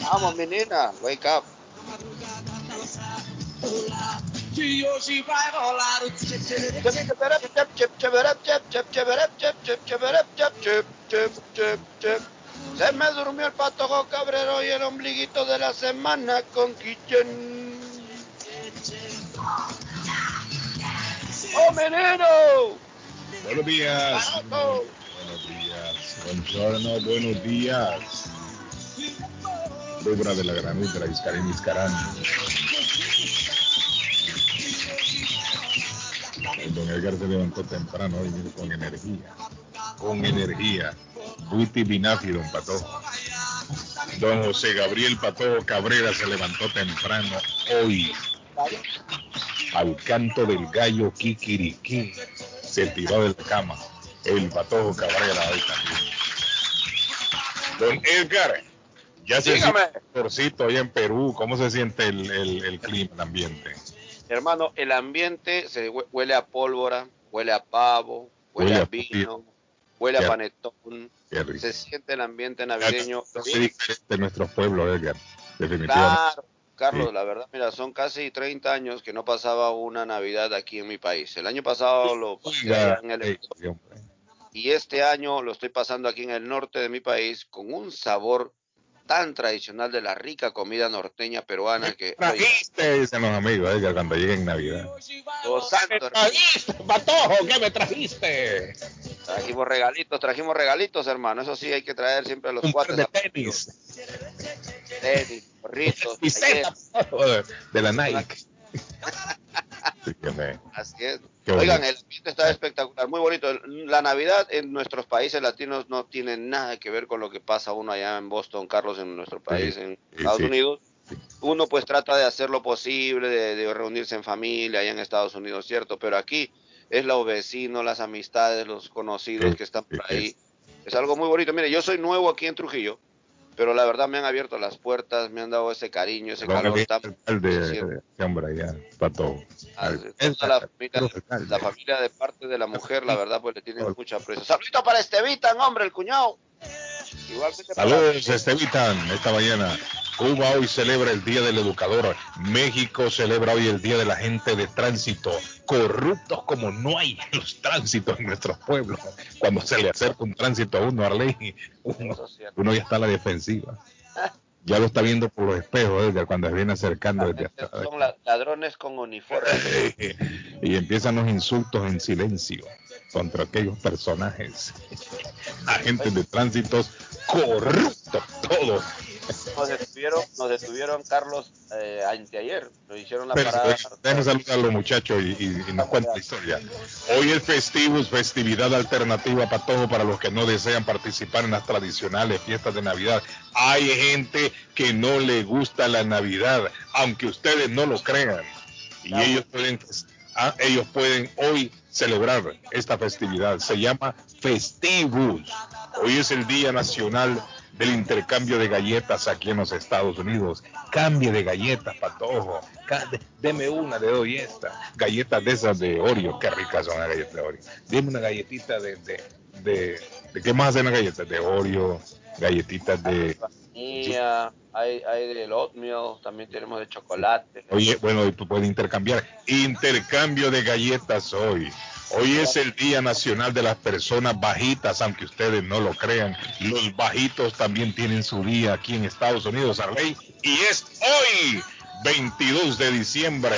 Vamos, menina, wake up. Se me durmió el patojo cabrero y el ombliguito de la semana con Kitchen. ¡Oh, menino! Buenos días. Buongiorno, buenos días. Obra de la gran ultra Iscarín Iscarán. Don Edgar se levantó temprano hoy viene con energía. Con energía. Buiti Binafi, don Patojo. Don José Gabriel Patojo Cabrera se levantó temprano hoy. Al canto del gallo Kikiriki se tiró de la cama. El Patojo Cabrera hoy también. Don Edgar, ya se Dígame. calorcito ahí en Perú. ¿Cómo se siente el, el- el clima, el ambiente? Hermano, el ambiente se hue- huele a pólvora, huele a pavo, huele, Huele a vino, huele a panetón. Se siente el ambiente navideño. Se diferente de nuestros pueblos, Edgar. Definitivamente. Claro, Carlos, Sí. la verdad, mira, son casi 30 años que no pasaba una Navidad aquí en mi país. El año pasado lo pasé en el. Y este año lo estoy pasando aquí en el norte de mi país con un sabor tan tradicional de la rica comida norteña peruana que oye, Trajiste, dicen los amigos, Edgar, cuando lleguen Navidad. Dios santo, hermano, trajiste, patojo? ¿Qué me trajiste? trajimos regalitos, trajimos regalitos, hermano. Eso sí hay que traer siempre a los Un par cuates. de tenis. tenis, gorritos, de la Nike. Sí, que me- así es. Qué Oigan, bonito. el ambiente está espectacular, muy bonito. La Navidad en nuestros países latinos no tiene nada que ver con lo que pasa uno allá en Boston, Carlos, en nuestro país, en Estados sí. Unidos. Sí. Uno pues trata de hacer lo posible, de, de reunirse en familia allá en Estados Unidos, ¿cierto? Pero aquí es los vecinos, las amistades, los conocidos que están por ahí. Es algo muy bonito. Mire, yo soy nuevo aquí en Trujillo, pero la verdad me han abierto las puertas, me han dado ese cariño, ese calor el siente. ese hombre allá, patojo. Ah, la familia, la familia de parte de la mujer, la verdad, pues le tienen mucho aprecio. Saludito para Estevitan, hombre, el cuñado. Igualmente Saludos, Estevitan, esta mañana. Cuba hoy celebra el Día del Educador. México celebra hoy el Día de la Gente de Tránsito. Corruptos como no hay en los tránsitos en nuestros pueblos. Cuando se le acerca un tránsito a uno, Arley, uno, uno ya está a la defensiva. Ya lo está viendo por los espejos, Edgar, cuando se viene acercando desde. Son la- ladrones con uniforme. y empiezan los insultos en silencio contra aquellos personajes, agentes de tránsitos corruptos, todos. Nos detuvieron, nos detuvieron Carlos eh, anteayer. Nos hicieron la Pero, parada. Déjenme saludar a los muchachos y, y- y nos cuenta la historia. Hoy el Festivus, festividad alternativa para todos, para los que no desean participar en las tradicionales fiestas de Navidad. Hay gente que no le gusta la Navidad, aunque ustedes no lo crean. Y ellos pueden, ah, ellos pueden hoy celebrar esta festividad. Se llama Festivus. Hoy es el Día Nacional del intercambio de galletas aquí en los Estados Unidos. Cambie de galletas, patojo. Deme una, le doy esta. Galletas de esas de Oreo. Qué ricas son las galletas de Oreo. Deme una galletita de... ¿De, de, ¿de qué más hacen las galletas? De Oreo, galletitas de... Vainilla, hay, hay del oatmeal, también tenemos de chocolate. Oye, bueno, y tú puedes intercambiar. Intercambio de galletas hoy. Hoy es el Día Nacional de las Personas Bajitas, aunque ustedes no lo crean. Los bajitos también tienen su día aquí en Estados Unidos, Arley. Y es hoy, 22 de diciembre,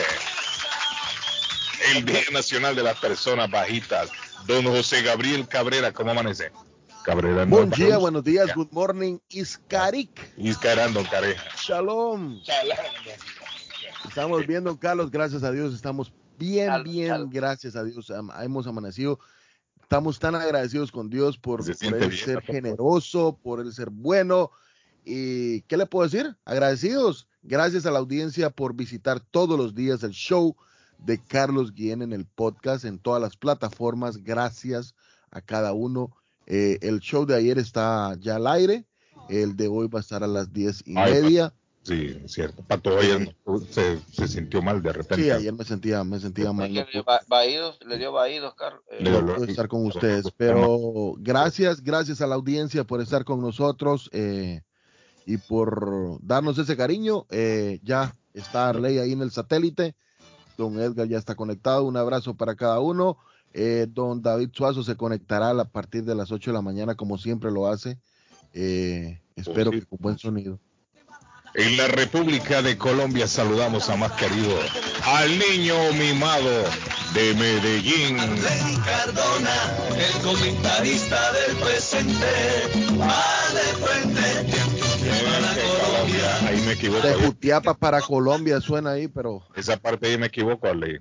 el Día Nacional de las Personas Bajitas. Don José Gabriel Cabrera, ¿cómo amanece? Cabrera, Buen día, buenos días, Ya. good morning, Iskarik. Iscarán, don Careja. Shalom. Estamos bien, don Carlos, gracias a Dios, estamos bien, Shalom, bien, shalom. gracias a Dios, hemos amanecido. Estamos tan agradecidos con Dios por, Se por él bien, ser generoso, por él ser bueno. ¿Y qué le puedo decir? Agradecidos. Gracias a la audiencia por visitar todos los días el show de Carlos Guillén en el podcast, en todas las plataformas. Gracias a cada uno. Eh, el show de ayer está ya al aire. El de hoy va a estar a las diez y Ay, media. Sí, cierto. Pato ayer se, se, sintió mal de repente. Sí, ayer me sentía, me sentía mal. Le dio vaídos, le dio vaídos, Carlos. Eh, no puedo estar con ustedes, pero gracias, gracias a la audiencia por estar con nosotros eh, y por darnos ese cariño. Eh, ya está Arley ahí en el satélite. Don Edgar ya está conectado. Un abrazo para cada uno. Eh, don David Suazo se conectará a partir de las 8 de la mañana, como siempre lo hace. Eh, espero que con buen sonido. En la República de Colombia saludamos a más querido, al niño mimado de Medellín. Cardona, el comentarista del presente, va de frente. Ahí me equivoco. De Jutiapa para Colombia suena ahí, pero. Esa parte ahí me equivoco, Ale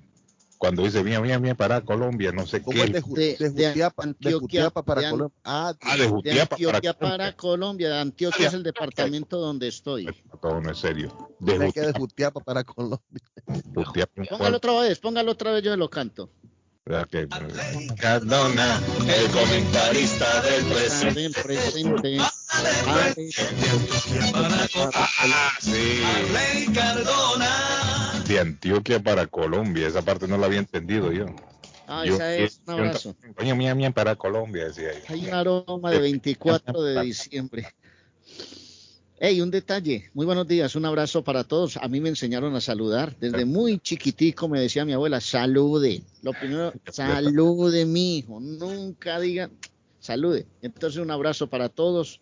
cuando dice mía, mía, mía para Colombia, no sé qué. de, Jutiapa, para Colombia. Ah, de Jutiapa Antioquia para, Colombia. Antioquia es el departamento donde estoy. Todo no es serio. De Jutiapa. de Jutiapa para Colombia. Póngalo otra vez, póngalo otra vez, yo lo canto. Que, Cardona, el comentarista del presente. presente. Ah, sí. Cardona de Antioquia para Colombia. Esa parte no la había entendido yo. Ah, esa es un abrazo. Coño, mía, mía, para Colombia, decía ahí. Hay un aroma de 24 de diciembre. Hey, un detalle. Muy buenos días, un abrazo para todos. A mí me enseñaron a saludar. Desde muy chiquitico me decía mi abuela, salude. Lo primero, salude, mi hijo. Nunca diga, salude. Entonces, un abrazo para todos.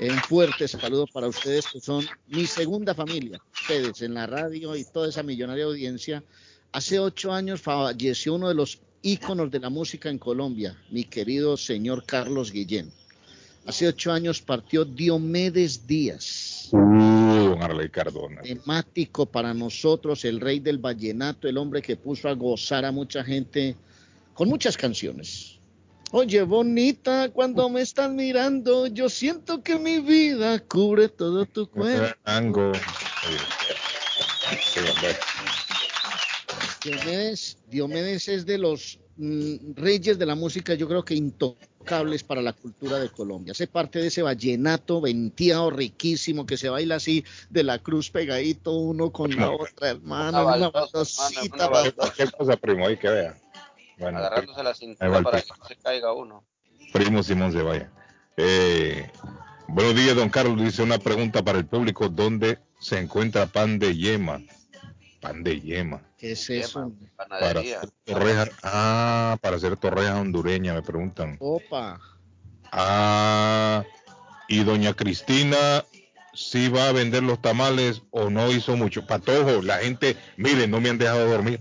Un fuerte saludo para ustedes que son mi segunda familia, ustedes en la radio y toda esa millonaria audiencia. Hace ocho años falleció uno de los íconos de la música en Colombia, mi querido señor Carlos Guillén. Hace ocho años partió Diomedes Díaz. Uh, Cardona. Temático para nosotros, el rey del vallenato, el hombre que puso a gozar a mucha gente con muchas canciones Oye, bonita, cuando me estás mirando, yo siento que mi vida cubre todo tu cuerpo. Diomedes, Diomedes es de los mm, reyes de la música, yo creo que intocables para la cultura de Colombia. Hace parte de ese vallenato venteado riquísimo que se baila así de la cruz pegadito uno con la otra, hermano. Una, ¿Qué pasa, primo? Ahí que vea. Bueno, agarrándose la cintura para que no se caiga uno. Primo Simón se vaya. Eh, buenos días, don Carlos. Dice una pregunta para el público: ¿dónde se encuentra pan de yema? Pan de yema. ¿Qué es eso? Para hacer torreja, ah, para hacer torreja hondureña, me preguntan. Opa. Ah, y doña Cristina si va a vender los tamales o no hizo mucho. Patojo, la gente, miren, no me han dejado dormir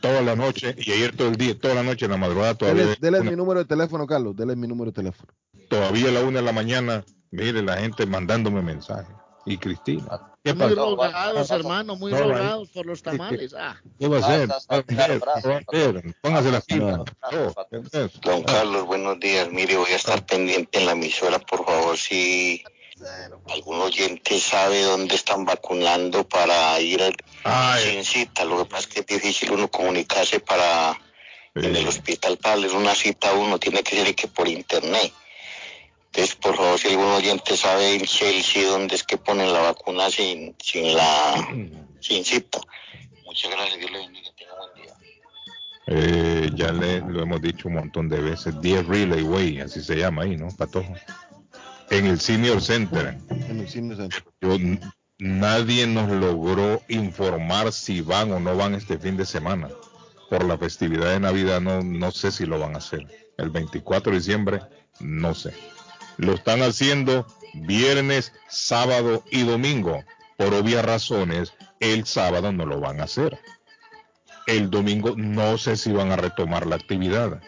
toda la noche y ayer todo el día, toda la noche en la madrugada todavía. Dele, mi número de teléfono, Carlos, dele mi número de teléfono. Todavía a la una de la mañana, mire la gente mandándome mensajes. Y Cristina. ¿Qué muy rogados, hermano, muy rogados por los tamales. Ah. ¿Qué va a hacer? Póngase la fila. Don Carlos, buenos días. Mire, voy a estar pendiente en la emisora, por favor, si algún oyente sabe dónde están vacunando para ir sin cita. Lo que pasa es que es difícil uno comunicarse para en el hospital para darles una cita uno tiene que ser que por internet. Entonces, por favor, si algún oyente sabe en Chelsea dónde es que ponen la vacuna sin, sin la sin cita. Muchas gracias, Dios le bendiga, tenga buen día. Eh, ya le lo hemos dicho un montón de veces, 10 Relay Way, así se llama ahí, ¿no? Patojo. En el Senior Center. En el Senior Center. nadie nos logró informar si van o no van este fin de semana. Por la festividad de Navidad no, no sé si lo van a hacer. El 24 de diciembre, no sé. Lo están haciendo viernes, sábado y domingo. Por obvias razones, el sábado no lo van a hacer. El domingo no sé si van a retomar la actividad.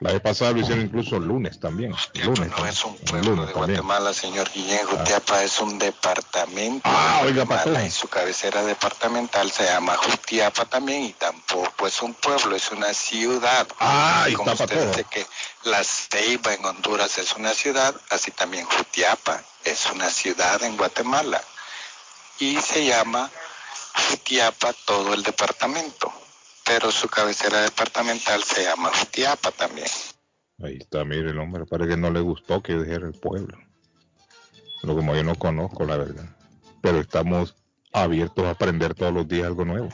La vez pasada lo hicieron incluso el lunes también. lunes, no es un pueblo de Guatemala, señor Guillén. Ah. Jutiapa es un departamento ah, de Guatemala y su cabecera departamental se llama Jutiapa también y tampoco es un pueblo, es una ciudad. Ah, y como usted dice que La Ceiba en Honduras es una ciudad, así también Jutiapa es una ciudad en Guatemala. Y se llama Jutiapa todo el departamento pero su cabecera departamental se llama Jutiapa también. Ahí está, mire el hombre, parece que no le gustó que dijera el pueblo. Pero como yo no conozco la verdad. Pero estamos abiertos a aprender todos los días algo nuevo.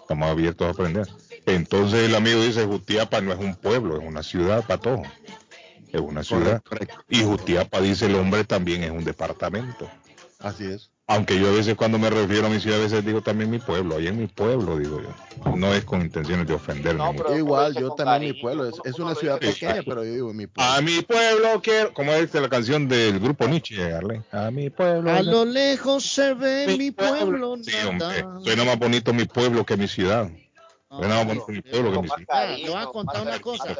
Estamos abiertos a aprender. Entonces el amigo dice, Jutiapa no es un pueblo, es una ciudad, para todos. Es una ciudad. Y Jutiapa, dice el hombre, también es un departamento. Así es. Aunque yo a veces cuando me refiero a mi ciudad, a veces digo también mi pueblo, ahí en mi pueblo, digo yo. No es con intenciones de ofender. No, igual, yo también mi pueblo, es, una ciudad pequeña, pero yo digo mi pueblo. A mi pueblo quiero, como es la canción del grupo Nietzsche, Arlen. A mi pueblo. A lo lejos se ve mi, pueblo. Sí, hombre, suena más bonito mi pueblo que mi ciudad. Suena más bonito mi pueblo que mi ciudad. Le voy a contar una cosa.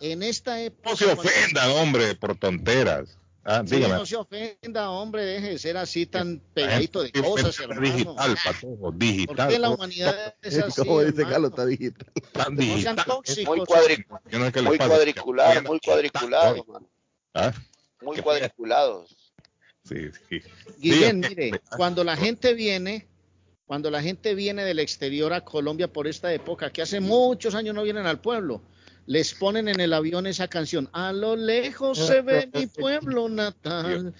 En esta época. No se ofendan, hombre, por tonteras. Ah, no se ofenda, hombre, deje de ser así tan pegadito de cosas, hermano. Digital, patojo, digital. ¿Por qué la humanidad es así, Como dice Carlos, está digital. Tan digital. No tóxicos, muy, cuadric no muy cuadriculado, muy cuadriculado, ¿Ah? Muy cuadriculados. Sí, sí. Guillén, mire, cuando la gente viene, cuando la gente viene del exterior a Colombia por esta época, que hace muchos años no vienen al pueblo, les ponen en el avión esa canción. A lo lejos se ve mi pueblo natal.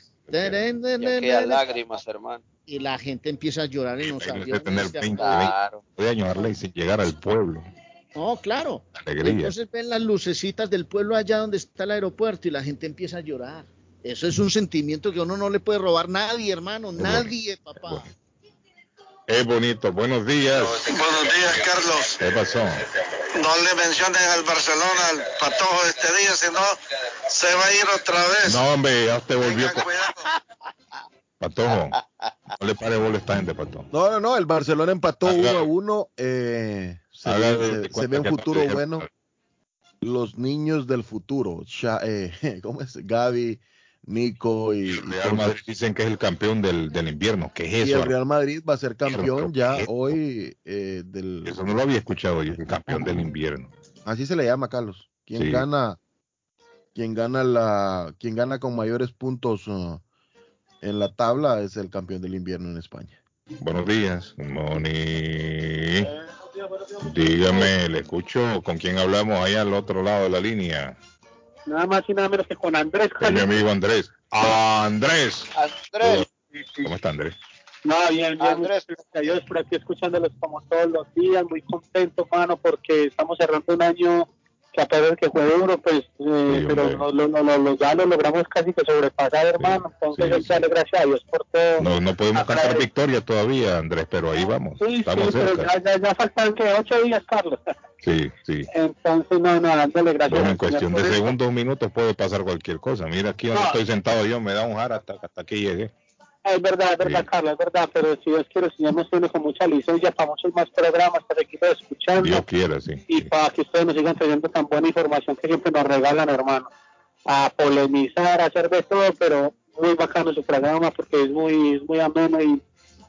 lágrimas, hermano. Y la gente empieza a llorar en los aviones. Voy a llorarle sin llegar al pueblo. No, claro. Entonces ven las lucecitas del pueblo allá donde está el aeropuerto y la gente empieza a llorar. Eso es un sentimiento que uno no le puede robar nadie, hermano, nadie, papá. Es bonito. Buenos días. Buenos días, Carlos. ¿Qué pasó? No le mencionen al Barcelona, al patojo este día, si no se va a ir otra vez. No, hombre, ya te volvió. Patojo, no le pare bola a esta gente, Patojo. No, no, no, el Barcelona empató 1 a 1. Eh, se, ve un futuro bueno. Los niños del futuro, eh, ¿cómo es? Gaby, Nico y, el Real Madrid dicen que es el campeón del, del invierno. ¿Qué es eso? Y el Real Madrid va a ser campeón ya hoy eh, del. Eso no lo había escuchado yo, el campeón del invierno. Así se le llama, Carlos. Quien gana, quien gana la, quien gana con mayores puntos uh, en la tabla es el campeón del invierno en España. Buenos días, Moni. Dígame, le escucho. ¿Con quién hablamos allá al otro lado de la línea? Nada más y nada menos que con Andrés. Con mi amigo Andrés. Andrés. Andrés. ¿Cómo está Andrés? No, bien, bien. Andrés. Yo por aquí escuchándolos como todos los días, muy contento, mano, porque estamos cerrando un año que a pesar de que fue duro, pues, eh, pero no, no, no, ya lo logramos casi que sobrepasar, hermano. Entonces, sí, gracias a Dios por todo. No, no podemos cantar victoria todavía, Andrés, pero ahí vamos. Sí, Estamos sí, cerca. pero ya, ya, ya faltan que ocho días, Carlos. Sí, sí. Entonces, no, no, dándole gracias. Bueno, en cuestión de segundos, minutos puede pasar cualquier cosa. Mira aquí donde estoy sentado yo, me da un jar hasta, hasta que llegué. Es verdad, es verdad, Carlos, es verdad, pero si Dios quiere, Señor nos tiene con mucha licencia para muchos más programas para seguir escuchando. Dios quiera, sí. Y para que ustedes nos sigan trayendo tan buena información que siempre nos regalan, hermano. A polemizar, a hacer de todo, pero muy bacano su programa porque es muy, es muy ameno y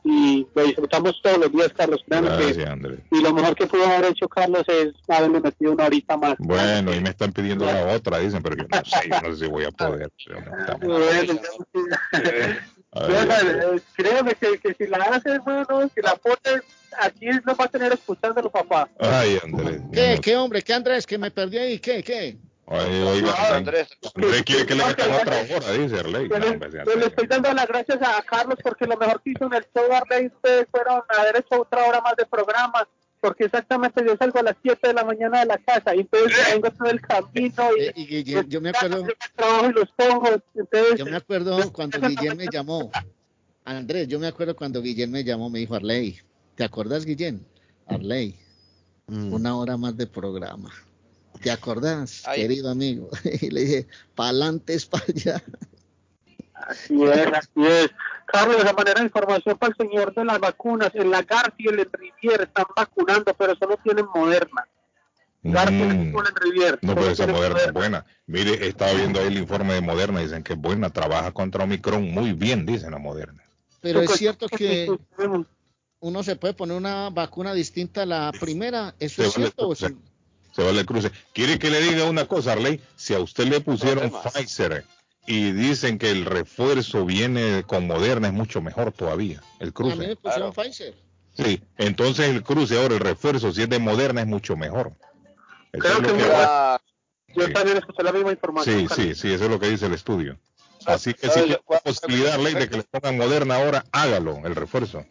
y lo disfrutamos todos los días, Carlos. Gracias, Andrés. Y lo mejor que pudo haber hecho Carlos es haberle metido una horita más. Bueno, y me están pidiendo la otra, dicen, pero yo no sé, yo no sé si voy a poder. Bueno, créeme que, que, si la haces, hermano, si la pones, aquí no va a tener escuchando los papás. Ay, Andrés. ¿Qué, qué hombre? ¿Qué Andrés? Que me perdí ahí, ¿qué, qué? Oye, oiga, Andrés. Andrés quiere que le metan otra hora, dice Arley. Yo le estoy dando las gracias a Carlos porque lo mejor que hizo en el show Arley ustedes fueron a haber hecho otra hora más de programa porque exactamente yo salgo a las 7 de la mañana de la casa y entonces vengo todo el camino y, eh, y, yo me acuerdo y los pongo, entonces, yo me acuerdo cuando Guillén me llamó Andrés, yo me acuerdo cuando Guillén me llamó me dijo Arley, ¿te acuerdas Guillén? Arley, mm. una hora más de programa ¿Te acordás, querido amigo? Y le dije, pa'lante es para allá. Así es, así es. Carlos, de manera de información para el señor de las vacunas, en la y el Rivier están vacunando, pero solo tienen Moderna. García mm, Rivier. No, puede ser Moderna es buena. Mire, estaba viendo ahí el informe de Moderna, dicen que es buena, trabaja contra Omicron muy bien, dicen la Moderna. Pero es cierto que uno se puede poner una vacuna distinta a la primera, ¿eso es cierto? se va el cruce. ¿Quiere que le diga una cosa, Arley? Si a usted le pusieron Pfizer y dicen que el refuerzo viene con Moderna, es mucho mejor todavía, el cruce. A mí me pusieron Pfizer. Sí, entonces el cruce ahora, el refuerzo, si es de Moderna, es mucho mejor. Creo que, yo también escuché la misma información. Sí, sí, sí, eso es lo que dice el estudio. Así que si hay posibilidad, ley, de que le pongan moderna ahora, hágalo, el refuerzo.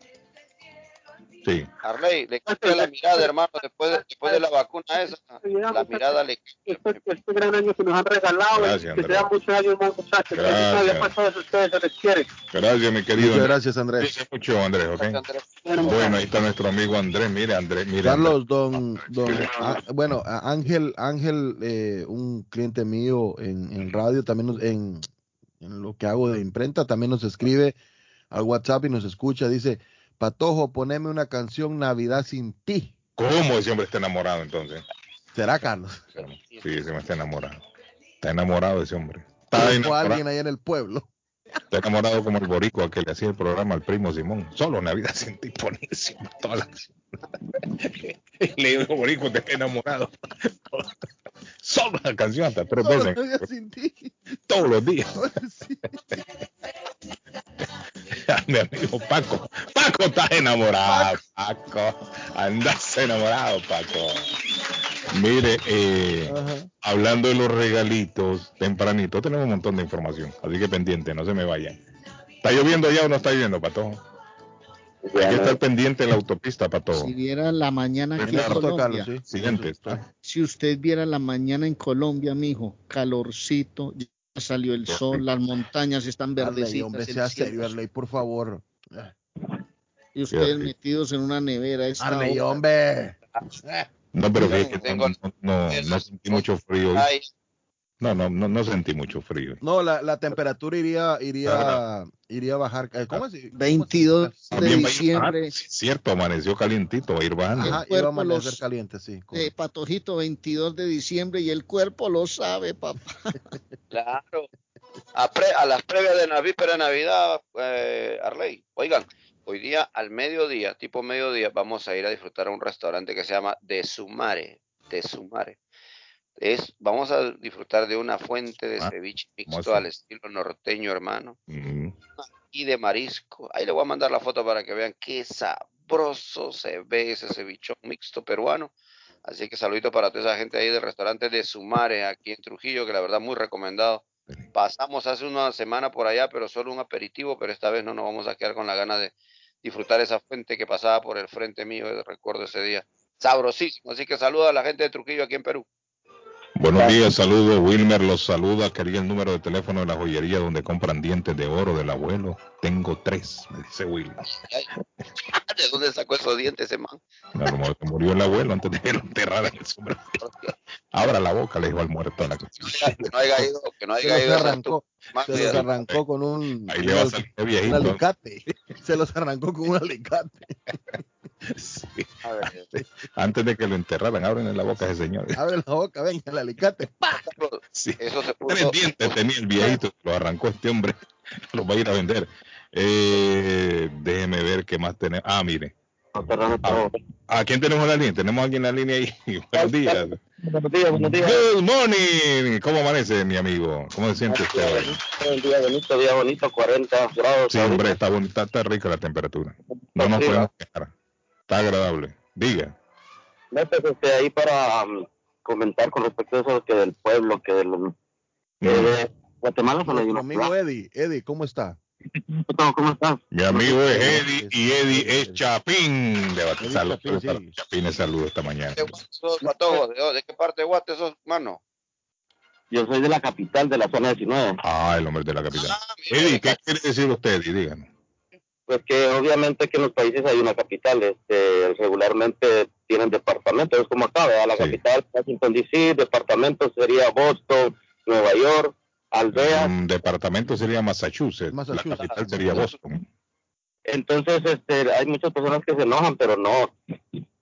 Sí. Harley, le cambia la mirada, hermano, después de, después de la vacuna esa, la mirada le este, este gran año que nos han regalado, Gracias, que sean muchos años más, muchachos. Gracias. Gracias. ustedes se les quiere. Gracias, mi querido. Muchas gracias, Andrés. Gracias mucho, Andrés, ¿ok? Andrés. Bueno, ahí está nuestro amigo Andrés. Mire, Andrés, mire. Carlos, don, don ah, bueno, Ángel, Ángel, eh, un cliente mío en, en radio, también en, en lo que hago de imprenta, también nos escribe al WhatsApp y nos escucha, dice Patojo, poneme una canción Navidad sin ti. ¿Cómo ese hombre está enamorado entonces? ¿Será Carlos? Sí, ese hombre está enamorado. Está enamorado ese hombre. Está enamorado. alguien ahí en el pueblo. Está enamorado como el boricua que le hacía el programa al primo Simón. Solo Navidad sin ti, buenísimo. Toda la... le digo, boricua, te está enamorado. Solo la canción hasta tres veces. Sin ti. Todos los días. mi amigo Paco. Paco está enamorado, Paco. Andas enamorado, Paco. Mire, eh, hablando de los regalitos, tempranito tenemos un montón de información, así que pendiente, no se me vayan. ¿Está lloviendo ya o no está lloviendo, Pato? Hay que estar pendiente en la autopista, Pato. Si viera la mañana aquí en Colombia. Siguiente. Si usted viera la mañana en Colombia, mijo, calorcito, salió el sol, las montañas están verdecitas. hombre, sea serio, Arley, por favor. Y ustedes metidos en una nevera. Arley, hombre. No, pero que, no, no, no, sentí mucho frío. No, no, no, no sentí mucho frío. No, la, la temperatura iría, iría, iría a bajar. Eh, ¿Cómo es? 22 de diciembre. cierto, amaneció calientito, va a ir bajando. Ajá, iba a amanecer caliente, sí. Eh, patojito, 22 de diciembre y el cuerpo lo sabe, papá. claro. A, a las previas de la víspera de Navidad, eh, Arley, oigan, hoy día al mediodía, tipo mediodía, vamos a ir a disfrutar a un restaurante que se llama De Sumare. De Sumare es, vamos a disfrutar de una fuente de ah, ceviche mixto al estilo norteño, hermano. Y de marisco. Ahí le voy a mandar la foto para que vean qué sabroso se ve ese cevichón mixto peruano. Así que saludito para toda esa gente ahí del restaurante de Sumare, aquí en Trujillo, que la verdad muy recomendado. Pasamos hace una semana por allá, pero solo un aperitivo, pero esta vez no nos vamos a quedar con la gana de disfrutar esa fuente que pasaba por el frente mío, recuerdo ese día. Sabrosísimo. Así que saluda a la gente de Trujillo aquí en Perú. Buenos días, saludos. Wilmer los saluda. Quería el número de teléfono de la joyería donde compran dientes de oro del abuelo. Tengo tres, me dice Wilmer. ¿De dónde sacó esos dientes ese man? No, como se murió el abuelo antes de que lo enterraran en el sombrero. Abra la boca, le dijo al muerto a la cuestión. Que no haya ido, que no haya ido. Se arrancó, se los arrancó con un, Ahí le va a salir viejito. un alicate. Se los arrancó con un alicate. Antes de que lo enterraran, abren la boca ese señor. Abre la boca, venga, el alicate. Sí. Eso se puso... Tres dientes tenía el viejito, lo arrancó este hombre, lo va a ir a vender. Eh, déjeme ver qué más tenemos. Ah, mire. Ah, ¿A quién tenemos la línea? Tenemos aquí en la línea ahí. Buenos días. Buenos días, buenos días. Good morning. ¿Cómo amanece, mi amigo? ¿Cómo se siente usted hoy? Un día bonito, día bonito, 40 grados. Sí, hombre, está bonita, está rica la temperatura. No nos podemos quejar. Está agradable. Diga. No, pues este, ahí para um, comentar con respecto a eso que del pueblo, que del mm. de Guatemala. Mi amigo Eddie, Eddie, ¿cómo está? ¿Cómo estás? Mi amigo es Eddie y Eddie es Chapín. De saludos Chapín, Chapín saludo esta mañana. ¿De qué parte de Guate sos, mano? Yo soy de la capital, de la zona 19. Ah, el hombre de la capital. Ah, Eddie, ¿qué quiere decir usted? Díganos pues que obviamente que en los países hay una capital, este, regularmente tienen departamentos, es como acá, la capital, Washington DC, departamento sería Boston, Nueva York, Aldea. Un departamento sería Massachusetts, la capital sería Boston. Entonces, este, hay muchas personas que se enojan, pero no,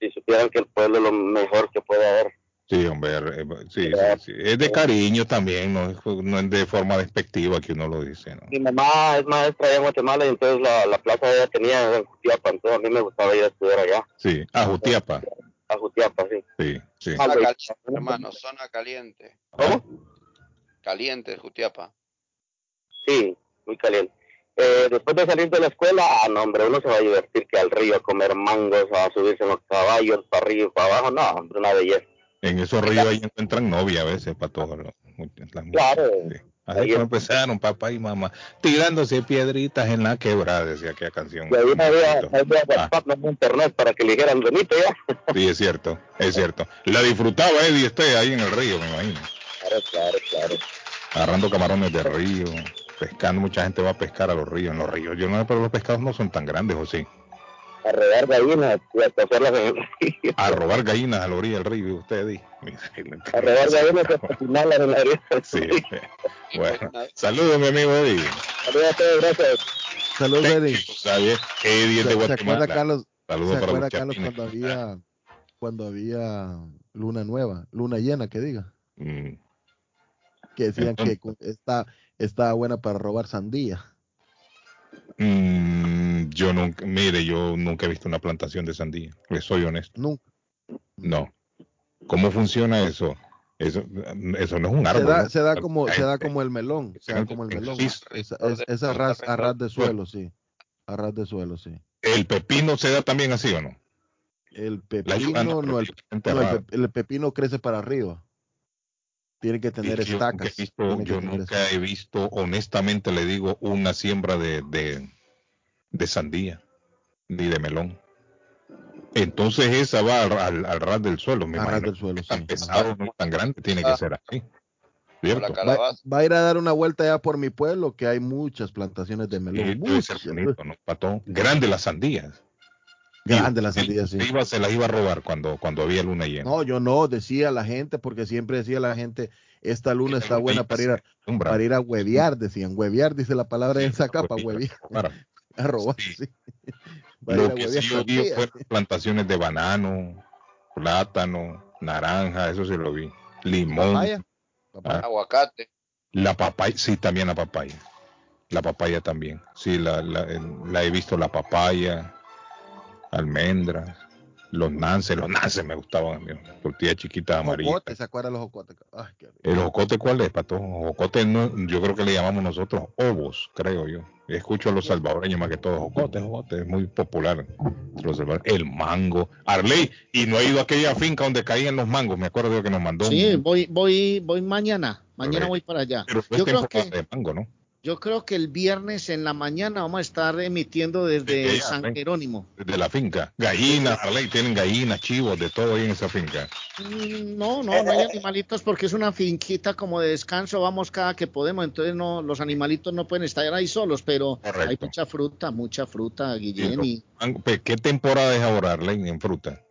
si supieran que el pueblo es lo mejor que puede haber. Sí, hombre, eh, sí, sí, es de cariño también, no, no es de forma despectiva que uno lo dice. ¿no? Mi mamá es maestra allá en Guatemala y entonces la, la plaza ella tenía en Jutiapa, entonces a mí me gustaba ir a estudiar allá. Sí, a Jutiapa. A Jutiapa, sí. Sí, sí. Zona caliente, hermano, zona caliente. ¿Cómo? Caliente, Jutiapa. Sí, muy caliente. Eh, después de salir de la escuela, ah, no, hombre, uno se va a divertir que al río a comer mangos, a subirse en los caballos, para arriba y para abajo, no, hombre, una belleza. En esos ríos ahí encuentran novia a veces para todos. Claro. Así empezaron papá y mamá, tirándose piedritas en la quebrada, decía aquella canción. Y ahí había, WhatsApp, no había internet para que le dijeran bonito ya. Sí, es cierto, es cierto. La disfrutaba Eddie usted ahí en el río, me imagino. Claro, claro, claro. Agarrando camarones de río, pescando, mucha gente va a pescar a los ríos, en los ríos. Yo no sé, pero los pescados no son tan grandes, ¿o sí? a robar gallinas y a pasarlas en el río. A robar gallinas a la orilla del río, usted dice. A robar gallinas y a en la orilla Sí. Bueno, saludos, mi amigo Eddie. Saludos a todos, gracias. Saludos, Eddie. ¿Sabes? Eddie de Guatemala. ¿Se Carlos, saludos ¿se para Carlos, cuando había, cuando había luna nueva, luna llena, que diga? Mm. Que decían que está, está buena para robar sandía. Mm, yo nunca, mire, yo nunca he visto una plantación de sandía, le soy honesto. Nunca. No. ¿Cómo funciona eso? Eso, eso no es un árbol. Se da, se da como, se da como el melón, se da como el melón. Es, es, a, ras, de suelo, sí. A ras de suelo, sí. ¿El pepino se da también así o no? El pepino no, el, el, pepino crece para arriba. Tiene que tener estacas. yo nunca he visto, honestamente le digo, una siembra de, de, de sandía, ni de melón. Entonces esa va al, al, ras del suelo, me ras del suelo, tan pesado, no tan grande, tiene que ser así. Va, va, a ir a dar una vuelta ya por mi pueblo, que hay muchas plantaciones de melón. bonito, ¿no? Grande las sandías. Grande la sandía, sí. Iba, se las iba a robar cuando, cuando había luna llena. No, yo no, decía la gente, porque siempre decía la gente, esta luna está buena para ir a, para ir a huevear, decían. Huevear, dice la palabra en esa capa, huevear. A robar, sí. Lo que sí yo vi fueron plantaciones de banano, plátano, naranja, eso sí lo vi. Limón. Papaya. Ah. Aguacate. La papaya, sí, también la papaya. La papaya también. Sí, la, la, la he visto la papaya almendras, los nances, los nances me gustaban a mí, tortilla chiquita amarilla. ¿Se acuerdan los jocotes? Ay, ¿El jocote cuál es, Pato? Jocote no, yo creo que le llamamos nosotros ovos, creo yo. Escucho a los salvadoreños más que todo, jocote, jocote, es muy popular. Los el mango, Arley, y no ha ido a aquella finca donde caían los mangos, me acuerdo que nos mandó. Sí, voy, voy, voy mañana, mañana voy para allá. Pero yo creo que de mango, ¿no? Yo creo que el viernes en la mañana vamos a estar emitiendo desde San Jerónimo. Desde la finca. Gallinas, Arley, tienen gallinas, chivos, de todo ahí en esa finca. Mm, no, no, no hay animalitos porque es una finquita como de descanso, vamos cada que podemos, entonces no, los animalitos no pueden estar ahí solos, pero hay mucha fruta, mucha fruta, Guillén. ¿Qué temporada es ahora, Arley, en fruta?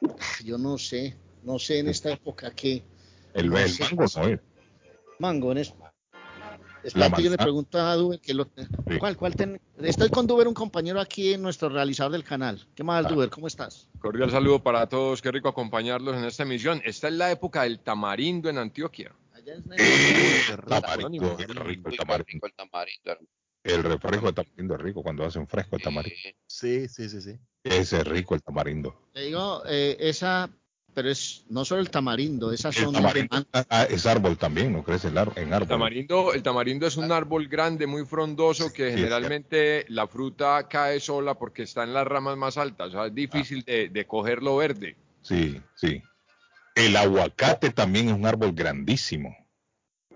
Yo no sé, no sé en esta época qué. El, mango, no Mango en esta yo le pregunto a Duber que lo, ¿cuál, cuál estoy con Duber, un compañero aquí, en nuestro realizador del canal. ¿Qué más, ah. Duber? ¿Cómo estás? Cordial saludo para todos, qué rico acompañarlos en esta emisión. Esta es la época del tamarindo en Antioquia. Allá es tamarindo, el rico el tamarindo. El refresco de tamarindo es rico cuando hacen fresco el tamarindo. Sí, sí, sí, sí. Ese es rico el tamarindo. Le digo, eh, esa pero es no solo el tamarindo, esas son ah, es árbol también, no crece en árbol. El tamarindo, el tamarindo es un árbol grande, muy frondoso, que generalmente la fruta cae sola porque está en las ramas más altas, o sea, es difícil de, de cogerlo verde. Sí, sí. El aguacate también es un árbol grandísimo.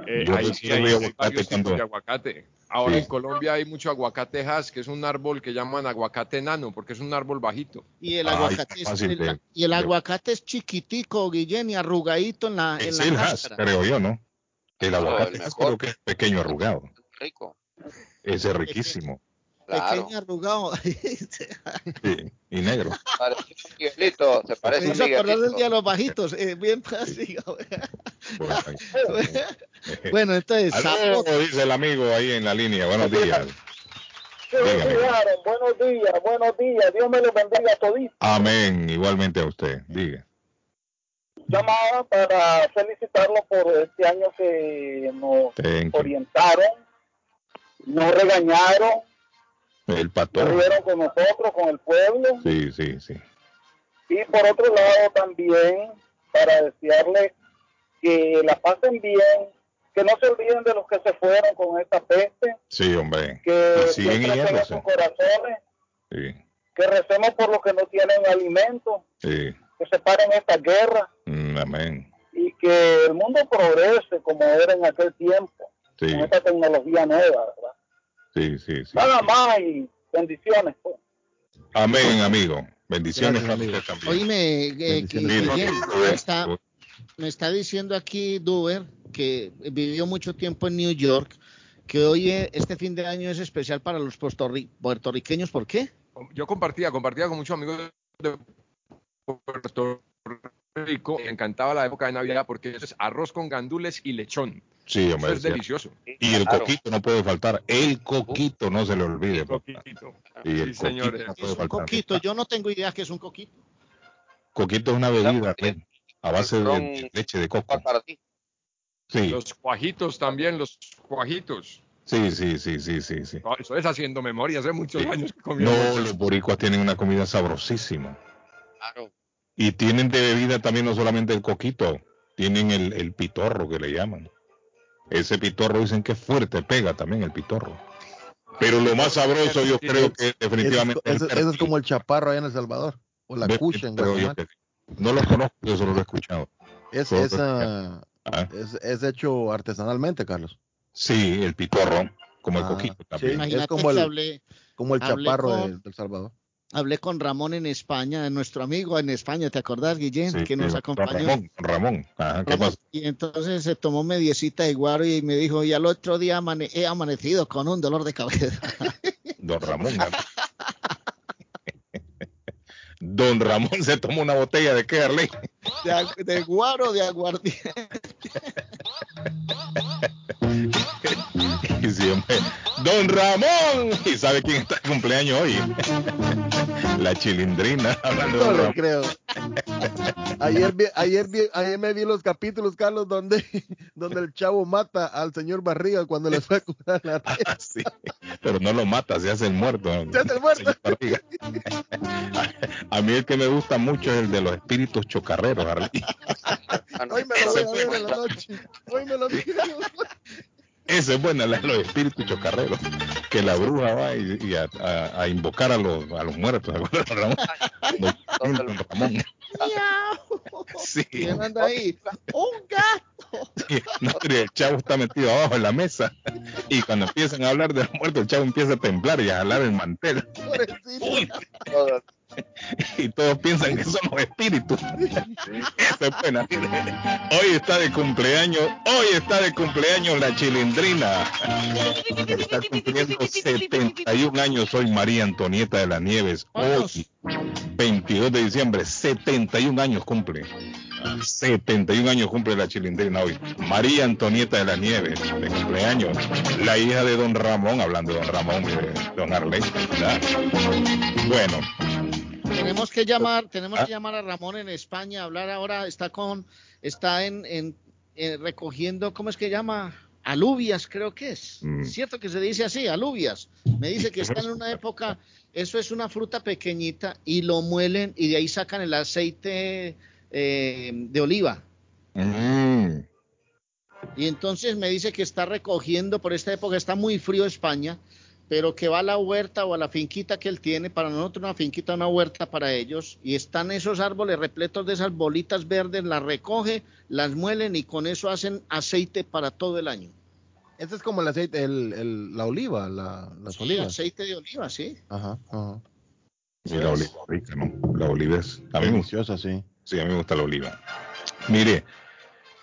Eh, ahí sí hay, de aguacate. Ahora en Colombia hay mucho aguacate has, que es un árbol que llaman aguacate nano, porque es un árbol bajito. Y el aguacate, es, y el aguacate es chiquitico, Guillén, y arrugadito en la, en la has, creo yo, ¿no? El aguacate es creo que es pequeño arrugado. Rico. Ese es riquísimo. Pequeño arrugado. sí, y negro. Parece un Miguelito, se parece a acordar del día de los bajitos, eh, bien fácil. bueno, entonces. Aló, dice el amigo ahí en la línea. Buenos días. buenos días, buenos días. Dios me lo bendiga a todos. Amén, igualmente a usted. Diga. Llamaba para felicitarlo por este año que nos orientaron, nos regañaron, el pato. Estuvieron con nosotros, con el pueblo. Sí, sí, sí. Y por otro lado también, para desearle que la pasen bien, que no se olviden de los que se fueron con esta peste. Sí, hombre. Que siguen en sus corazones. Sí. Que recemos por los que no tienen alimento. Sí. Que se paren esta guerra. Mm, amén. Y que el mundo progrese como era en aquel tiempo. con esta tecnología nueva, ¿verdad? Sí, sí, sí. Nada más y bendiciones. Pues. Amén, amigo. Bendiciones también. Oíme, eh, me, está, me está diciendo aquí Duber que vivió mucho tiempo en New York, que hoy eh, este fin de año es especial para los puertorriqueños. ¿Por qué? Yo compartía, compartía con muchos amigos de Puerto Rico. Me encantaba la época de Navidad porque es arroz con gandules y lechón. Sí, hombre. es delicioso. Y el coquito no puede faltar. El coquito no se le olvide. El coquito. Y el señores. es un coquito. Yo no tengo idea que es un coquito. Coquito es una bebida a base de leche de coco. Sí. Los cuajitos también, los cuajitos. Sí, sí, sí, sí, sí, sí. eso es haciendo memoria, hace muchos años que comí. No, los boricuas tienen una comida sabrosísima. Claro. Y tienen de bebida también no solamente el coquito, tienen el, el pitorro que le llaman. Ese pitorro dicen que es fuerte, pega también el pitorro. Pero lo más sabroso yo creo que definitivamente... Eso, es como el chaparro allá en El Salvador, o la cucha en Guatemala. No lo conozco, yo solo lo he escuchado. Es, esa, ah. es, es, hecho artesanalmente, Carlos. Sí, el pitorro, como el ah, coquito también. es como el, como el chaparro de, El Salvador hablé con Ramón en España, nuestro amigo en España, ¿te acordás, Guillén? que nos acompañó. Ramón, Ramón. Ajá, ¿qué pasa? Y entonces se tomó mediecita de guaro y me dijo, y al otro día he amanecido con un dolor de cabeza. Don Ramón. Don Ramón se tomó una botella de qué, Arley? De, de guaro de aguardiente. siempre, Don Ramón. ¿Y sabe quién está de cumpleaños hoy? La chilindrina. no lo creo. Ayer, ayer, ayer me vi los capítulos, Carlos, donde, donde el chavo mata al señor Barriga cuando le fue a curar la ah, sí, pero no lo mata, se hace el muerto. Se hace el muerto. A mí el que me gusta mucho es el de los espíritus chocarreros. Hoy me lo voy a ver en la noche. Hoy me lo vi. Esa es buena, la de los espíritus chocarreros. Que la bruja va y, a, invocar a los, a los muertos. Ramón? Don Ramón. Sí. ¿Quién anda ahí? ¡Un gato! no, el chavo está metido abajo en la mesa. Y cuando empiezan a hablar de los muertos, el chavo empieza a temblar y a jalar el mantel. y todos piensan que son los espíritus. Esa es buena. Hoy está de cumpleaños, hoy está de cumpleaños la chilindrina. Está cumpliendo 71 años hoy María Antonieta de las Nieves. Hoy, 22 de diciembre, 71 años cumple. 71 años cumple la chilindrina hoy. María Antonieta de las Nieves, de cumpleaños. La hija de don Ramón, hablando de don Ramón y de don Arley. Bueno, tenemos que llamar, tenemos que ah. llamar a Ramón en España, hablar ahora, está con, está en, en, recogiendo, ¿cómo es que llama? Alubias, creo que es. Mm. Cierto que se dice así, alubias. Me dice que está en una época, eso es una fruta pequeñita y lo muelen y de ahí sacan el aceite eh, de oliva. Mm. Y entonces me dice que está recogiendo por esta época, está muy frío España, pero que va a la huerta o a la finquita que él tiene, para nosotros una finquita, una huerta para ellos, y están esos árboles repletos de esas bolitas verdes, las recoge, las muelen y con eso hacen aceite para todo el año. Este es como el aceite, el, la oliva, la, las sí, aceite de oliva, sí. Ajá, ajá. Sí, la oliva rica, ¿no? La oliva es... A mí Deliciosa, sí. Sí, a mí me gusta la oliva. Mire,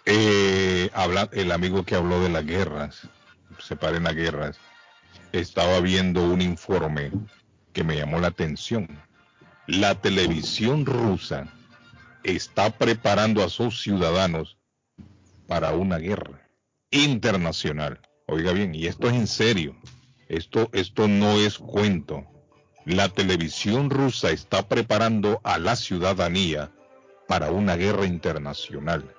eh, habla, el amigo que habló de las guerras, separen las guerras, estaba viendo un informe que me llamó la atención. La televisión rusa está preparando a sus ciudadanos para una guerra internacional. Oiga bien, y esto es en serio. Esto, esto no es cuento. La televisión rusa está preparando a la ciudadanía para una guerra internacional.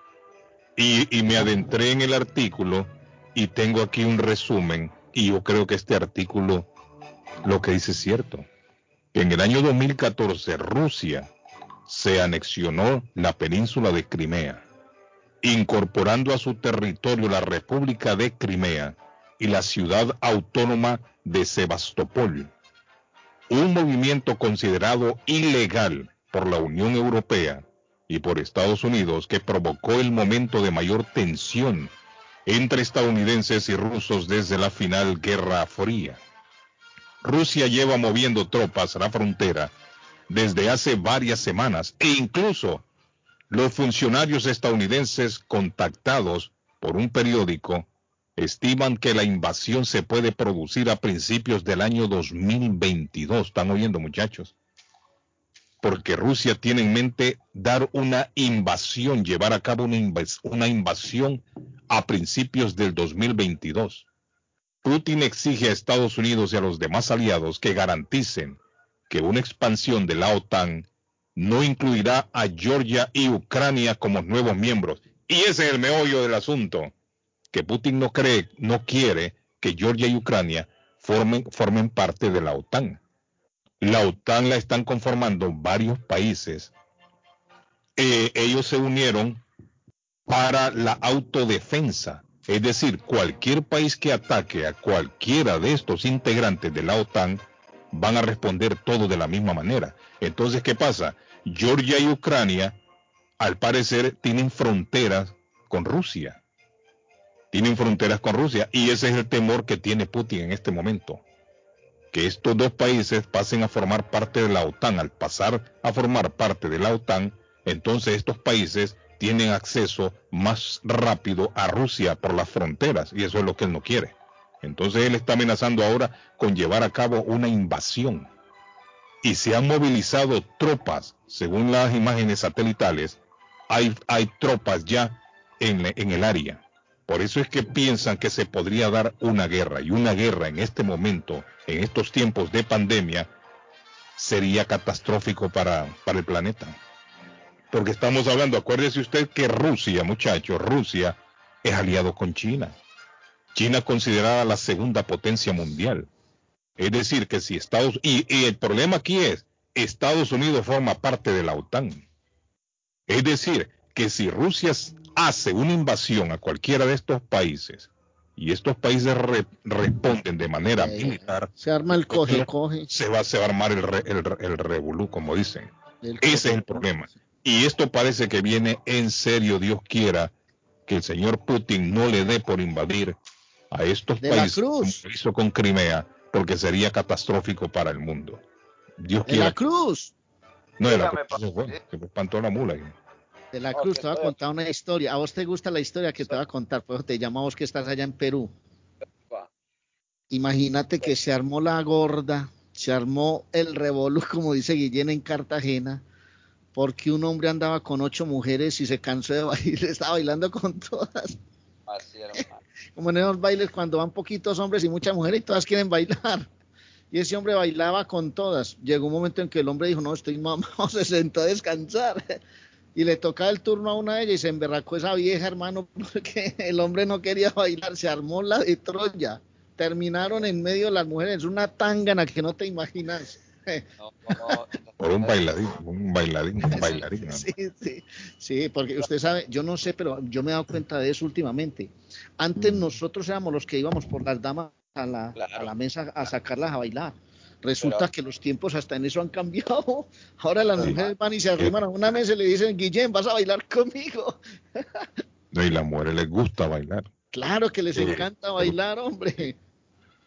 Y, y me adentré en el artículo y tengo aquí un resumen y yo creo que este artículo lo que dice es cierto. En el año 2014 Rusia se anexionó la península de Crimea, incorporando a su territorio la República de Crimea y la ciudad autónoma de Sebastopol, un movimiento considerado ilegal por la Unión Europea y por Estados Unidos que provocó el momento de mayor tensión entre estadounidenses y rusos desde la final Guerra Fría. Rusia lleva moviendo tropas a la frontera desde hace varias semanas e incluso los funcionarios estadounidenses contactados por un periódico estiman que la invasión se puede producir a principios del año 2022. ¿Están oyendo muchachos? Porque Rusia tiene en mente dar una invasión, llevar a cabo una, invasión a principios del 2022. Putin exige a Estados Unidos y a los demás aliados que garanticen que una expansión de la OTAN no incluirá a Georgia y Ucrania como nuevos miembros. Y ese es el meollo del asunto, que Putin no cree, no quiere que Georgia y Ucrania formen, formen parte de la OTAN. La OTAN la están conformando varios países. Eh, ellos se unieron para la autodefensa es decir, cualquier país que ataque a cualquiera de estos integrantes de la OTAN van a responder todo de la misma manera. Entonces, ¿qué pasa? Georgia y Ucrania, al parecer, tienen fronteras con Rusia. Tienen fronteras con Rusia y ese es el temor que tiene Putin en este momento. Que estos dos países pasen a formar parte de la OTAN. Al pasar a formar parte de la OTAN, entonces estos países tienen acceso más rápido a Rusia por las fronteras y eso es lo que él no quiere. Entonces él está amenazando ahora con llevar a cabo una invasión. Y se han movilizado tropas, según las imágenes satelitales, hay, tropas ya en el área. Por eso es que piensan que se podría dar una guerra. Y una guerra en este momento, en estos tiempos de pandemia, sería catastrófico para, para el planeta. Porque estamos hablando, acuérdese usted que Rusia, muchachos, Rusia es aliado con China. China considerada la segunda potencia mundial. Es decir, que si Estados y, y el problema aquí es, Estados Unidos forma parte de la OTAN. Es decir, que si Rusia hace una invasión a cualquiera de estos países y estos países responden de manera militar, se arma el coge, coge. Se va, se va a armar el, el, el revolú, como dicen. Ese es el problema. Y esto parece que viene en serio, Dios quiera, que el señor Putin no le dé por invadir a estos países como hizo con Crimea, porque sería catastrófico para el mundo. Dios de la Cruz. No, de la Cruz. Bueno, se me espantó la mula. De la Cruz, te voy a contar una historia. A vos te gusta la historia que te voy a contar, pues te llamamos que estás allá en Perú. Imagínate que se armó la gorda, se armó el revolú, como dice Guillén en Cartagena, porque un hombre andaba con ocho mujeres y se cansó de bailar, estaba bailando con todas. Así Como en esos bailes cuando van poquitos hombres y muchas mujeres y todas quieren bailar. Y ese hombre bailaba con todas. Llegó un momento en que el hombre dijo, no, estoy mamado, se sentó a descansar. Y le tocaba el turno a una de ellas y se emberracó esa vieja, hermano, porque el hombre no quería bailar, se armó la de Troya. Terminaron en medio de las mujeres, una tangana que no te imaginas. Por un bailarín, un bailarín, un bailarín. Sí, sí, sí, porque usted sabe, yo no sé, pero yo me he dado cuenta de eso últimamente. Antes mm. nosotros éramos los que íbamos por las damas a la, a la mesa a sacarlas a bailar. Resulta que los tiempos hasta en eso han cambiado. Ahora las mujeres van y se arriman a una mesa y le dicen, Guillén, vas a bailar conmigo. No, y las mujeres les gusta bailar. Claro que les encanta bailar, hombre.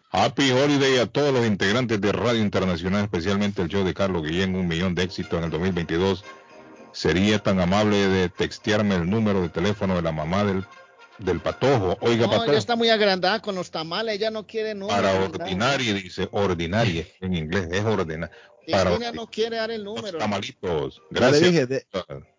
Happy Holiday a todos los integrantes de Radio Internacional, especialmente el show de Carlos Guillén, un millón de éxito en el 2022. Sería tan amable de textearme el número de teléfono de la mamá del, del patojo. Oiga, no, Ella está muy agrandada con los tamales, ella no quiere número. Para ordinaria, dice, ordinaria en inglés, es ordinaria. ella no quiere dar el número. Tamalitos. Gracias.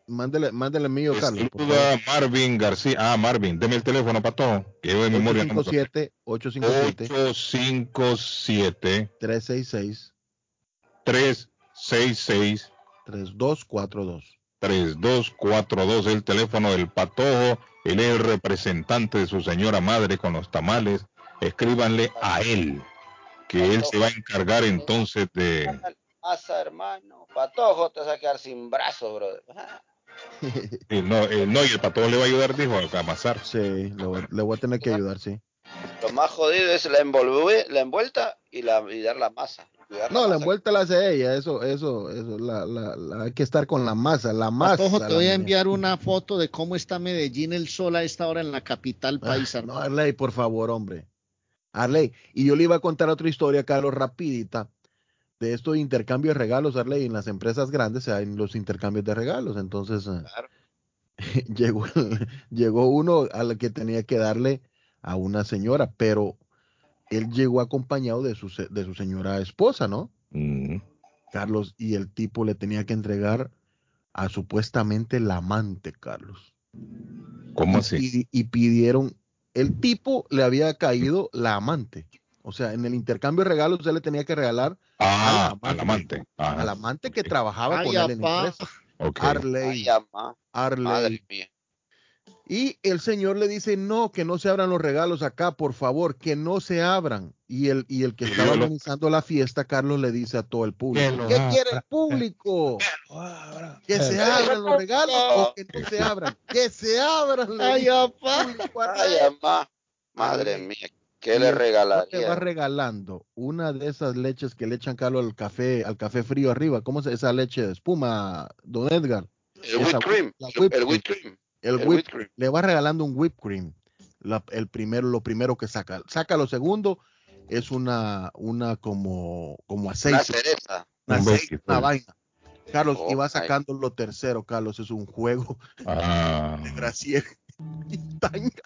Mándele, mándele mío, Carlos. Saluda Marvin García. Ah, Marvin, deme el teléfono para todo. Que yo de memoria. 857 857 366 366 3242 3242 el teléfono del patojo. Él es el representante de su señora madre con los tamales. Escríbanle a él, que él se va a encargar entonces de. Pasa, hermano. Patojo te vas a quedar sin brazos, brother. no, eh, no, y el patrón le va a ayudar, dijo, a amasar. Sí, le voy, a tener que ayudar, sí. Lo más jodido es la, la envuelta y, la, y dar la masa. No, la envuelta la hace ella, eso, eso, eso, la, la, hay que estar con la masa, la masa. Ojo, te voy a enviar una foto de cómo está Medellín el sol a esta hora en la capital ah, país. no, Arley, por favor, hombre. Arley, y yo le iba a contar otra historia, Carlos, rapidita, de esto de intercambio de regalos, Arley, en las empresas grandes se hacen los intercambios de regalos, entonces eh, llegó, llegó uno al que tenía que darle a una señora, pero él llegó acompañado de su, de su señora esposa, ¿no? Mm. Carlos, y el tipo le tenía que entregar a supuestamente la amante, Carlos. ¿Cómo así? Y, pidieron, el tipo le había caído la amante. O sea, en el intercambio de regalos él le tenía que regalar a la amante. A la amante, que trabajaba con él en la empresa. Arley. Arley. Y el Señor le dice, no, que no se abran los regalos acá, por favor, que no se abran. Y el, y el que estaba organizando la fiesta, Carlos, le dice a todo el público, ¿qué quiere el público? Que se abran los regalos o que no se abran. Que se abran. Ay, papá. Madre mía. ¿Qué le regalaría? Te va regalando una de esas leches que le echan Carlos al café, al café frío arriba. ¿Cómo es esa leche de espuma, don Edgar? El whipped cream. el whipped cream. El, whip, cream. Le va regalando un whipped cream. el primero, lo primero que saca. Saca lo segundo, es una, una como, como aceite. Una cereza. Una, aceite, una vaina. Carlos, y va sacando lo tercero, Carlos, es un juego ah. de Gracier y tanga.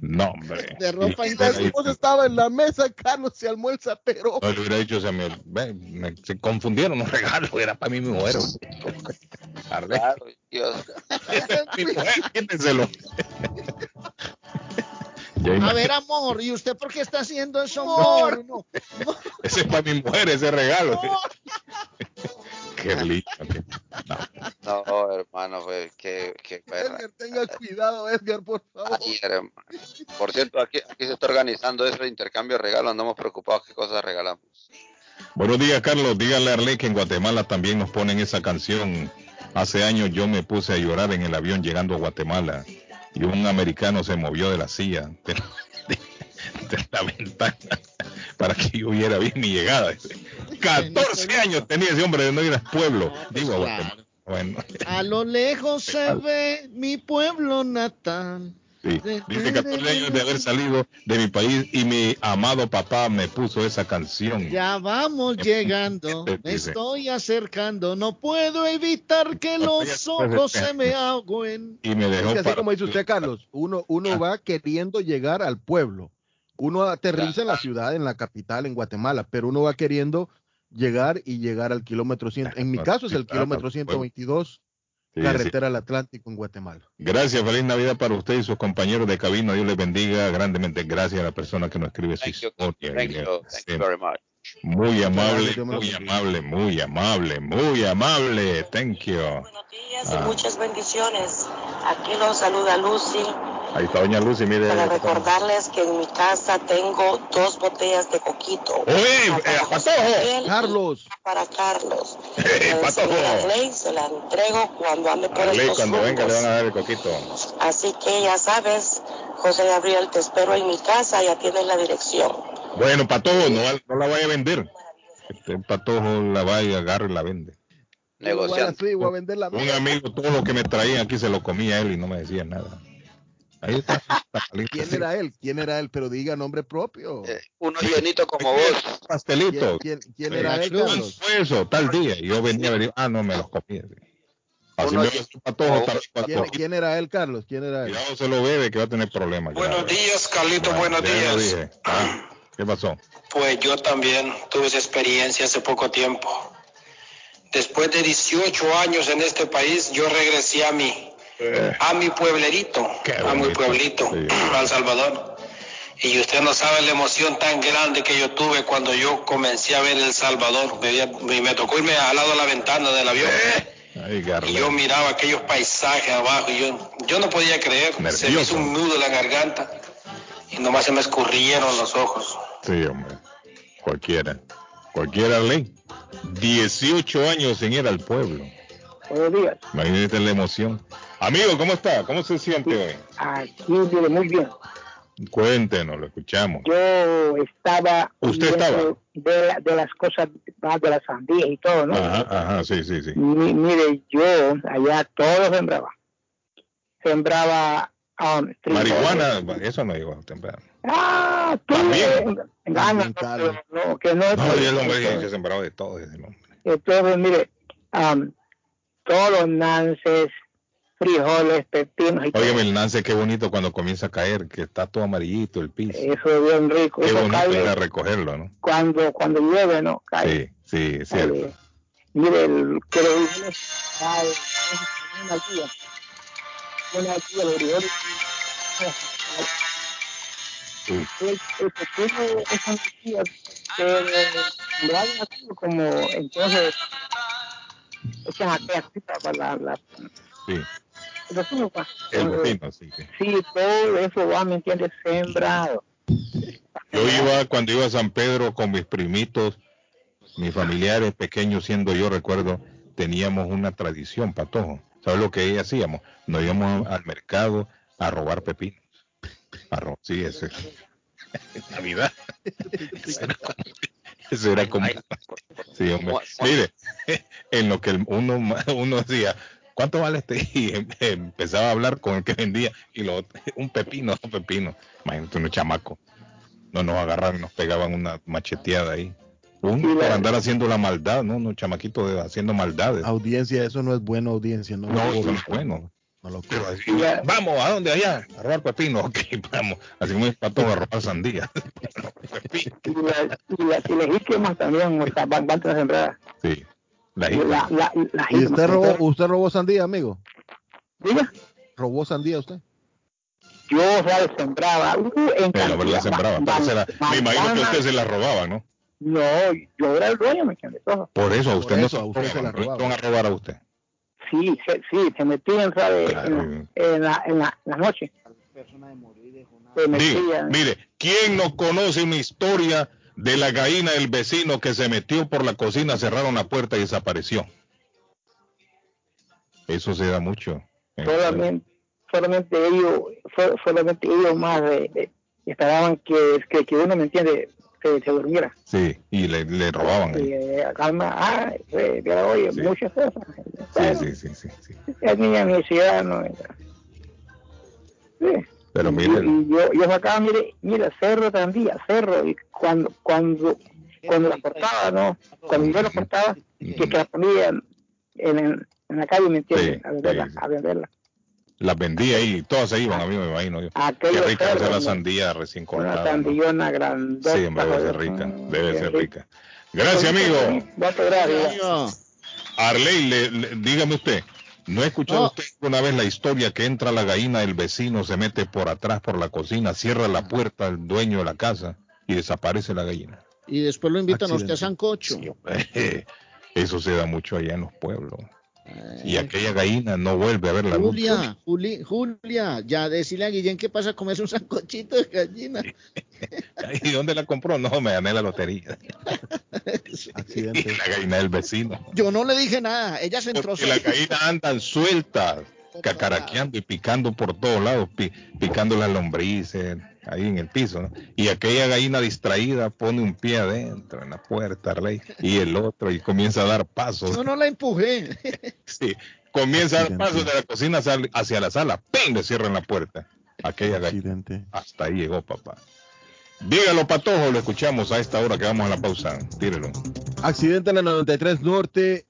No, hombre. De ropa estaba en la mesa, Carlos se almuerza, pero. No le hubiera dicho, se me, se confundieron los regalos, era para mi mujer. Claro, Dios. mi mujer, quítenselo. A ver, amor, ¿y usted por qué está haciendo eso, amor? No. Ese es para mi mujer, ese regalo. Qué lindo. No. no, hermano, pues, que, que Edgar, tenga cuidado, Edgar, por favor. Por cierto, aquí, aquí se está organizando ese intercambio de regalos, andamos preocupados qué cosas regalamos. Buenos días, Carlos. Dígale a Arley que en Guatemala también nos ponen esa canción. Hace años yo me puse a llorar en el avión llegando a Guatemala y un americano se movió de la silla, de, la ventana, para que yo viera bien mi llegada. 14 años tenía ese hombre de no ir al pueblo. Digo, bueno. A lo lejos se ve mi pueblo natal. Sí, dice 14 años de haber salido de mi país y mi amado papá me puso esa canción. Ya vamos llegando, me estoy acercando, no puedo evitar que los ojos se me ahoguen. Y me dejó así como dice usted, Carlos, uno, uno ah. va queriendo llegar al pueblo. Uno aterriza en la ciudad, en la capital, en Guatemala, pero uno va queriendo llegar y llegar al kilómetro 100. En mi caso es el kilómetro 122 carretera al Atlántico en Guatemala. Gracias, feliz Navidad para usted y sus compañeros de cabina. Dios les bendiga grandemente. Gracias a la persona que nos escribe su historia. Muy amable, muy amable, muy amable, muy amable. Thank you. Buenos días y ah. muchas bendiciones. Aquí los saluda Lucy. Ahí está doña Lucy, mire. Para recordarles que en mi casa tengo dos botellas de coquito. Oye, eh, Carlos. Para Carlos. Eh, patojo. ley se la entrego cuando ande por ley cuando venga le van a dar el coquito. Así que ya sabes, José Gabriel, te espero en mi casa, ya tienes la dirección. Bueno, Patojo, no, no la vaya a vender. Este Patojo la va y agarra y la vende. Negociando. Un amigo, todo lo que me traía aquí se lo comía él y no me decía nada. Ahí está. ¿Quién era él? ¿Quién era él? Pero diga nombre propio. Eh, uno llenito como vos. Pastelito. ¿Quién, quién, era él? Fue eso, tal día. Y yo venía a ver, ah, no, me los comí. ¿Quién, era él, Carlos? ¿Quién era él? Ya se lo bebe que va a tener problemas. Buenos días, Carlito, buenos días. ¿Qué pasó? Pues yo también tuve esa experiencia hace poco tiempo. Después de 18 años en este país, yo regresé a mi, eh. a mi pueblerito, a mi pueblito, a El Salvador. Y usted no sabe la emoción tan grande que yo tuve cuando yo comencé a ver El Salvador. Me, me tocó irme al lado de la ventana del avión. Eh y yo miraba aquellos paisajes abajo y yo, yo no podía creer. Se me hizo un nudo en la garganta y nomás se me escurrieron los ojos. Sí, hombre. Cualquiera. Cualquiera ley. 18 años sin ir al pueblo. Buenos días. Imagínate la emoción. Amigo, ¿cómo está? ¿Cómo se siente hoy? Aquí, muy bien. Cuéntenos, lo escuchamos. Yo estaba. ¿Usted estaba? de, de las cosas de las sandías y todo, ¿no? Ajá, ajá, sí, sí, sí. mire, yo allá todo sembraba. Sembraba um, marihuana, eso no a temprano. Ah, tú También. Gana, no, que no, no, el hombre se sembraba de todo ese hombre. Entonces, mire, um, todos los nances, frijoles, pepinos. Y Oye, el nance, qué bonito cuando comienza a caer, que está todo amarillito el piso. Eso es bien rico. Qué bonito ir a recogerlo, ¿no? Cuando, cuando llueve, ¿no? Cae. Sí, sí, cierto. mire, el, que los frijoles caen una guía. Una guía, los frijoles. Sí. El, el pepino es una guía, pero lo así como, entonces, echan aquí para la, la... Sí el sí, sí. todo eso va, ¿me entiendes? Sembrado. Yo iba, cuando iba a San Pedro con mis primitos, mis familiares pequeños siendo yo, recuerdo, teníamos una tradición, patojo. ¿Sabes lo que hacíamos? Nos íbamos al mercado a robar pepinos. A sí, eso Navidad. Eso era como... Sí, hombre. Mire, en lo que uno, uno decía, ¿cuánto vale este? Y em, empezaba a hablar con el que vendía y lo, un pepino, un pepino. Imagínate, unos chamaco. No nos agarraron, nos pegaban una macheteada ahí. Uno para andar haciendo la maldad, ¿no? Unos chamaquitos haciendo maldades. Audiencia, eso no es buena audiencia, ¿no? No, eso no es bueno. No lo vamos, ¿a dónde? Allá, a robar pepino. Ok, vamos. Así como es para todo a robar sandía. y, la, y, la, y legítimas también van, van a sembrar. Sí. ¿Y usted robó, usted robó sandía, amigo? ¿Diga? ¿Robó sandía usted? Yo, o sembraba. Uh, en Pero la sembraba. me imagino que usted se la robaba, ¿no? No, yo era el dueño, ¿me entiendes? Por eso, a usted no se, usted se la robaba. a robar a usted. Sí, se, sí, se metían. En, en, la, en, la, en la noche. mire, ¿quién no conoce una historia de la gallina del vecino que se metió por la cocina, cerraron la puerta y desapareció. Eso se da mucho. Solamente, solamente ellos, solamente ellos más esperaban que, que, uno me entiende, se, se durmiera. Sí, y le, le robaban. Y, eh, calma, ah, eh, oye, muchas cosas. Sí, sí, sí, sí, sí. Es necesidad, ¿no? Sí. Pero mire. Y, yo, yo sacaba, mire, mire, cerro también, cerro, y cuando, cuando, cuando la cortaba, ¿no? Cuando yo la cortaba, que, la ponía en, en, la calle, ¿me entiendes? a venderla, a venderla. Las vendía ahí, todas se iban, a mí me imagino yo. Qué rica debe la sandía recién cortada. Una sandillona grandota. Sí, debe ser rica, debe ser rica. Gracias, amigo. Muchas gracias. Arley, le, dígame usted, ¿No ha escuchado usted una vez la historia que entra la gallina del vecino, se mete por atrás por la cocina, cierra la puerta el dueño de la casa y desaparece la gallina? Y después lo invitan a usted a Sancocho. eso se da mucho allá en los pueblos. Y aquella gallina no vuelve a ver la Julia, Julia, ya decirle a Guillén qué pasa comerse un sancochito de gallina. ¿Y dónde la compró? No, me gané la lotería. Accidente. La gallina del vecino. Yo no le dije nada, ella se entró. Y las gallinas andan sueltas, cacaraqueando y picando por todos lados, picando las lombrices, ahí en el piso, ¿no? Y aquella gallina distraída pone un pie adentro en la puerta, Rey, y el otro, y comienza a dar pasos. No, no la empujé. sí, comienza a dar pasos de la cocina hacia la sala, ¡pum! le cierran la puerta. Aquella gallina. Hasta ahí llegó papá. Dígalo, Patojo, lo escuchamos a esta hora que vamos a la pausa. Tírelo. Accidente en la 93 Norte,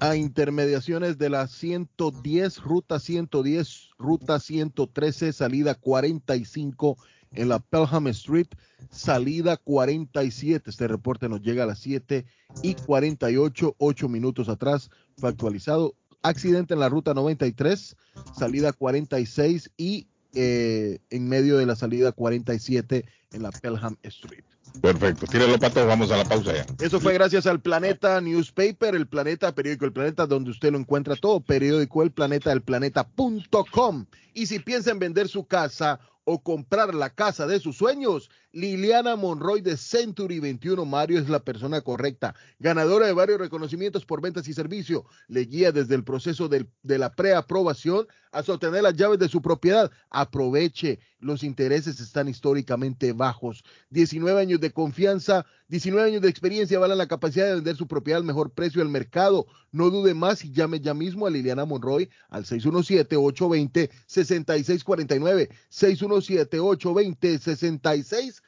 a intermediaciones de la 110, ruta 110, ruta 113, salida 45 en la Pelham Street, salida 47. Este reporte nos llega a las 7 y 48, 8 minutos atrás, fue actualizado. Accidente en la ruta 93, salida 46 y eh, en medio de la salida 47 en la Pelham Street. Perfecto, tíralo pato, vamos a la pausa ya. Eso fue gracias al Planeta Newspaper, el Planeta, periódico El Planeta, donde usted lo encuentra todo, periódico El Planeta, el planeta.com. Y si piensa en vender su casa o comprar la casa de sus sueños, Liliana Monroy de Century 21 Mario es la persona correcta, ganadora de varios reconocimientos por ventas y servicio. Le guía desde el proceso de, la preaprobación hasta obtener las llaves de su propiedad. Aproveche los intereses están históricamente bajos. 19 años de confianza, 19 años de experiencia valen la capacidad de vender su propiedad al mejor precio del mercado. No dude más y llame ya mismo a Liliana Monroy al 617-820-6649. 617-820-6649.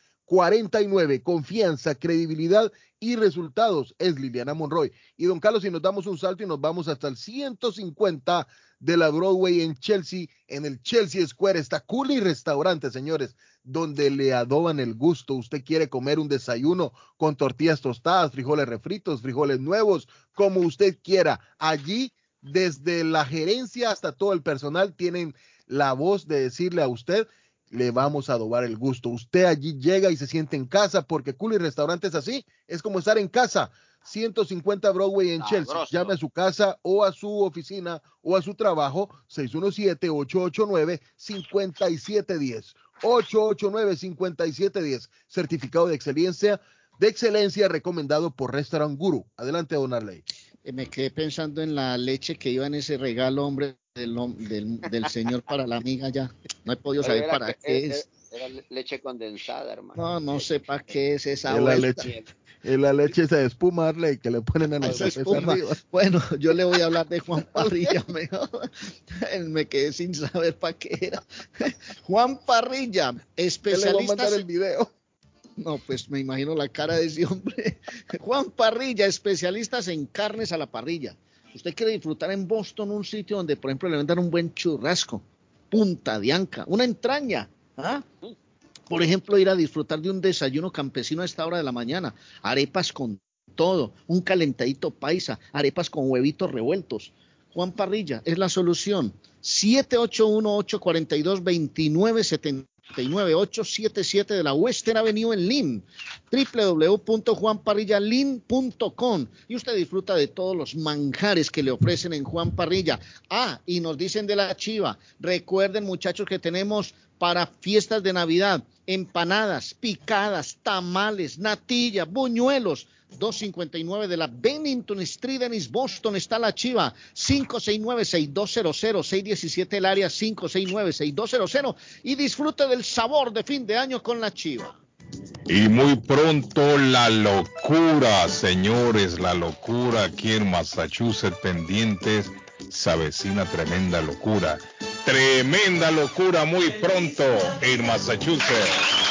Confianza, credibilidad y resultados es Liliana Monroy. Y don Carlos, si nos damos un salto y nos vamos hasta el 150 de la Broadway en Chelsea, en el Chelsea Square está Coolie Restaurante, señores, donde le adoban el gusto. Usted quiere comer un desayuno con tortillas tostadas, frijoles refritos, frijoles nuevos, como usted quiera. Allí, desde la gerencia hasta todo el personal, tienen la voz de decirle a usted le vamos a adobar el gusto. Usted allí llega y se siente en casa porque Coolie Restaurante es así, es como estar en casa. 150 Broadway en Chelsea. Llame a su casa o a su oficina o a su trabajo 617-889-5710. 889-5710. Certificado de excelencia, de excelencia recomendado por Restaurant Guru. Adelante, Don Arley. Eh, me quedé pensando en la leche que iba en ese regalo, hombre, del, del, señor para la amiga ya. No he podido saber para qué es. Era leche condensada, hermano. No, no sé para qué es esa la leche en la leche se espumarle y que le ponen a la espuma. Bueno, yo le voy a hablar de Juan Parrilla, mejor. me quedé sin saber para qué era. Juan Parrilla, especialista. Le voy a mandar el video. No, pues me imagino la cara de ese hombre. Juan Parrilla, especialistas en carnes a la parrilla. Usted quiere disfrutar en Boston un sitio donde, por ejemplo, le vendan un buen churrasco, punta de anca, una entraña. ¿ah? Por ejemplo, ir a disfrutar de un desayuno campesino a esta hora de la mañana, arepas con todo, un calentadito paisa, arepas con huevitos revueltos. Juan Parrilla es la solución. 781-842-2979. 877 de la Western Avenue en Lynn, www.juanparrillalin.com y usted disfruta de todos los manjares que le ofrecen en Juan Parrilla. Ah, y nos dicen de la chiva, recuerden muchachos que tenemos para fiestas de Navidad, empanadas, picadas, tamales, natilla, buñuelos. 259 de la Bennington Street en East Boston está la chiva. 569-6200-617 el área 569-6200 y disfrute del sabor de fin de año con la chiva. Y muy pronto la locura, señores, la locura aquí en Massachusetts pendientes se avecina tremenda locura. Tremenda locura muy pronto en Massachusetts.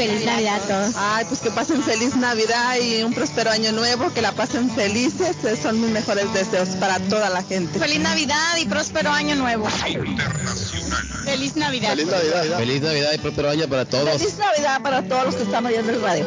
Feliz Navidad a todos. Ay, pues que pasen feliz Navidad y un próspero año nuevo, que la pasen felices, son mis mejores deseos para toda la gente. Feliz Navidad y próspero año nuevo. Feliz Navidad. Feliz Navidad. Feliz Navidad y próspero año para todos. Feliz Navidad para todos los que están oyendo el radio.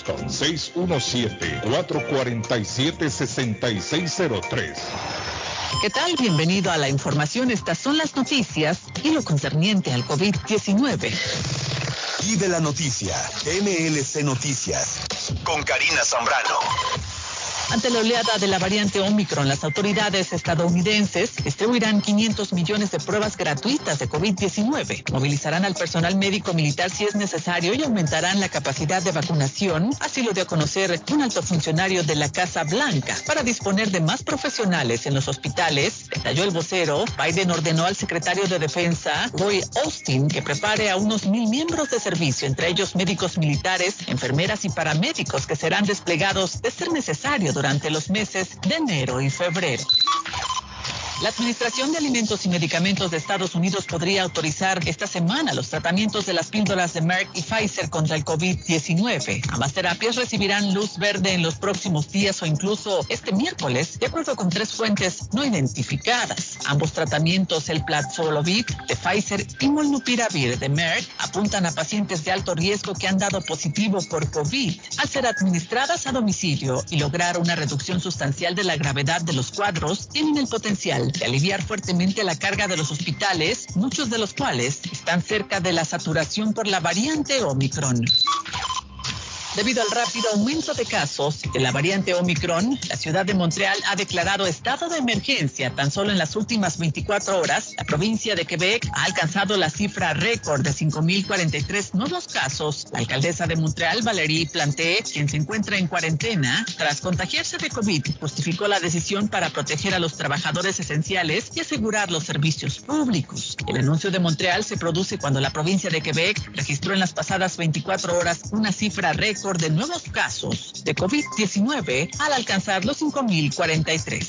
617-447-6603. ¿Qué tal? Bienvenido a la información. Estas son las noticias y lo concerniente al COVID-19. Y de la noticia, MLC Noticias, con Karina Zambrano. Ante la oleada de la variante Omicron, las autoridades estadounidenses distribuirán 500 millones de pruebas gratuitas de COVID-19. Movilizarán al personal médico militar si es necesario y aumentarán la capacidad de vacunación. Así lo dio a conocer un alto funcionario de la Casa Blanca. Para disponer de más profesionales en los hospitales, detalló el vocero, Biden ordenó al secretario de Defensa, Roy Austin, que prepare a unos mil miembros de servicio, entre ellos médicos militares, enfermeras y paramédicos que serán desplegados de ser necesario durante los meses de enero y febrero. La Administración de Alimentos y Medicamentos de Estados Unidos podría autorizar esta semana los tratamientos de las píldoras de Merck y Pfizer contra el COVID-19. Ambas terapias recibirán luz verde en los próximos días o incluso este miércoles, de acuerdo con tres fuentes no identificadas. Ambos tratamientos, el Plazolovit de Pfizer y Molnupiravir de Merck, apuntan a pacientes de alto riesgo que han dado positivo por COVID al ser administradas a domicilio y lograr una reducción sustancial de la gravedad de los cuadros, tienen el potencial aliviar fuertemente la carga de los hospitales, muchos de los cuales están cerca de la saturación por la variante Omicron. Debido al rápido aumento de casos de la variante Omicron, la ciudad de Montreal ha declarado estado de emergencia. Tan solo en las últimas 24 horas, la provincia de Quebec ha alcanzado la cifra récord de 5.043 nuevos casos. La alcaldesa de Montreal, Valérie Planté, quien se encuentra en cuarentena tras contagiarse de COVID, justificó la decisión para proteger a los trabajadores esenciales y asegurar los servicios públicos. El anuncio de Montreal se produce cuando la provincia de Quebec registró en las pasadas 24 horas una cifra récord de nuevos casos de COVID-19 al alcanzar los 5.043.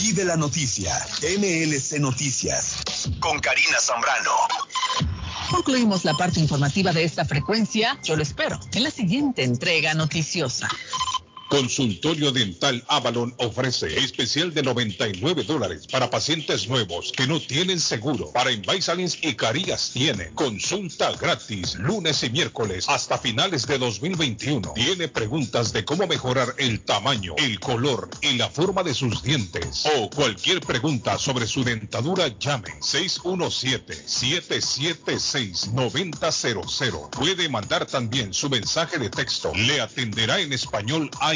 Y de la noticia, MLC Noticias, con Karina Zambrano. Concluimos la parte informativa de esta frecuencia. Yo lo espero en la siguiente entrega noticiosa. Consultorio Dental Avalon ofrece especial de 99 dólares para pacientes nuevos que no tienen seguro. Para Invisalins y Carías tiene consulta gratis lunes y miércoles hasta finales de 2021. Tiene preguntas de cómo mejorar el tamaño, el color y la forma de sus dientes o cualquier pregunta sobre su dentadura llame 617-776-9000. Puede mandar también su mensaje de texto. Le atenderá en español a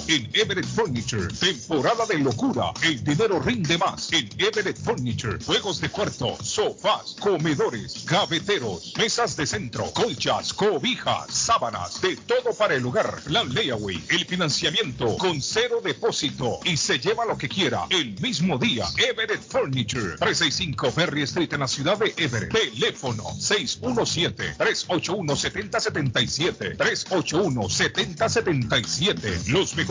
en Everett Furniture. Temporada de locura. El dinero rinde más en Everett Furniture. Juegos de cuarto, sofás, comedores, gaveteros, mesas de centro, colchas, cobijas, sábanas, de todo para el hogar. Plan layaway, el financiamiento con cero depósito y se lleva lo que quiera el mismo día. Everett Furniture. 365 Ferry Street en la ciudad de Everett. Teléfono 617-381-7077. 381-7077. Los mejores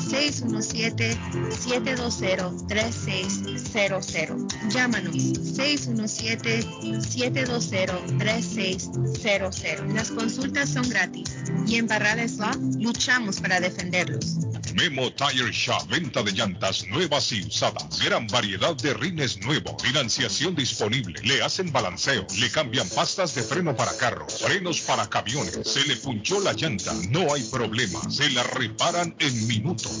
617-720-3600. Llámanos 617-720-3600. Las consultas son gratis y en Barrales Law luchamos para defenderlos. Memo Tire Shop, venta de llantas nuevas y usadas. Gran variedad de rines nuevos. Financiación disponible. Le hacen balanceo. Le cambian pastas de freno para carros. Frenos para camiones. Se le punchó la llanta. No hay problema. Se la reparan en minutos.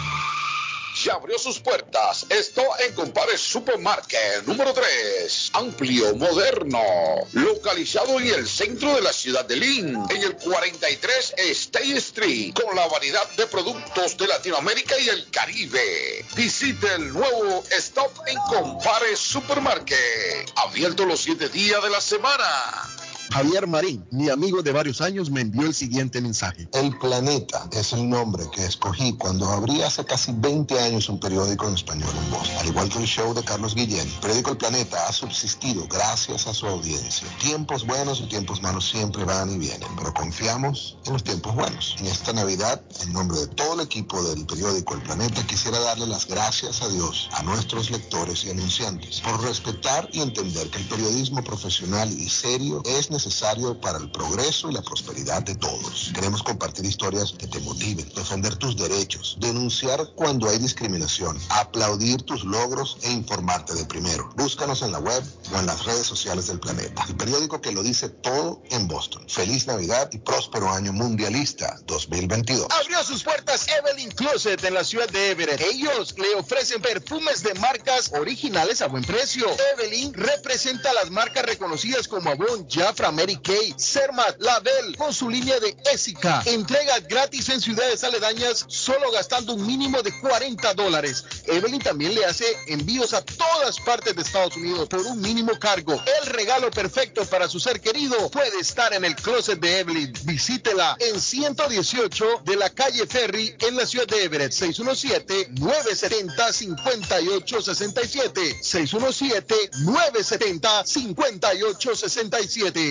ya abrió sus puertas. Esto en Compare Supermarket número 3. Amplio, moderno. Localizado en el centro de la ciudad de Lynn. En el 43 State Street. Con la variedad de productos de Latinoamérica y el Caribe. Visite el nuevo Stop en Compare Supermarket. Abierto los 7 días de la semana. Javier Marín, mi amigo de varios años, me envió el siguiente mensaje. El Planeta es el nombre que escogí cuando abrí hace casi 20 años un periódico en español en voz. Al igual que el show de Carlos Guillén, el periódico El Planeta ha subsistido gracias a su audiencia. Tiempos buenos y tiempos malos siempre van y vienen, pero confiamos en los tiempos buenos. En esta Navidad, en nombre de todo el equipo del periódico El Planeta, quisiera darle las gracias a Dios, a nuestros lectores y anunciantes, por respetar y entender que el periodismo profesional y serio es necesario para el progreso y la prosperidad de todos. Queremos compartir historias que te motiven, defender tus derechos, denunciar cuando hay discriminación, aplaudir tus logros e informarte de primero. Búscanos en la web o en las redes sociales del planeta. El periódico que lo dice todo en Boston. Feliz Navidad y próspero año mundialista 2022. Abrió sus puertas Evelyn Closet en la ciudad de Everett. Ellos le ofrecen perfumes de marcas originales a buen precio. Evelyn representa las marcas reconocidas como Avon, Jafra, Mary Kay, Cermat, Label, con su línea de Essica. Entrega gratis en ciudades aledañas solo gastando un mínimo de 40 dólares. Evelyn también le hace envíos a todas partes de Estados Unidos por un mínimo cargo. El regalo perfecto para su ser querido puede estar en el closet de Evelyn. Visítela en 118 de la calle Ferry en la ciudad de Everett. 617-970-5867. 617-970-5867.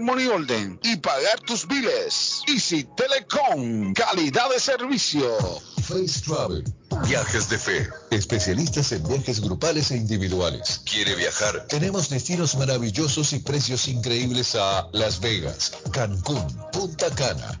money order y pagar tus biles. Easy Telecom. Calidad de servicio. Face Travel. Viajes de fe. Especialistas en viajes grupales e individuales. ¿Quiere viajar? Tenemos destinos maravillosos y precios increíbles a Las Vegas, Cancún, Punta Cana,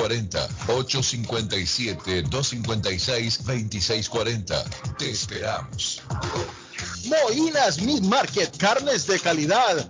857-256-2640. Te esperamos. Moinas Meat Market, carnes de calidad,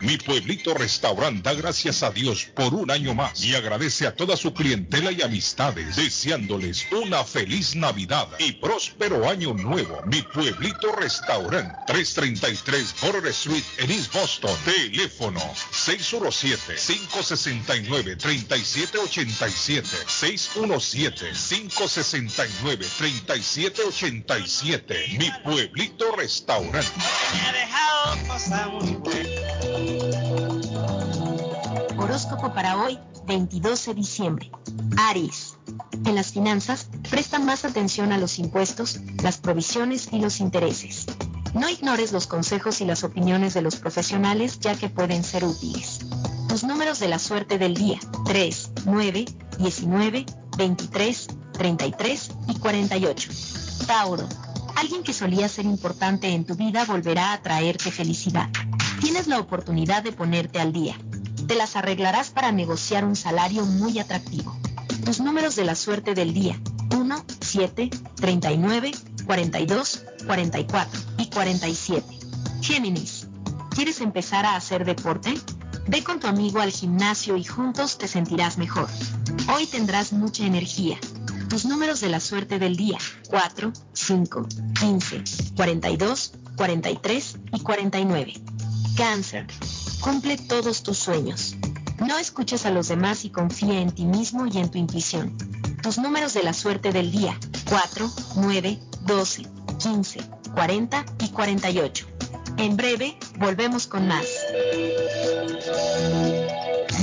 Mi pueblito restaurante da gracias a Dios por un año más y agradece a toda su clientela y amistades, deseándoles una feliz Navidad y próspero año nuevo. Mi pueblito restaurante 333 Border Street en East Boston. Teléfono 617-569-3787. 617-569-3787. Mi pueblito restaurante. Horóscopo para hoy, 22 de diciembre. Aries. En las finanzas, presta más atención a los impuestos, las provisiones y los intereses. No ignores los consejos y las opiniones de los profesionales ya que pueden ser útiles. Tus números de la suerte del día. 3, 9, 19, 23, 33 y 48. Tauro. Alguien que solía ser importante en tu vida volverá a traerte felicidad. Tienes la oportunidad de ponerte al día. Te las arreglarás para negociar un salario muy atractivo. Tus números de la suerte del día. 1, 7, 39, 42, 44 y 47. Géminis. ¿Quieres empezar a hacer deporte? Ve con tu amigo al gimnasio y juntos te sentirás mejor. Hoy tendrás mucha energía. Tus números de la suerte del día. 4, 5, 15, 42, 43 y 49. Cáncer. Cumple todos tus sueños. No escuches a los demás y confía en ti mismo y en tu intuición. Tus números de la suerte del día. 4, 9, 12, 15, 40 y 48. En breve, volvemos con más.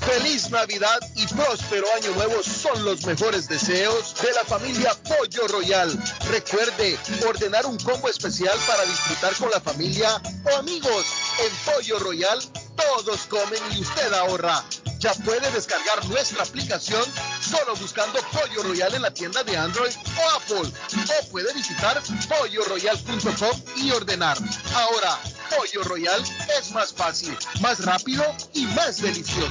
Feliz Navidad y próspero año nuevo son los mejores deseos de la familia Pollo Royal. Recuerde ordenar un combo especial para disfrutar con la familia o amigos. En Pollo Royal todos comen y usted ahorra. Ya puede descargar nuestra aplicación solo buscando Pollo Royal en la tienda de Android o Apple. O puede visitar polloroyal.com y ordenar. Ahora, Pollo Royal es más fácil, más rápido y más delicioso.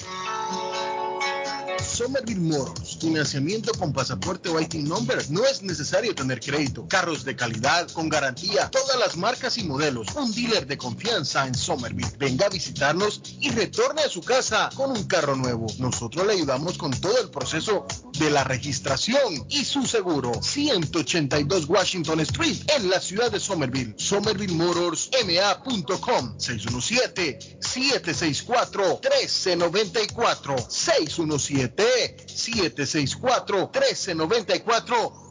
Somerville Motors, financiamiento con pasaporte o IT number. No es necesario tener crédito. Carros de calidad, con garantía, todas las marcas y modelos. Un dealer de confianza en Somerville. Venga a visitarnos y retorne a su casa con un carro nuevo. Nosotros le ayudamos con todo el proceso de la registración y su seguro. 182 Washington Street en la ciudad de Somerville. SomervilleMotorsMA.com 617 764 1394 617 764-1394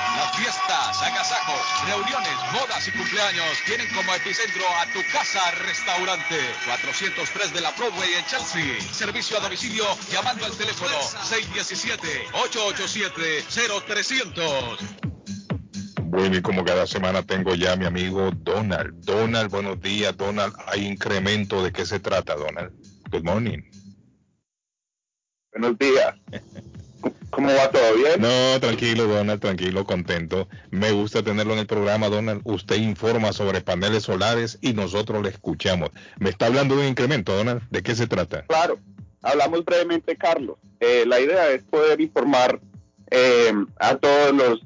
Las fiestas, agasajos, reuniones, bodas y cumpleaños tienen como epicentro a tu casa restaurante. 403 de la Broadway en Chelsea. Servicio a domicilio llamando al teléfono 617-887-0300. Bueno, y como cada semana tengo ya a mi amigo Donald. Donald, buenos días, Donald. ¿Hay incremento? ¿De qué se trata, Donald? Good morning. Buenos días. ¿Cómo va todo bien? No, tranquilo, Donald, tranquilo, contento. Me gusta tenerlo en el programa, Donald. Usted informa sobre paneles solares y nosotros le escuchamos. Me está hablando de un incremento, Donald. ¿De qué se trata? Claro, hablamos brevemente, Carlos. Eh, la idea es poder informar eh, a todos los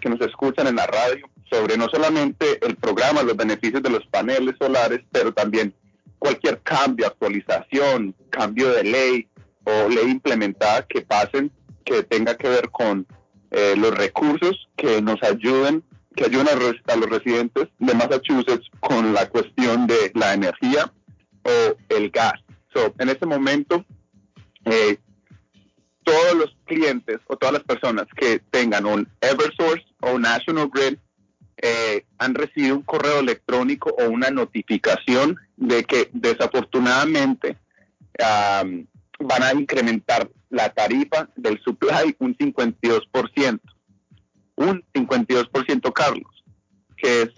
que nos escuchan en la radio sobre no solamente el programa, los beneficios de los paneles solares, pero también cualquier cambio, actualización, cambio de ley o ley implementada que pasen que tenga que ver con eh, los recursos que nos ayuden, que ayuden a, los residentes de Massachusetts con la cuestión de la energía o el gas. So, en este momento, eh, todos los clientes o todas las personas que tengan un Eversource o National Grid eh, han recibido un correo electrónico o una notificación de que desafortunadamente van a incrementar la tarifa del supply un 52%. Un 52%, Carlos, que es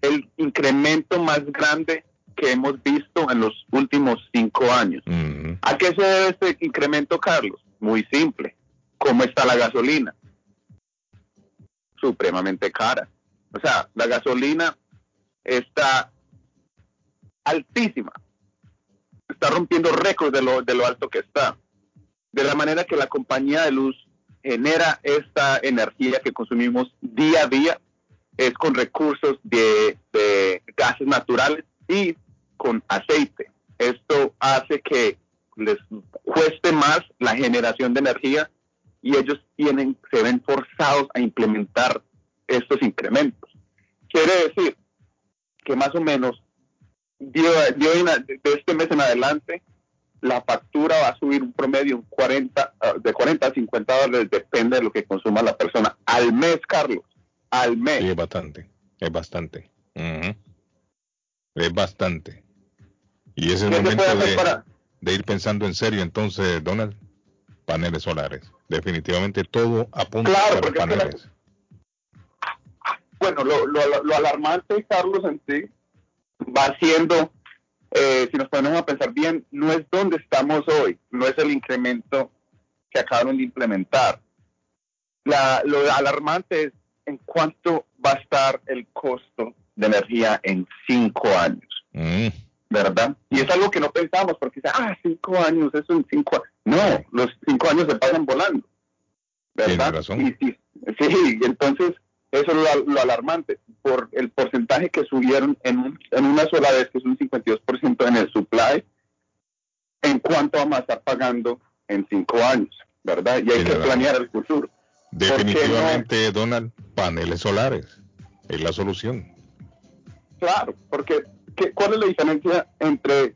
el incremento más grande que hemos visto en los últimos cinco años. ¿A qué se debe este incremento, Carlos? Muy simple. ¿Cómo está la gasolina? Supremamente cara. O sea, la gasolina está altísima. Está rompiendo récords de lo, de lo alto que está. De la manera que la compañía de luz genera esta energía que consumimos día a día es con recursos de, de gases naturales y con aceite. Esto hace que les cueste más la generación de energía y ellos tienen, se ven forzados a implementar estos incrementos. Quiere decir que más o menos de este mes en adelante la factura va a subir un promedio 40, ah, de 40 a 50 dólares, depende de lo que consuma la persona. Al mes, Carlos, al mes. Sí, es bastante, es bastante. Es bastante. Y es el momento de, de ir pensando en serio entonces, Donald, paneles solares. Definitivamente todo apunta claro, para paneles. Bueno, lo, lo, lo, alarmante, Carlos, en sí, va siendo, eh, si nos ponemos a pensar bien, no es donde estamos hoy, no es el incremento que acabaron de implementar. La, lo alarmante es en cuánto va a estar el costo de energía en cinco años. Mm. ¿verdad? Y es algo que no pensamos porque dice, ah, cinco años, eso en cinco años. No, los cinco años se pasan volando, ¿verdad? sí, sí, entonces eso es lo, alarmante, por el porcentaje que subieron en, en una sola vez, que es un 52% en el supply, en cuánto vamos a estar pagando en cinco años, ¿verdad? Y hay que planear el futuro. Definitivamente, Donald, paneles solares es la solución. Claro, porque ¿cuál es la diferencia entre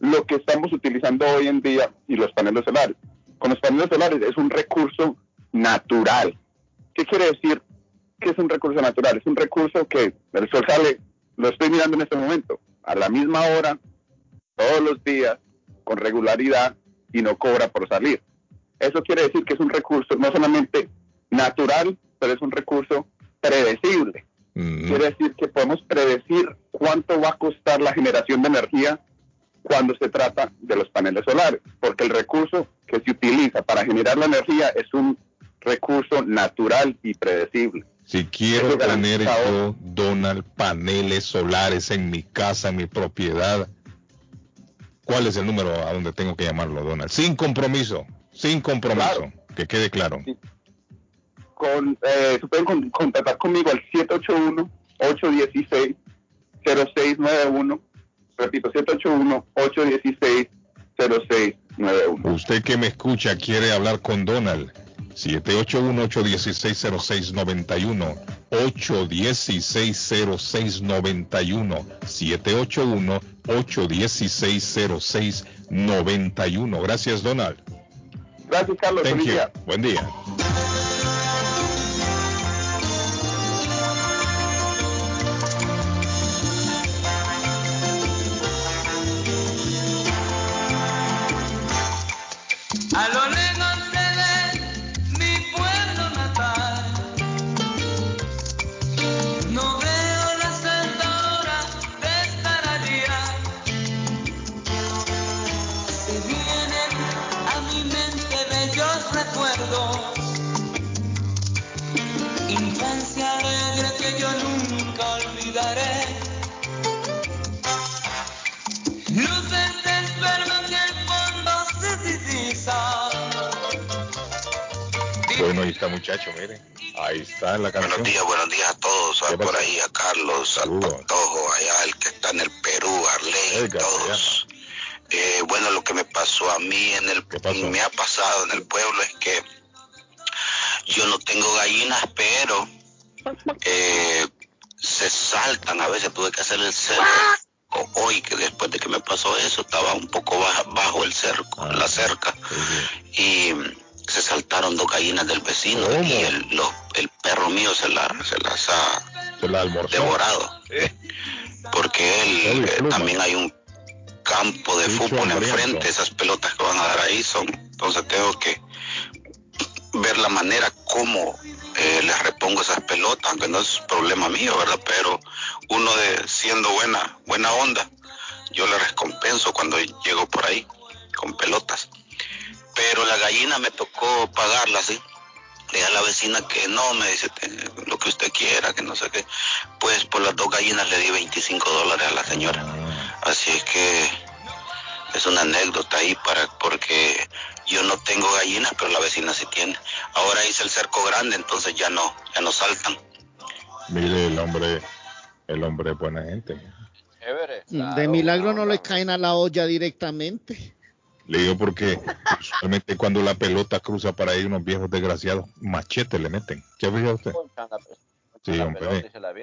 lo que estamos utilizando hoy en día y los paneles solares? Con los paneles solares es un recurso natural. ¿Qué quiere decir que es un recurso natural? Es un recurso que el sol sale, lo estoy mirando en este momento, a la misma hora, todos los días, con regularidad y no cobra por salir. Eso quiere decir que es un recurso no solamente natural, pero es un recurso predecible. Quiere decir que podemos predecir cuánto va a costar la generación de energía cuando se trata de los paneles solares, porque el recurso que se utiliza para generar la energía es un recurso natural y predecible. Si quiero tener yo, Donald, paneles solares en mi casa, en mi propiedad, ¿cuál es el número a donde tengo que llamarlo, Donald? Sin compromiso, sin compromiso, que quede claro con, eh, se pueden contactar conmigo al 781-816-0691. Repito, 781-816-0691. Usted que me escucha quiere hablar con Donald. 781-816-0691. 816-0691. 781-816-0691. Gracias, Donald. Gracias, Carlos. Buen día. Está muchacho, mire. Ahí está la canción. Buenos días, buenos días a todos. por ahí a Carlos, al allá el que está en el Perú, Arley, todos. Eh, bueno, lo que me pasó a mí en el me ha pasado en el pueblo es que yo no tengo gallinas, pero eh, se saltan. A veces tuve que hacer el cerco. Hoy, que después de que me pasó eso, estaba un poco bajo, el cerco, la cerca. Y se saltaron dos gallinas del vecino y el, el perro mío se, la, se las ha devorado. Porque él eh, también hay un campo de fútbol enfrente, esas pelotas que van a dar ahí son, entonces tengo que ver la manera como eh, les repongo esas pelotas, aunque no es problema mío, ¿verdad? Pero uno de siendo buena, buena onda, yo le recompenso cuando llego por ahí con pelotas. Pero la gallina me tocó pagarla, ¿sí? Le a la vecina que no, me dice lo que usted quiera, que no sé qué. Pues por las dos gallinas le di 25 dólares a la señora. Así es que es una anécdota ahí para porque yo no tengo gallinas, pero la vecina sí tiene. Ahora hice el cerco grande, entonces ya no, ya no saltan. Mire, el hombre, el hombre es buena gente. de milagro no le caen a la olla directamente. Le digo porque usualmente cuando la pelota cruza para ahí unos viejos desgraciados, machete le meten. ¿Qué ha usted? Sí, hombre. Se la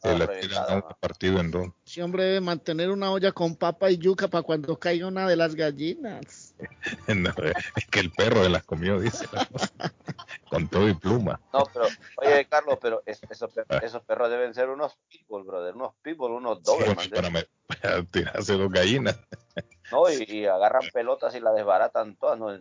se la tiran un partido en dos. Sí, hombre, debe mantener una olla con papa y yuca para cuando caiga una de las gallinas. no, es que el perro de las comió, dice. con todo y pluma. No, pero, oye, Carlos, pero esos, perros deben ser unos pitbull, brother. Unos pitbull, unos dobles. Sí, para, para tirarse dos gallinas. No, y, agarran pelotas y la desbaratan todas. ¿no?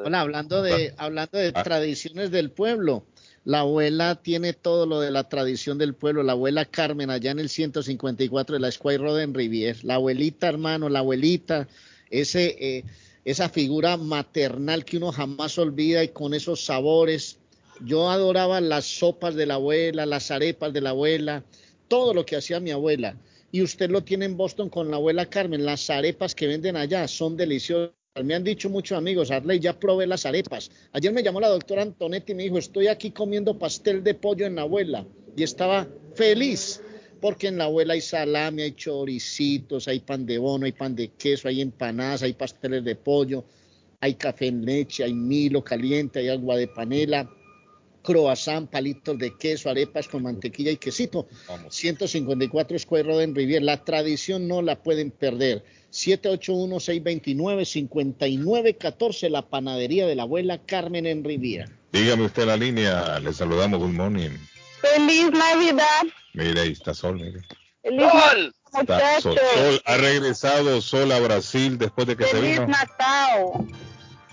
Bueno, hablando de, hablando de ah. tradiciones del pueblo, la abuela tiene todo lo de la tradición del pueblo. La abuela Carmen, allá en el 154 de la Square Road Rivier. La abuelita, hermano, la abuelita, ese, eh, esa figura maternal que uno jamás olvida y con esos sabores. Yo adoraba las sopas de la abuela, las arepas de la abuela, todo lo que hacía mi abuela y usted lo tiene en Boston con la abuela Carmen. Las arepas que venden allá son deliciosas. Me han dicho muchos amigos, Arley, ya probé las arepas. Ayer me llamó la doctora Antonetti y me dijo, estoy aquí comiendo pastel de pollo en la abuela. Y estaba feliz, porque en la abuela hay salami, hay choricitos, hay pan de bono, hay pan de queso, hay empanadas, hay pasteles de pollo, hay café en leche, hay milo caliente, hay agua de panela, croissant, palitos de queso, arepas con mantequilla y quesito. 154 Square Road en Rivier. La tradición no la pueden perder. 781-629-5914, la panadería de la abuela Carmen en Riviera. Dígame usted la línea, le saludamos, good morning. Feliz Navidad. Mire, ahí está Sol, mire. Sol. Sol, ha regresado Sol a Brasil después de que se vino. Feliz Natal.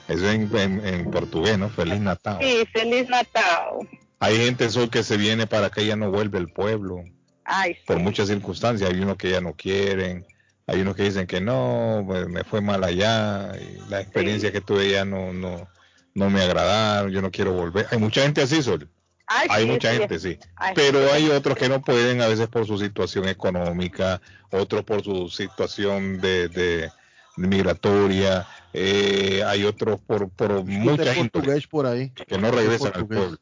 Es en, portugués, ¿no? Feliz Natal. Sí, feliz Natal. Hay gente Sol que se viene para que ella no vuelva al pueblo. Ay, Por muchas circunstancias. Hay unos que ya no quieren. Hay unos que dicen que no, pues, me fue mal allá. Y la experiencia que tuve ya no, no, no me agradaron. Yo no quiero volver. Hay mucha gente así, Sol. hay mucha gente, sí. Pero hay otros que no pueden, a veces por su situación económica, otros por su situación de, de migratoria, eh, hay otros por, por mucha gente por ahí. que no regresan al pueblo.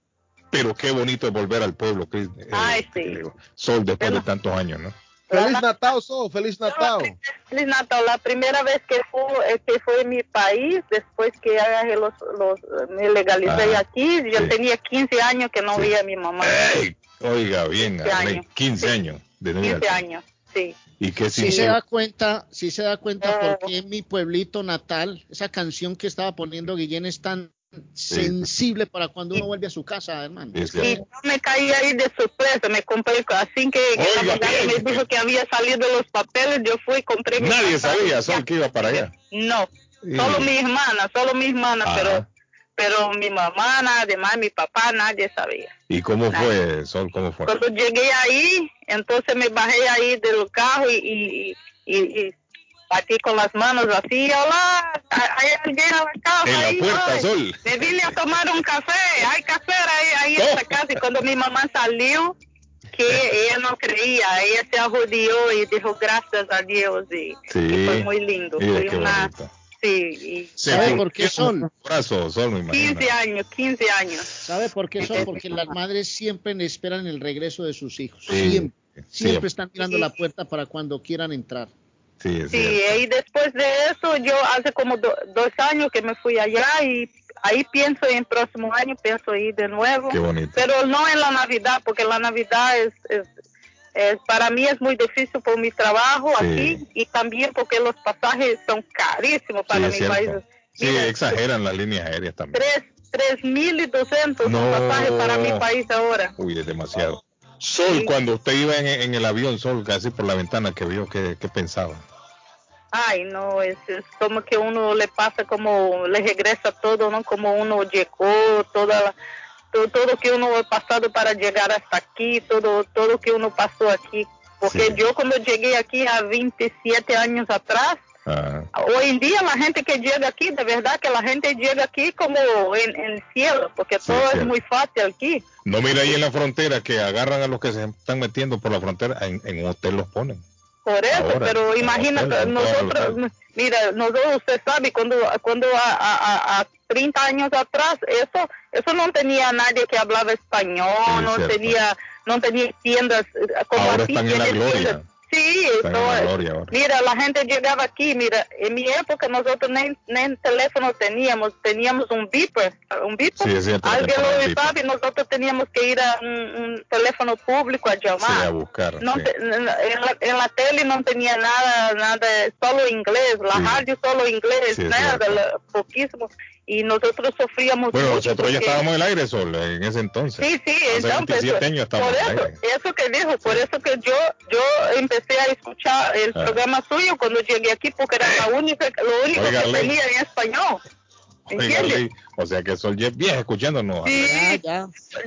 Pero qué bonito es volver al pueblo, Chris. Eh, Sol después de tantos años, ¿no? Feliz Natal, Sol, feliz Natal. Feliz Natal. La primera vez que fue, eh, que fue en mi país, después que los, los, me legalicé ah, aquí, yo tenía 15 años que no veía a mi mamá. oiga, bien, 15 años. 15 años. De 15 años, sí. ¿Y qué si se da cuenta, si se da cuenta por qué en mi pueblito natal, esa canción que estaba poniendo Guillén es tan sensible para cuando uno vuelve a su casa, hermano. Y yo me caí ahí de sorpresa, me compré, así que, me dijo que había salido los papeles, yo fui y compré. Nadie sabía, solo que iba para allá. No, solo mi hermana, solo mi hermana, pero pero mi mamá, además mi papá, nadie sabía. ¿Y cómo fue, Sol? ¿Cómo fue? Cuando llegué ahí, entonces me bajé ahí del carro y, y, y, batí con las manos así, hola, hay alguien en la casa. En ahí, la puerta, Sol. Me vine a tomar un café, hay café ahí, ahí en la casa. Y cuando mi mamá salió, que ella no creía, ella se arrodilló y dijo gracias a Dios y, fue muy lindo. fue una... Sí, ¿Sabe por qué son? 15 años, 15 años. ¿Sabe por qué son? Porque las madres siempre esperan el regreso de sus hijos. siempre. Siempre están mirando la puerta para cuando quieran entrar. Sí, y después de eso, yo hace como dos años que me fui allá y ahí pienso en el próximo año, pienso ir de nuevo. Qué bonito. Pero no en la Navidad, porque la Navidad es, es, es para mí es muy difícil por mi trabajo Sí. aquí y también porque los pasajes son carísimos para Sí, mi país. Sí, exageran las líneas aéreas también. Tres, tres mil y doscientos No. pasajes para mi país ahora. Uy, es demasiado. Sol, cuando usted iba en, en el avión, Sol, casi por la ventana que vio, ¿qué, qué pensaba? Ay, no, es, es como que uno le pasa como, le regresa todo, ¿no? Como uno llegó, toda la- todo, todo que uno ha pasado para llegar hasta aquí, todo, todo que uno pasó aquí. Porque yo cuando llegué aquí a 27 años atrás, hoy en día la gente que llega aquí, de verdad que la gente llega aquí como en en el cielo, porque todo es muy fácil aquí. no mira ahí en la frontera que agarran a los que se están metiendo por la frontera, en, en un hotel los ponen. Por eso, Ahora, pero imagínate, nosotros, mira, nosotros, usted sabe, cuando, cuando a, a, a- a 30 años atrás, eso, eso no tenía nadie que hablaba español, Sí, no cierto. tenía, no tenía tiendas eh, como Ahora así están en la gloria. tiendas. Sí, ahora. Mira, la gente llegaba aquí, mira, en mi época nosotros ni, ni teléfono teníamos, teníamos un beeper, un beeper. Sí, cierto, Alguien lo beeper. sabe, nosotros teníamos que ir a un, un teléfono público a llamar. Sí, a buscar. No sí. te- en, la, en la tele no tenía nada, nada, solo inglés, la radio solo inglés, nada, poquísimo. Y nosotros sufríamos Bueno, mucho. nosotros ya porque- estábamos en el aire, Sol, en ese entonces. Sí, sí, Hace entonces, 27 años estábamos por en el eso, aire. eso que dijo, por eso que yo yo empecé a escuchar el Ah. programa suyo cuando llegué aquí porque era la única, lo único Oiga, que Ley. tenía en español. Oiga, o sea que Sol ya es vieja escuchándonos. Sí,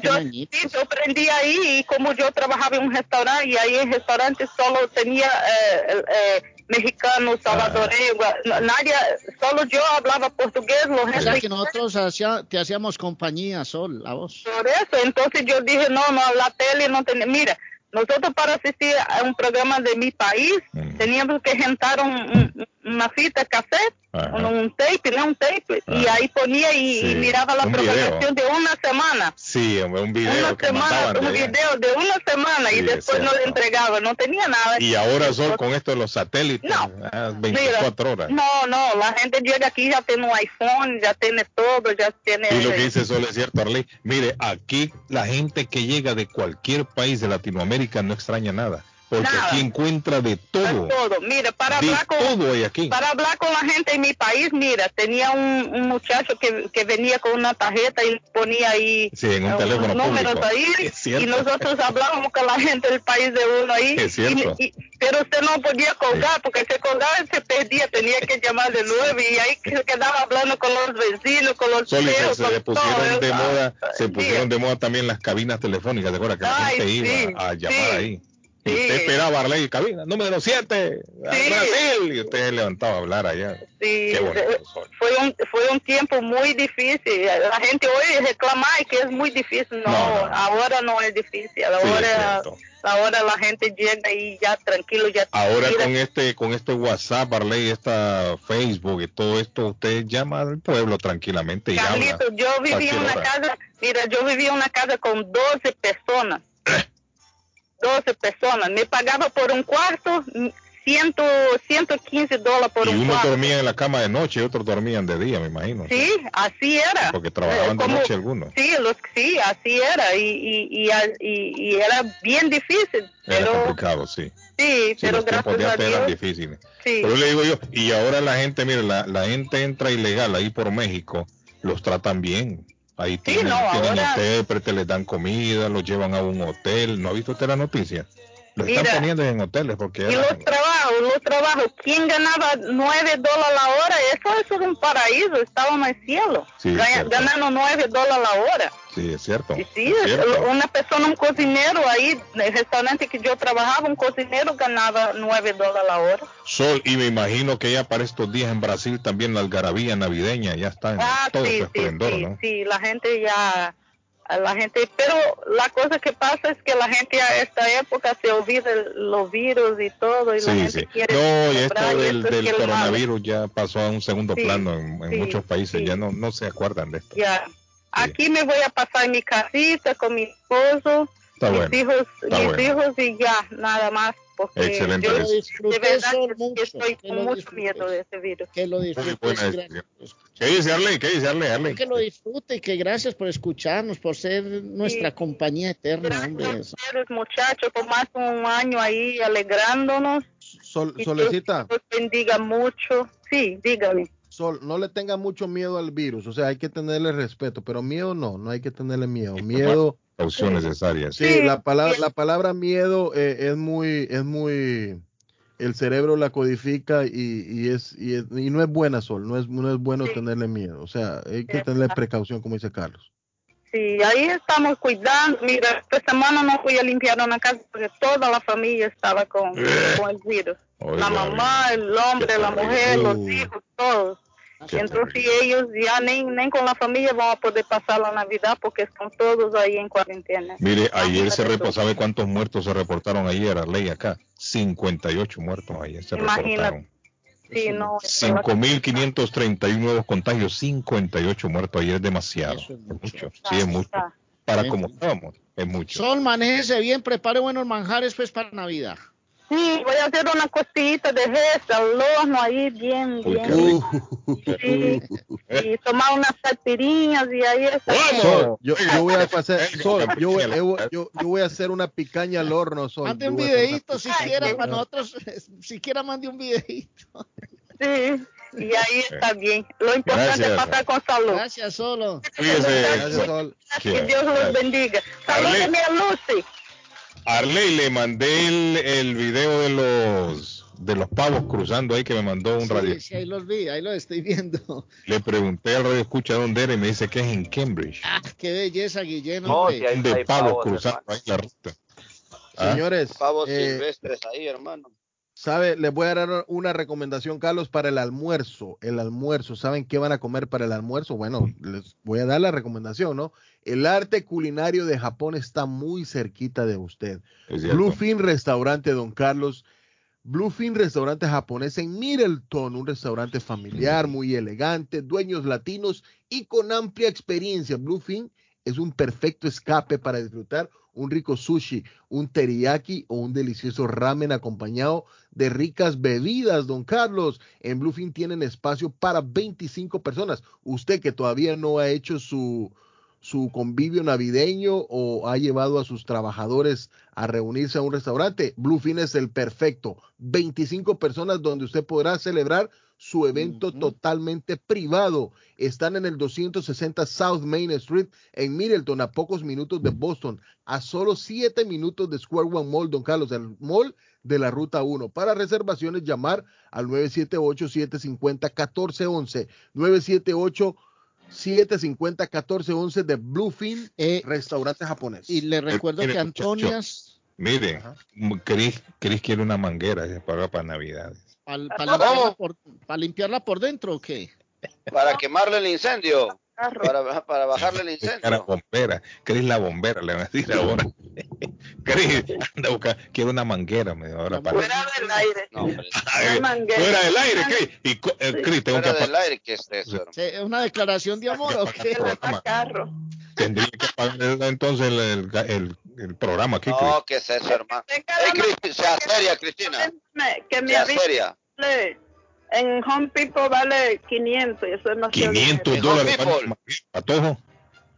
yo, sí, yo aprendí ahí y como yo trabajaba en un restaurante y ahí en el restaurante solo tenía eh, el, eh, mexicanos, salvadoreños, na- nadie, solo yo hablaba portugués, los O sea que nosotros hacía- te hacíamos compañía, Sol, a vos. por eso, entonces yo dije, no, no, la tele no tenía, mira, nosotros para asistir a un programa de mi país teníamos que rentar un, un- una fita cassette, un, un tape, ¿no? Un tape, y ahí ponía y, Sí, y miraba la un video. programación de una semana. Sí, un video una que semana, de un allá. video de una semana y Sí, después no le entregaba, no tenía nada. Y ahora Sol con esto de los satélites, ah, 24 horas. No, no, la gente llega aquí ya tiene un iPhone, ya tiene todo, ya tiene... Y lo que dice Sol es cierto, Arley. Mire, aquí la gente que llega de cualquier país de Latinoamérica no extraña nada. Porque Nada. aquí encuentra de todo. todo. Mira, para De hablar con todo hay aquí. para hablar con la gente en mi país, mira, tenía un, un muchacho que, que venía con una tarjeta y ponía ahí Sí, en un teléfono unos números público. ahí y nosotros hablábamos con la gente del país de uno ahí. Es cierto. Y- y- pero usted no podía colgar porque se colgaba y se perdía, tenía que llamar de nuevo y ahí se quedaba hablando con los vecinos, con los y se, pusieron de moda, se pusieron de moda también las cabinas telefónicas, ¿te acuerdas? Que la gente iba a llamar ahí. Y usted esperaba Arley, cabina, número 7, Brasil, y usted levantaba a hablar allá. Sí, Qué fue un fue un tiempo muy difícil. La gente hoy reclama "Ay, que es muy difícil. No, ahora no es difícil. Ahora, ahora la gente llega y ya tranquilo, ya Ahora mira, con este con este WhatsApp, Arley, esta Facebook y todo esto, usted llama al pueblo tranquilamente y habla. Carlitos, yo viví en una hora. casa, mira, yo viví en una casa con 12 personas. 12 personas. Me pagaba por un cuarto 100, 115 dólares por Y un uno cuarto. dormía en la cama de noche y otros dormían de día, me imagino. Sí, así era. Porque trabajaban de como- noche algunos. Sí, los, sí, así era. Y, y, y, y- era bien difícil. Era Pero complicado, sí. sí, Sí, pero los tiempos de gracias a antes eran Dios. difíciles. Sí. Pero le digo yo, y ahora la gente, mire, la, la gente entra ilegal ahí por México, los tratan bien. Ahí tienen, no, tienen ahora- intérpretes, les dan comida, los llevan a un hotel. ¿No ha visto usted la noticia? Están Mira. poniendo en hoteles porque Y los trabajos, los trabajos, ¿quién ganaba 9 dólares la hora? Eso, eso es un paraíso, estábamos en el cielo. Sí, cierto. ganando 9 dólares la hora. sí, es cierto. Sí, es cierto. una persona, un cocinero ahí, en el restaurante que yo trabajaba, un cocinero ganaba 9 dólares la hora. Sol, y me imagino que ya para estos días en Brasil también la algarabía navideña ya está en Ah, todo sí, su esplendor, sí, ¿no? sí, la gente ya, a la gente, pero la cosa que pasa es que la gente a esta época se olvida el- los virus y todo, y la Sí, gente sí. quiere No, y esto y del, es que coronavirus ya pasó a un segundo Sí, plano en, muchos países, ya no, no se acuerdan de esto. Ya. Aquí me voy a pasar en mi casita con mi esposo, Está mis bueno, hijos, está mis bueno. hijos y ya, nada más. Porque Excelente. yo Que lo de verdad que mucho, estoy con lo mucho disfrutes. miedo de ese virus. Que lo disfrutes. gracias. ¿Qué dice Arley? ¿Qué dice Arley? Arley? Que lo disfrute y que gracias por escucharnos, por ser nuestra compañía eterna, hombre. Ustedes, muchachos, por más de un año ahí alegrándonos. Sol, y Solecita. Dios bendiga mucho. Sí, dígame. Sol, no le tenga mucho miedo al virus, o sea, hay que tenerle respeto, pero miedo no, no hay que tenerle miedo. Miedo, Caución necesaria. sí, la palabra, la palabra miedo eh, es muy, es muy, el cerebro la codifica y, y es, y es, y no es buena, Sol, no es, no es bueno tenerle miedo, o sea, hay que tenerle precaución, como dice Carlos. Sí, ahí estamos cuidando. Mira, esta semana no fui a limpiar una casa porque toda la familia estaba con, con el virus. la mamá, el hombre, la mujer, los hijos, todos. Y entonces ellos ya ni, ni con la familia van a poder pasar la Navidad porque están todos ahí en cuarentena. Mire, ayer se reportó, ¿sabe cuántos muertos se reportaron ayer, Arley, acá? 58 muertos ayer se Imagínate. reportaron. Sí, no, eso va a ser- 5.531 nuevos contagios, 58 muertos ayer es demasiado. Es mucho. Sí, es mucho. Para como estábamos, es mucho. Sol, manéjese bien, prepare buenos manjares pues para Navidad. Sí, voy a hacer una costillita de res al horno ahí bien, bien. Sí, y tomar unas salpiriñas y ahí está. Sol, yo, yo voy a hacer, Sol, yo, yo, yo- yo voy a hacer una picaña al horno, Sol. Mande un videito siquiera para nosotros, siquiera mande un videito. Sí, y ahí está bien. Lo importante Gracias. es pasar con salud. Gracias, Solo. Gracias, Sol. Que Dios los bendiga. Salúdeme a Lucy. Arley, le mandé el, el video de los de los pavos cruzando ahí que me mandó un radio. Sí, sí, ahí los vi, ahí los estoy viendo. Le pregunté al radio escucha dónde era y me dice que es en Cambridge. Ah, qué belleza, Guillén, No, hombre. si hay- de hay pavos pavos, cruzando ahí la ruta. ¿Ah? Señores, Pavos eh, silvestres ahí, hermano. ¿Sabe? Les voy a dar una recomendación, Carlos, para el almuerzo. El almuerzo, ¿saben qué van a comer para el almuerzo? Bueno, les voy a dar la recomendación, ¿no? El arte culinario de Japón está muy cerquita de usted. Bluefin Restaurante, don Carlos. Bluefin Restaurante japonés en Middleton, un restaurante familiar, muy elegante, dueños latinos y con amplia experiencia. Bluefin es un perfecto escape para disfrutar un rico sushi, un teriyaki o un delicioso ramen acompañado de ricas bebidas, don Carlos. En Bluefin tienen espacio para 25 personas. Usted que todavía no ha hecho su, su convivio navideño o ha llevado a sus trabajadores a reunirse a un restaurante, Bluefin es el perfecto. 25 personas donde usted podrá celebrar su evento totalmente privado. Están en el 260 South Main Street en Middleton, a pocos minutos de Boston, a solo 7 minutos de Square One Mall, don Carlos, el mall de la Ruta 1. Para reservaciones, llamar al 978-750-1411. 978-750-1411 de Bluefin, restaurante japonés. Y le recuerdo mire, que muchacho. Antonias, Mire, Chris, Chris quiere una manguera eh, para, para Navidades. Para limpiarla, por, pa limpiarla por dentro, ¿o qué? Para quemarle el incendio. Para, para bajarle el incendio. Cara bombera. Chris la bombera, le van a decir ahora. Chris, anda a buscar, quiero una manguera, me dijo ahora para. Fuera del aire. No. Ay, Fuera del aire, Chris. Y eh, Chris, tengo que Fuera del apagar. aire, ¿qué es eso, hermano? ¿Es una declaración de amor o qué? Carro. Tendría que apagar entonces el, el, el- el programa aquí. No, ¿qué es eso, hermano? Ey, Cris, sea seria, Cristina. Que me Sea seria. Vale, En Home People vale 500 y eso es demasiado 500 dinero. dólares para patojo.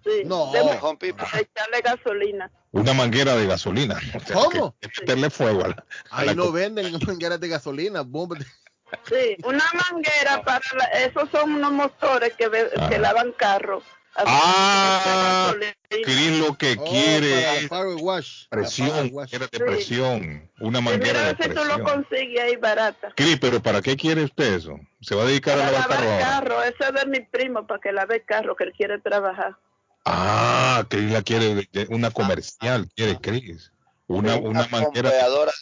Sí, No. de- Home People. echarle gasolina. Una manguera de gasolina. ¿Cómo? Que- que meterle fuego a la, a Ahí la no venden mangueras de gasolina, bombas. de- Sí, una manguera para la- esos son unos motores que, ve- Ah. que lavan carros. Ah. Chris lo que Oh, quiere para es power wash. para presión, manguera de Sí. presión, una Y manguera de si tú lo presión. consigues ahí barata. Cris, pero ¿para qué quiere usted eso? ¿Se va a dedicar a Para lavar lavar carro ese es de mi primo para que lave carro que él quiere trabajar. Ah, Cris la quiere, una comercial, quiere Cris. Una, una Una manguera, de agua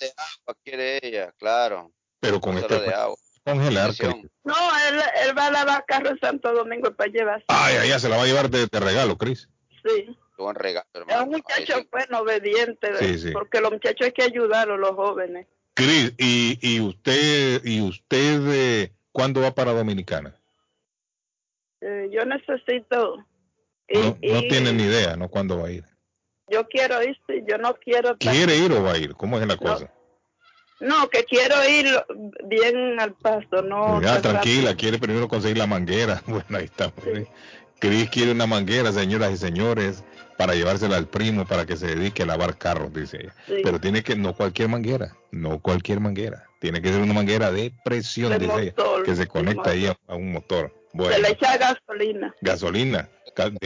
quiere ella, claro. pero con este de agua. Congelar. Cris. No, él, él va a lavar carro en Santo Domingo para llevar. Ay, ella se la va a llevar de, de regalo, Cris. Sí. Buen regalo, Es un muchacho sí. bueno, obediente, Sí, sí. porque los muchachos hay que ayudarlos, los jóvenes. Cris, y, y usted, y usted, eh, ¿cuándo va para Dominicana? Eh, yo necesito, y, No, no y tiene ni idea, ¿no? ¿Cuándo va a ir? yo quiero ir, sí, yo no quiero, ¿Quiere ir o va a ir? ¿Cómo es la cosa? No, que quiero ir bien al paso, no. Ya, tranquila, quiere primero conseguir la manguera. Bueno, ahí está. Pues. Cris quiere una manguera, señoras y señores, para llevársela al primo para que se dedique a lavar carros, dice ella. Pero tiene que, no cualquier manguera, no cualquier manguera. Tiene que ser una manguera de presión, dice ella, que se conecta ahí a, un motor. Bueno. Se le echa gasolina. Gasolina.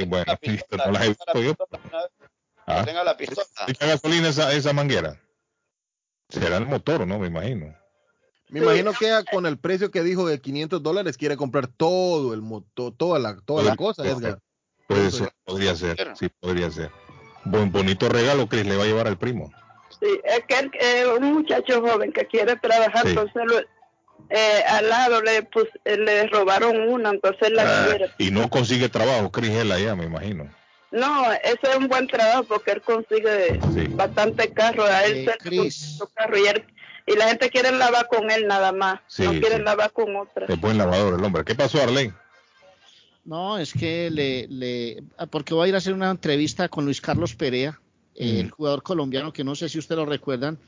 Bueno, no la he visto yo. ¿Ah? Tenga la pistola. ¿Echa gasolina esa, esa manguera? Será el motor, ¿no? Me imagino. Me imagino que con el precio que dijo de 500 dólares quiere comprar todo el motor, toda la, toda la cosa, Edgar. Puede ser, podría ser, sí, podría ser. Buen bonito regalo que le va a llevar al primo. Sí, es que es un muchacho joven que quiere trabajar, entonces eh, al lado le, pues, le robaron una, entonces la ah, quiere. Y no consigue trabajo, Cris, él allá, me imagino. No, ese es un buen trabajo porque él consigue bastante carro. A él se su carro y, y la gente quiere lavar con él nada más. no quieren lavar con otra. Es buen lavador el hombre. ¿Qué pasó, Arlene? No, es que le, le. Porque voy a ir a hacer una entrevista con Luis Carlos Perea, el mm. jugador colombiano que no sé si ustedes lo recuerdan.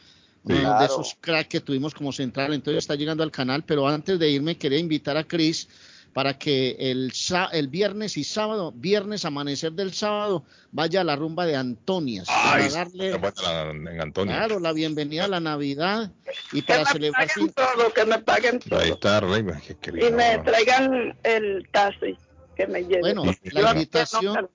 uno de esos cracks que tuvimos como central, entonces está llegando al canal, pero antes de irme quería invitar a Chris para que el, el viernes y sábado, viernes amanecer del sábado, vaya a la rumba de Antonias. para darle en claro, la bienvenida a la Navidad y para celebrar. todo, que me paguen todo. Ahí está, Rey, y me traigan el taxi que me lleve. Bueno, la invitación.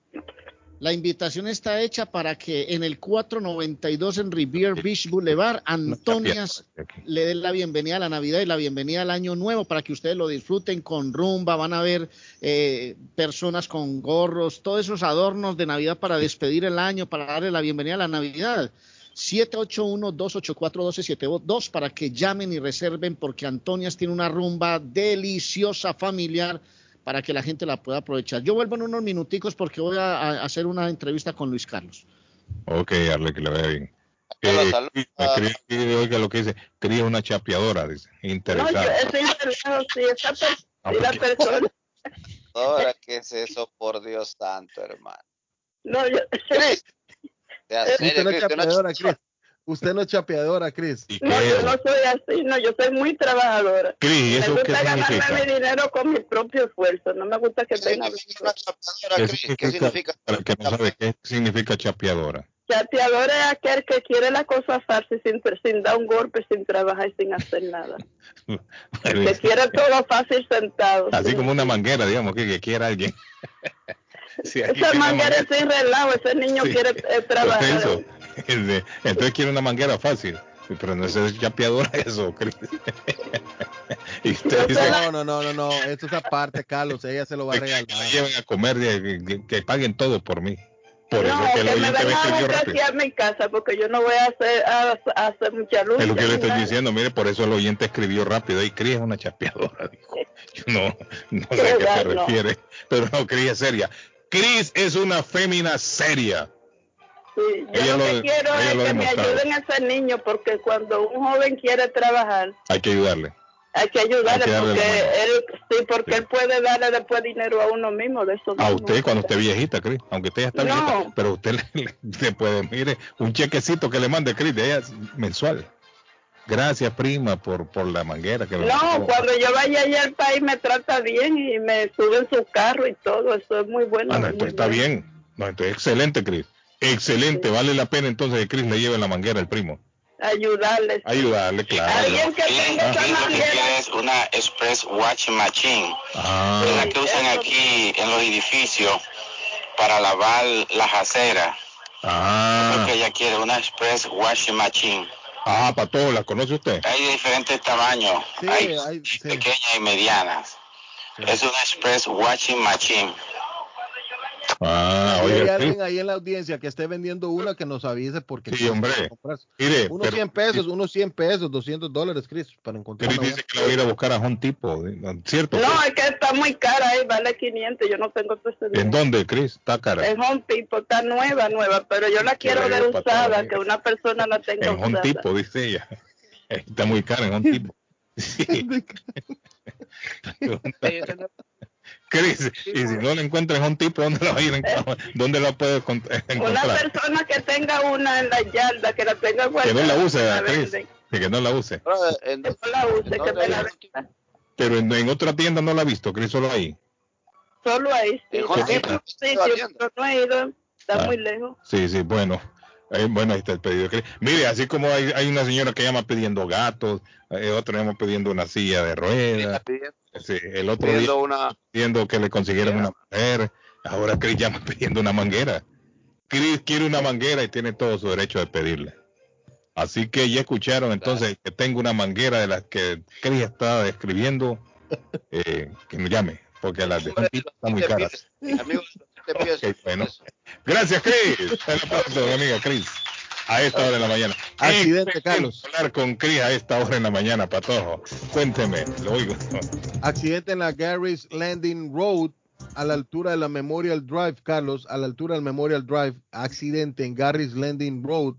La invitación está hecha para que en el 492 en Rivier Beach Boulevard, Antonias le dé la bienvenida a la Navidad y la bienvenida al Año Nuevo para que ustedes lo disfruten con rumba. Van a ver eh, personas con gorros, todos esos adornos de Navidad para despedir el año, para darle la bienvenida a la Navidad. 781-284-1272 para que llamen y reserven porque Antonias tiene una rumba deliciosa familiar para que la gente la pueda aprovechar. Yo vuelvo en unos minuticos porque voy a, hacer una entrevista con Luis Carlos. Ok, Arle, que le vaya bien. Eh, eh, oiga lo que dice, cría una chapeadora, dice, interesada. No, yo, interesado, sí, esa ah, la persona. Ahora, ¿qué es eso, por Dios santo, hermano? No, yo... Cris, usted no es chapeadora, Cris. Usted no es chapeadora, Cris. No, yo no soy así, no, yo soy muy trabajadora. Cris, ¿eso me gusta ganarme mi dinero con mi propio esfuerzo, no me gusta que tenga... ¿Qué significa, ¿Qué significa? Para que no sabe qué significa chapeadora. Chapeadora es aquel que quiere la cosa fácil sin, sin dar un golpe, sin trabajar y sin hacer nada. que quiere todo fácil sentado. Así como una manguera, digamos, que, que quiera alguien. Esa manguera es sin relajo, ese niño quiere eh, trabajar. Entonces quiere una manguera fácil. Pero no es chapeadora eso, y usted dice, no, no, no, no, no, esto es aparte, Carlos, ella se lo va a regalar. Que lleven a comer, que, paguen todo por mí. Por no, eso que, que me vengan aquí a mi casa, porque yo no voy a hacer, a, hacer mucha luz. Es lo que le estoy diciendo, mire, por eso el oyente escribió rápido, y Cris es una chapeadora, dijo. Yo no, no sé a qué se refiere, pero no, Cris es seria. Cris es una fémina seria. Sí, yo lo, que quiero es que me ayuden a ese niño porque cuando un joven quiere trabajar hay que ayudarle. Hay que ayudarle, porque él sí, porque él puede darle después dinero a uno mismo de eso. A usted cuando esté viejita, Cris, aunque usted ya está viejita, pero usted le, puede, mire, un chequecito que le mande Cris de ella mensual. Gracias, prima, por, por la manguera que No, cuando yo vaya allá al país me trata bien y me sube en su carro y todo, eso es muy bueno. Ah, entonces está bien. No, entonces excelente, Cris. Excelente, vale la pena entonces que Chris le lleve la manguera al primo. Ayudarle. Ayudarle, claro. Alguien que tenga esa manguera. es una Express Washing Machine. Ah. Es la que usan aquí en los edificios para lavar las aceras. Ah. Creo que ella quiere una Express Washing Machine. Ah, para todos, ¿la conoce usted? Hay de diferentes tamaños. hay, pequeñas y medianas. Es una Express Washing Machine. Ah, hay alguien ahí en la audiencia que esté vendiendo una que nos avise porque sí, hombre. Mire, unos 100 pesos, unos 100 pesos, 200 dólares, Chris, para encontrar. Chris dice que la voy a ir a buscar a un tipo, ¿cierto? No, es que está muy cara ahí, vale 500, yo no tengo ¿En dónde, Chris? Está cara. En Home Tipo, está nueva, nueva, pero yo la quiero ver usada, que una persona la tenga en Home Tipo, dice ella. Está muy cara en Home Tipo. Sí. Cris, y si no le encuentras un tipo, ¿dónde la, va a ir ¿dónde la puede encontrar? Una persona que tenga una en la yarda, que la tenga Que no la use, Cris. Que no la use. no la use, que me la venda. Pero en, en, otra tienda no la ha visto, Cris, solo ahí. Solo ahí, sí. sí, no he ido, está ah, muy lejos. Sí, sí, bueno. Eh, bueno, ahí está el pedido. Mire, así como hay, hay una señora que llama pidiendo gatos, eh, otro llama pidiendo una silla de ruedas, sí, el otro pidiendo, una... pidiendo que le consiguieran una mujer, ahora Chris llama pidiendo una manguera. Chris quiere una manguera y tiene todo su derecho de pedirle. Así que ya escucharon entonces que tengo una manguera de las que Chris está describiendo, eh, que me llame, porque las de están muy caras. Bueno. Gracias, amiga Chris. A esta hora de la mañana. Accidente, Carlos. Hablar con Chris a esta hora en la mañana, Patojo. Cuénteme, lo oigo. Accidente en la Garris Landing Road, a la altura de la Memorial Drive, Carlos, a la altura del Memorial Drive. Accidente en Garris Landing Road,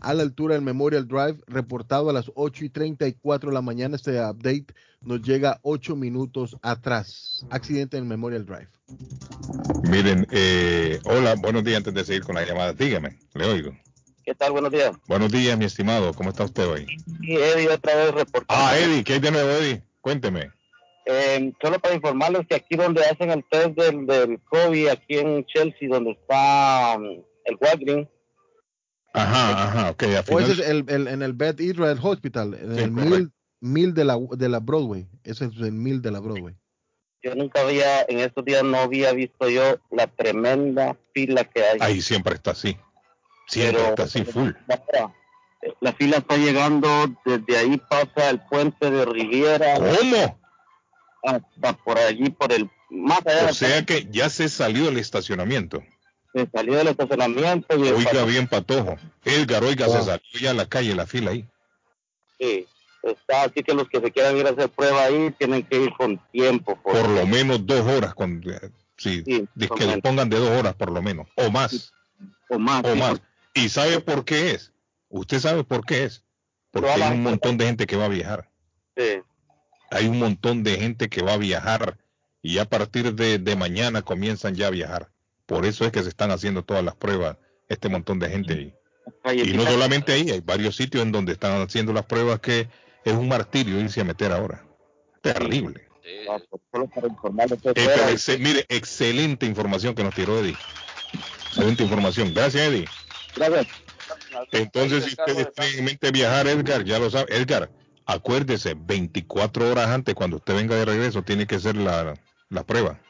a la altura del Memorial Drive, reportado a las 8 y 34 de la mañana. Este update nos llega 8 minutos atrás. Accidente en Memorial Drive. Miren, eh, hola, buenos días antes de seguir con la llamada. Dígame, le oigo. ¿Qué tal? Buenos días. Buenos días, mi estimado. ¿Cómo está usted hoy? Y Eddie otra vez reportando. Ah, Eddie, ¿qué hay de nuevo, Eddie? Cuénteme. Eh, solo para informarles que aquí donde hacen el test del, del COVID, aquí en Chelsea, donde está um, el Walgreens, Ajá, ajá, ok. O ese es el, el, en el Beth Israel Hospital, en el mil, mil, de, la, de la Broadway. Ese es el mil de la Broadway. Yo nunca había, en estos días no había visto yo la tremenda fila que hay. Ahí siempre está así. Siempre está así, full. La, fila está llegando, desde ahí pasa el puente de Riviera. ¿Cómo? Hasta por allí, por el... Más allá o sea que ya se salió del estacionamiento se salió del estacionamiento. Y oiga bien, Patojo. Edgar, oiga, se salió ya a la calle, la fila ahí. Sí, está así que los que se quieran ir a hacer prueba ahí tienen que ir con tiempo. Por, lo menos dos horas, con, sí, que le pongan de dos horas por lo menos, o más. O más. O más. ¿Y sabe por qué es? Usted sabe por qué es. Porque hay un montón de gente que va a viajar. Sí. Hay un montón de gente que va a viajar y a partir de, de mañana comienzan ya a viajar. Por eso es que se están haciendo todas las pruebas, este montón de gente ahí. Y no solamente ahí, hay varios sitios en donde están haciendo las pruebas que es un martirio irse a meter ahora. Terrible. Eh, mire, excelente información que nos tiró Eddie. Excelente información. Gracias, Eddie. Gracias. Entonces, si ustedes tienen en mente viajar, Edgar, ya lo sabe. Edgar, acuérdese, 24 horas antes, cuando usted venga de regreso, tiene que hacer la, la prueba.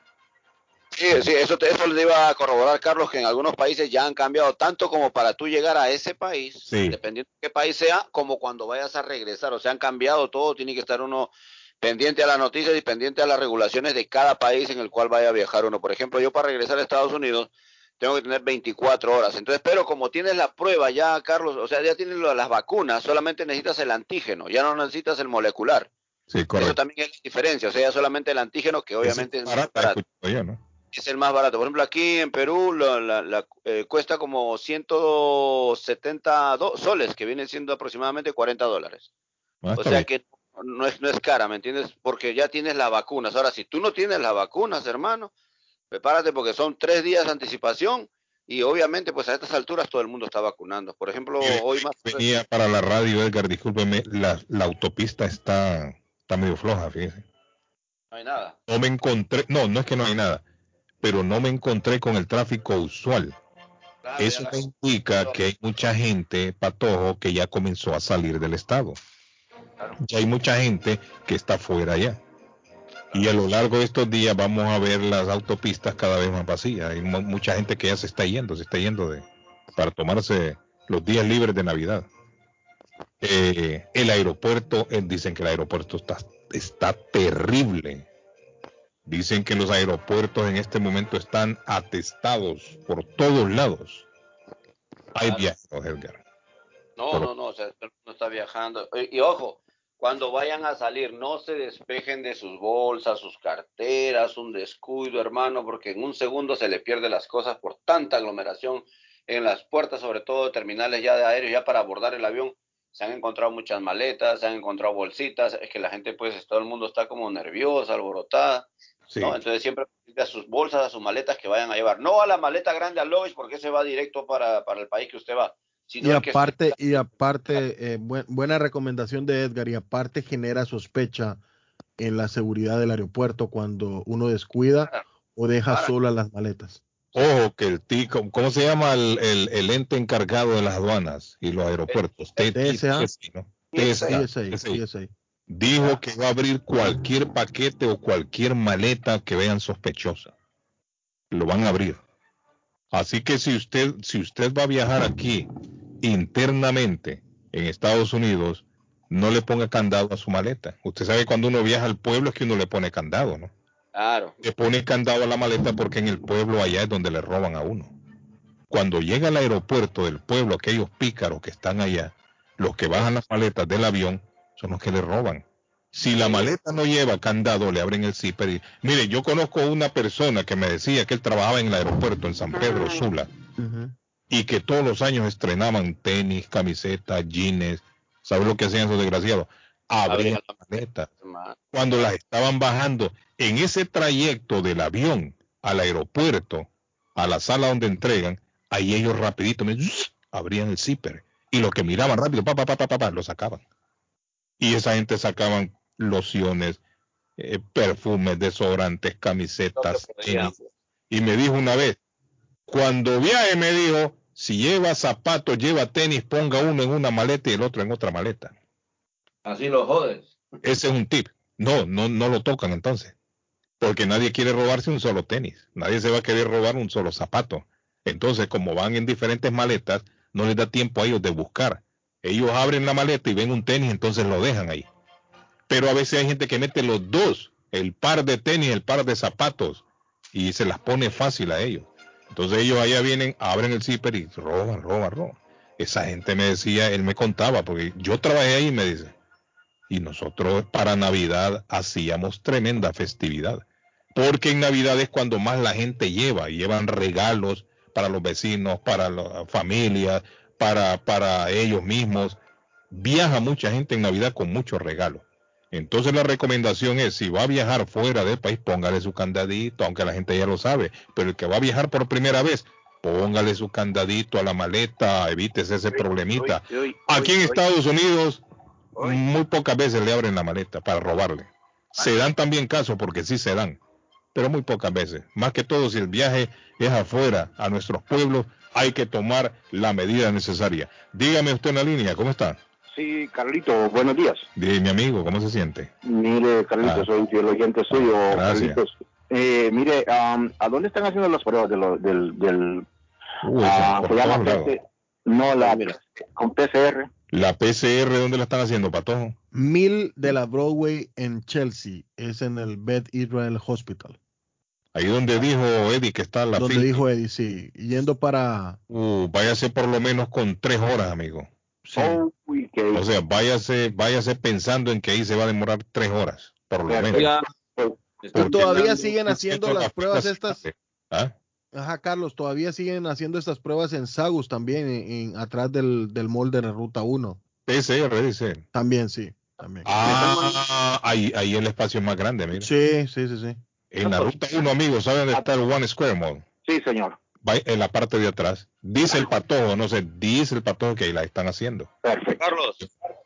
Sí, sí, eso, eso le iba a corroborar, Carlos, que en algunos países ya han cambiado tanto como para tú llegar a ese país, dependiendo de qué país sea, como cuando vayas a regresar. O sea, han cambiado todo, tiene que estar uno pendiente a las noticias y pendiente a las regulaciones de cada país en el cual vaya a viajar uno. Por ejemplo, yo para regresar a Estados Unidos tengo que tener 24 horas. Entonces, pero como tienes la prueba ya, Carlos, o sea, ya tienes las vacunas, solamente necesitas el antígeno, ya no necesitas el molecular. Sí, correcto. Eso también es la diferencia, o sea, ya solamente el antígeno, que obviamente es, más barato es el más barato. Por ejemplo, aquí en Perú la, eh, cuesta como 170 soles, que viene siendo aproximadamente 40 dólares. Ah, o sea que no es, no es cara, ¿me entiendes? Porque ya tienes las vacunas. Ahora, si tú no tienes las vacunas, hermano, prepárate porque son tres días de anticipación y obviamente pues a estas alturas todo el mundo está vacunando. Por ejemplo, hoy más... Venía para la radio, Edgar, discúlpeme, la, la autopista está, está medio floja, fíjese. No hay nada. No me encontré, no, no es que no hay nada pero no me encontré con el tráfico usual. Eso indica que hay mucha gente, patojo, que ya comenzó a salir del estado. Ya hay mucha gente que está fuera ya. Y a lo largo de estos días vamos a ver las autopistas cada vez más vacías. Hay mucha gente que ya se está yendo, se está yendo de, para tomarse los días libres de Navidad. Eh, el aeropuerto, eh, dicen que el aeropuerto está, está terrible. Dicen que los aeropuertos en este momento están atestados por todos lados. Hay viajes, Edgar. No, no, no, o sea, no está viajando. Y, ojo, cuando vayan a salir, no se despejen de sus bolsas, sus carteras, un descuido, hermano, porque en un segundo se le pierden las cosas por tanta aglomeración en las puertas, sobre todo de terminales ya de aéreos, ya para abordar el avión. Se han encontrado muchas maletas, se han encontrado bolsitas, es que la gente, pues, todo el mundo está como nerviosa, alborotada ¿no? Entonces siempre a sus bolsas, a sus maletas que vayan a llevar. No a la maleta grande al luggage porque se va directo para, para el país que usted va. y aparte, y aparte, eh, buena recomendación de Edgar, y aparte genera sospecha en la seguridad del aeropuerto cuando uno descuida o deja solas las maletas. Ojo, que el TICO, ¿cómo se llama el, el, ente encargado de las aduanas y los aeropuertos? TSA. Dijo que va a abrir cualquier paquete o cualquier maleta que vean sospechosa. Lo van a abrir. Así que si usted, si usted va a viajar aquí internamente en Estados Unidos, no le ponga candado a su maleta. Usted sabe cuando uno viaja al pueblo es que uno le pone candado, ¿no? Claro. Le pone candado a la maleta porque en el pueblo allá es donde le roban a uno. Cuando llega al aeropuerto del pueblo, aquellos pícaros que están allá, los que bajan las maletas del avión, son los que le roban. Si la maleta no lleva candado, le abren el zipper y... Mire, yo conozco una persona que me decía que él trabajaba en el aeropuerto en San Pedro Sula y que todos los años estrenaban tenis, camisetas, jeans. ¿Sabe lo que hacían esos desgraciados? Abrían la maleta. Cuando las estaban bajando, en ese trayecto del avión al aeropuerto, a la sala donde entregan, ahí ellos rapidito abrían el zipper y lo que miraban rápido, pa, pa, pa, pa, pa, lo sacaban. Y esa gente sacaban lociones, eh, perfumes, desodorantes, camisetas. y me dijo una vez, cuando viaje me dijo, si lleva zapatos, lleva tenis, ponga uno en una maleta y el otro en otra maleta. Así lo jodes. Ese es un tip. No, no, no lo tocan entonces porque nadie quiere robarse un solo tenis, nadie se va a querer robar un solo zapato. Entonces, como van en diferentes maletas, no les da tiempo a ellos de buscar. Ellos abren la maleta y ven un tenis, entonces lo dejan ahí. Pero a veces hay gente que mete los dos, el par de tenis, el par de zapatos, y se las pone fácil a ellos. Entonces ellos allá vienen, abren el zipper y roban, roban, roban. Esa gente me decía, él me contaba, porque yo trabajé ahí, me dice. Y nosotros para Navidad hacíamos tremenda festividad porque en Navidad es cuando más la gente lleva, llevan regalos para los vecinos, para las familias, para, para ellos mismos. Viaja mucha gente en Navidad con muchos regalos. Entonces la recomendación es, si va a viajar fuera del país, póngale su candadito, aunque la gente ya lo sabe, pero el que va a viajar por primera vez, póngale su candadito a la maleta, evítese ese problemita. Aquí en Estados Unidos, muy pocas veces le abren la maleta para robarle. Se dan también casos porque sí se dan pero muy pocas veces. Más que todo, si el viaje es afuera, a nuestros pueblos, hay que tomar la medida necesaria. Dígame usted en la línea, ¿cómo está? Sí, Carlito, buenos días. Dime, mi amigo, ¿cómo se siente? Mire, Carlito, ah. soy fiel oyente suyo. Gracias. Carlitos. Eh, mire, ¿a dónde están haciendo las pruebas de del... del uh, se llama no, la, con PCR. ¿La PCR dónde la están haciendo, Patojo? Mil de la Broadway en Chelsea, es en el Beth Israel Hospital. Ahí donde dijo Eddie que está la Donde dijo Eddie, sí. Yendo para... Uh, váyase por lo menos con tres horas, amigo. Oh, o sea, váyase, váyase pensando en que ahí se va a demorar tres horas, por lo menos. todavía siguen haciendo las pruebas estas? ¿Ah? Ajá, Carlos, todavía siguen haciendo estas pruebas en Sagus también, en, atrás del, del molde de Ruta 1. PCR, dice. También, sí. También. Ah, ahí, ahí el espacio es más grande, mira. Sí, sí, sí, sí. En la Ruta 1, amigos, ¿saben dónde está el One Square Mall? Sí, señor. en la parte de atrás. Dice el patojo, no sé, dice el patojo que ahí la están haciendo. Perfecto. Carlos,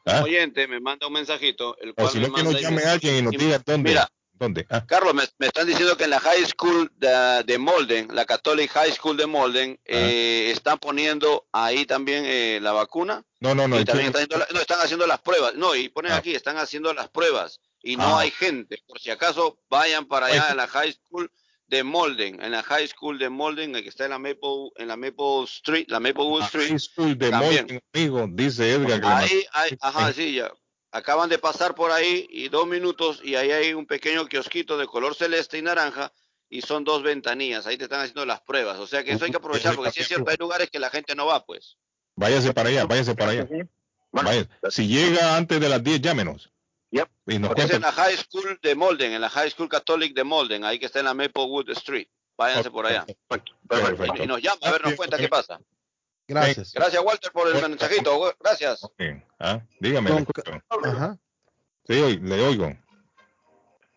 ¿Ah? oyente me manda un mensajito. El cual o si no, que nos llame alguien y nos diga dónde. Mira, ¿Dónde? Ah. Carlos, me, están diciendo que en la High School de, Molden, la Catholic High School de Molden, ah. eh, están poniendo ahí también eh, la vacuna. No, no, no. están, no, están haciendo las pruebas. No, y ponen ah. aquí, están haciendo las pruebas. Y no hay gente. Por si acaso, vayan para allá en la High School de Molden, en la High School de Molden, que está en la Maple, en la Maple Street, la Maplewood Street. High School de Molden, amigo, dice Edgar. ahí, ahí, ajá, sí, ya acaban de pasar por ahí y dos minutos y ahí hay un pequeño kiosquito de color celeste y naranja y son dos ventanillas, ahí te están haciendo las pruebas, o sea que eso hay que aprovechar porque si es cierto, hay lugares que la gente no va, pues. Váyase para allá, váyase para allá. Si llega antes de las 10, llámenos. Yep. Y nos es en la High School de Molden, en la High School Catholic de Molden, ahí que está en la Maplewood Street. Váyanse por allá. Perfecto. Y nos llama a ver, nos cuenta qué pasa. Gracias. Gracias, Walter, por el mensajito. Gracias. ¿Ah? Dígame. Ajá. Sí, le oigo.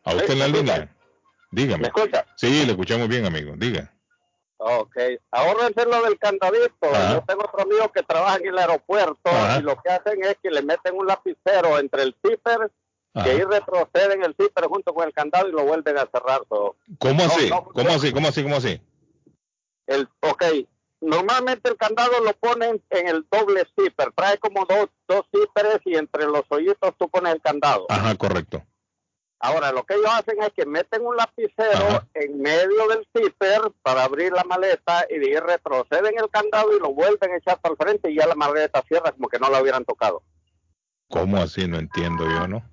¿A usted en la línea? dígame. ¿Me escucha? Sí, le escuchamos bien, amigo. Diga. Ok, ahorrense lo del candadito. Yo tengo otro amigo que trabaja en el aeropuerto y lo que hacen es que le meten un lapicero entre el zipper que ahí retroceden el zipper junto con el candado y lo vuelven a cerrar todo. ¿Cómo así? ¿Cómo así? ¿Cómo así? ¿Cómo así? El, ok, normalmente el candado lo ponen en el doble zipper. Trae como dos, dos zippers y entre los hoyitos tú pones el candado. Ajá, correcto. Ahora, lo que ellos hacen es que meten un lapicero en medio del zipper para abrir la maleta y de ahí retroceden el candado y lo vuelven a echar para el frente y ya la maleta cierra como que no la hubieran tocado. ¿Cómo así? No entiendo yo, ¿no?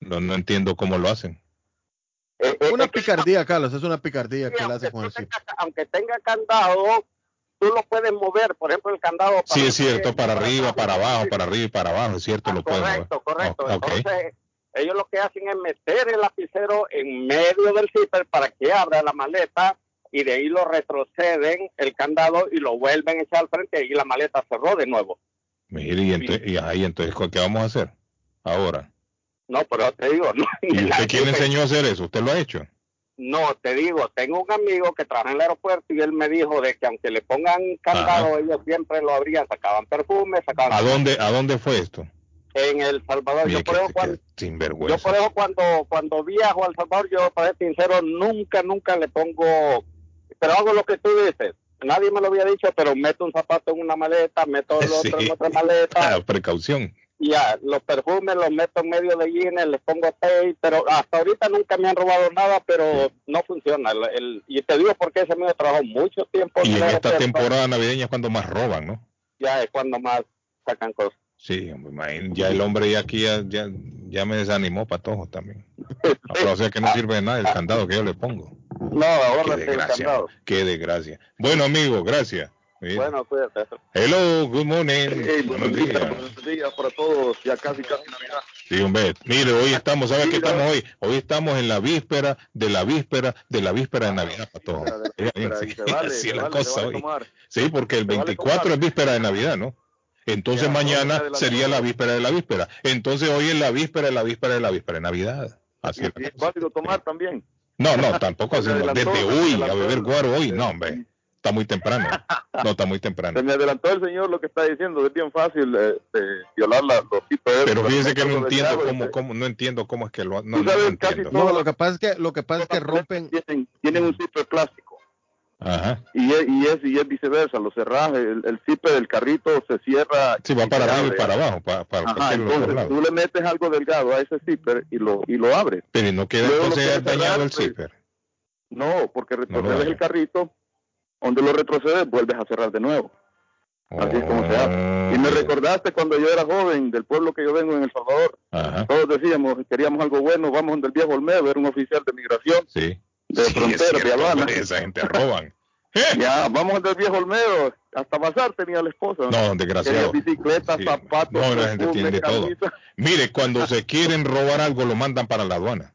No, no entiendo cómo lo hacen. Eh, eh, una picardía, Carlos, es una picardía que le hace con el. Aunque tenga candado, tú lo puedes mover, por ejemplo, el candado. sí, es cierto, para arriba, para abajo, para arriba y para abajo, es cierto, lo puedes mover. Correcto, correcto. Entonces, ellos lo que hacen es meter el lapicero en medio del zipper para que abra la maleta y de ahí lo retroceden el candado y lo vuelven a echar al frente y la maleta cerró de nuevo. Mire, y, entonces, y ahí entonces, ¿qué vamos a hacer ahora? No, pero te digo, no. ¿Y usted quién enseñó a hacer eso? ¿Usted lo ha hecho? No, te digo, tengo un amigo que trabaja en el aeropuerto y él me dijo de que aunque le pongan candado, ellos siempre lo abrían, sacaban perfumes, sacaban... ¿A dónde, ¿A dónde fue esto? en El Salvador. yo por, eso cuando, yo por eso cuando, cuando viajo al Salvador, yo para ser sincero, nunca, nunca le pongo, pero hago lo que tú dices. Nadie me lo había dicho, pero meto un zapato en una maleta, meto el otro en otra maleta. Ah, precaución. Ya, los perfumes los meto en medio de jeans, les pongo tape, pero hasta ahorita nunca me han robado nada, pero no funciona. El, y te digo porque ese amigo trabajó mucho tiempo. Y en esta temporada navideña es cuando más roban, ¿no? Ya es cuando más sacan cosas. Sí, ya el hombre ya aquí ya, ya, me desanimó para todos también. o sea que no sirve de nada el candado que yo le pongo. No, ahora qué desgracia, Qué desgracia. Bueno, amigo, gracias. Bueno, cuídate. Hello, good morning. buenos, días. Buenos días para todos. Ya casi, casi Navidad. Sí, hombre. Mire, hoy estamos, ¿sabes qué estamos hoy? Hoy estamos en la víspera de la víspera de la víspera de Navidad para todos. Sí, la cosa hoy. Sí, porque el 24 es víspera de Navidad, ¿no? Entonces mañana sería la víspera de la víspera. Entonces hoy es la víspera de la víspera de la víspera de Navidad. Así es. ¿Es válido tomar también? No, no, tampoco hacemos. Desde hoy, a beber guaro hoy, no, hombre. Está muy temprano. No, está muy temprano. Se me adelantó el señor lo que está diciendo. Es bien fácil eh, violar la, los Pero fíjese que no entiendo cómo, cómo, no entiendo cómo es que lo. No, no, entiendo. no, lo que pasa es que, lo que, pasa es que rompen. Tienen, tienen un ciclo plástico. Ajá. Y es, y es, y es viceversa, los cerrajes, el, el zipe del carrito se cierra. Sí, va para arriba y para abajo. Para, para Ajá, entonces tú le metes algo delgado a ese zipper y lo, y lo abres. Pero no queda entonces dañado el zipper. No, porque retrocedes el carrito, donde lo retrocedes, vuelves a cerrar de nuevo. Así es como se hace. Y me recordaste cuando yo era joven, del pueblo que yo vengo en El Salvador. Ajá. Todos decíamos, queríamos algo bueno, vamos donde el viejo Olmedo, era un oficial de migración. Sí de frontera, de aduana. Esa gente roban. ya, vamos del viejo Olmedo. Hasta pasar tenía la esposa. No, desgraciado. bicicleta, zapatos. No, la gente tiene de todo. Mire, cuando se quieren robar algo, lo mandan para la aduana.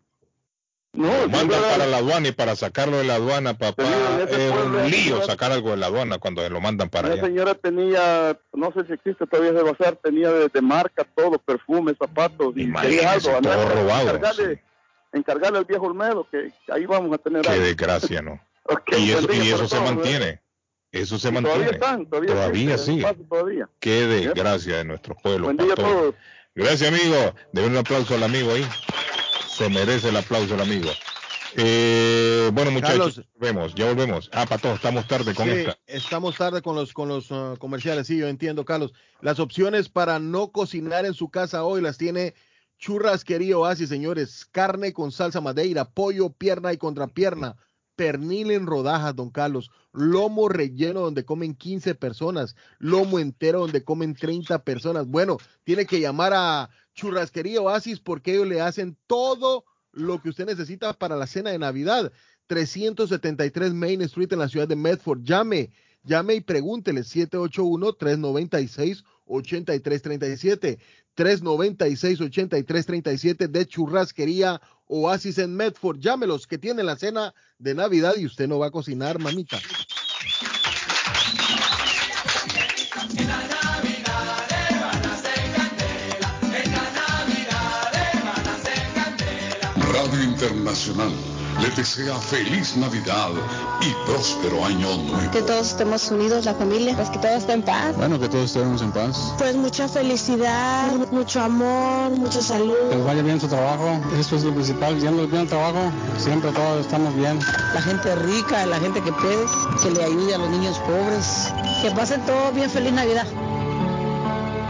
No, lo mandan para la aduana y para sacarlo de la aduana, papá, es un lío sacar algo de la aduana cuando lo mandan para allá. La señora tenía, no sé si existe todavía de bazar, tenía de, marca todo, perfumes, zapatos, y algo. Todo robado encargarle al viejo Olmedo, que ahí vamos a tener... Qué desgracia, ¿no? y eso, y eso se mantiene. Eso se mantiene. Todavía están, todavía, todavía sí. Todavía. Qué desgracia de nuestro pueblo. Buen día a todos. Gracias, amigo. Denle un aplauso al amigo ahí. Se merece el aplauso el amigo. Eh, bueno, muchachos, vemos, ya volvemos. Ah, Pato, estamos tarde con sí, esta. Estamos tarde con los, con los uh, comerciales, sí, yo entiendo, Carlos. Las opciones para no cocinar en su casa hoy las tiene Churrasquería Oasis, señores. Carne con salsa madeira, pollo, pierna y contrapierna. Pernil en rodajas, don Carlos. Lomo relleno donde comen 15 personas. Lomo entero donde comen 30 personas. Bueno, tiene que llamar a Churrasquería Oasis porque ellos le hacen todo lo que usted necesita para la cena de Navidad. 373 Main Street en la ciudad de Medford. Llame, llame y pregúntele 781 396 8337 396 8337 de Churrasquería Oasis en Medford. Llámelos que tienen la cena de Navidad y usted no va a cocinar, mamita. Radio Internacional le desea feliz Navidad y próspero año nuevo. Que todos estemos unidos, la familia, pues que todos estén en paz. Bueno, que todos estemos en paz. Pues mucha felicidad, mucho amor, mucha salud. Que les vaya bien su trabajo, eso es lo principal, yendo bien el trabajo, siempre todos estamos bien. La gente rica, la gente que puede, que le ayude a los niños pobres. Que pasen todo bien, feliz Navidad.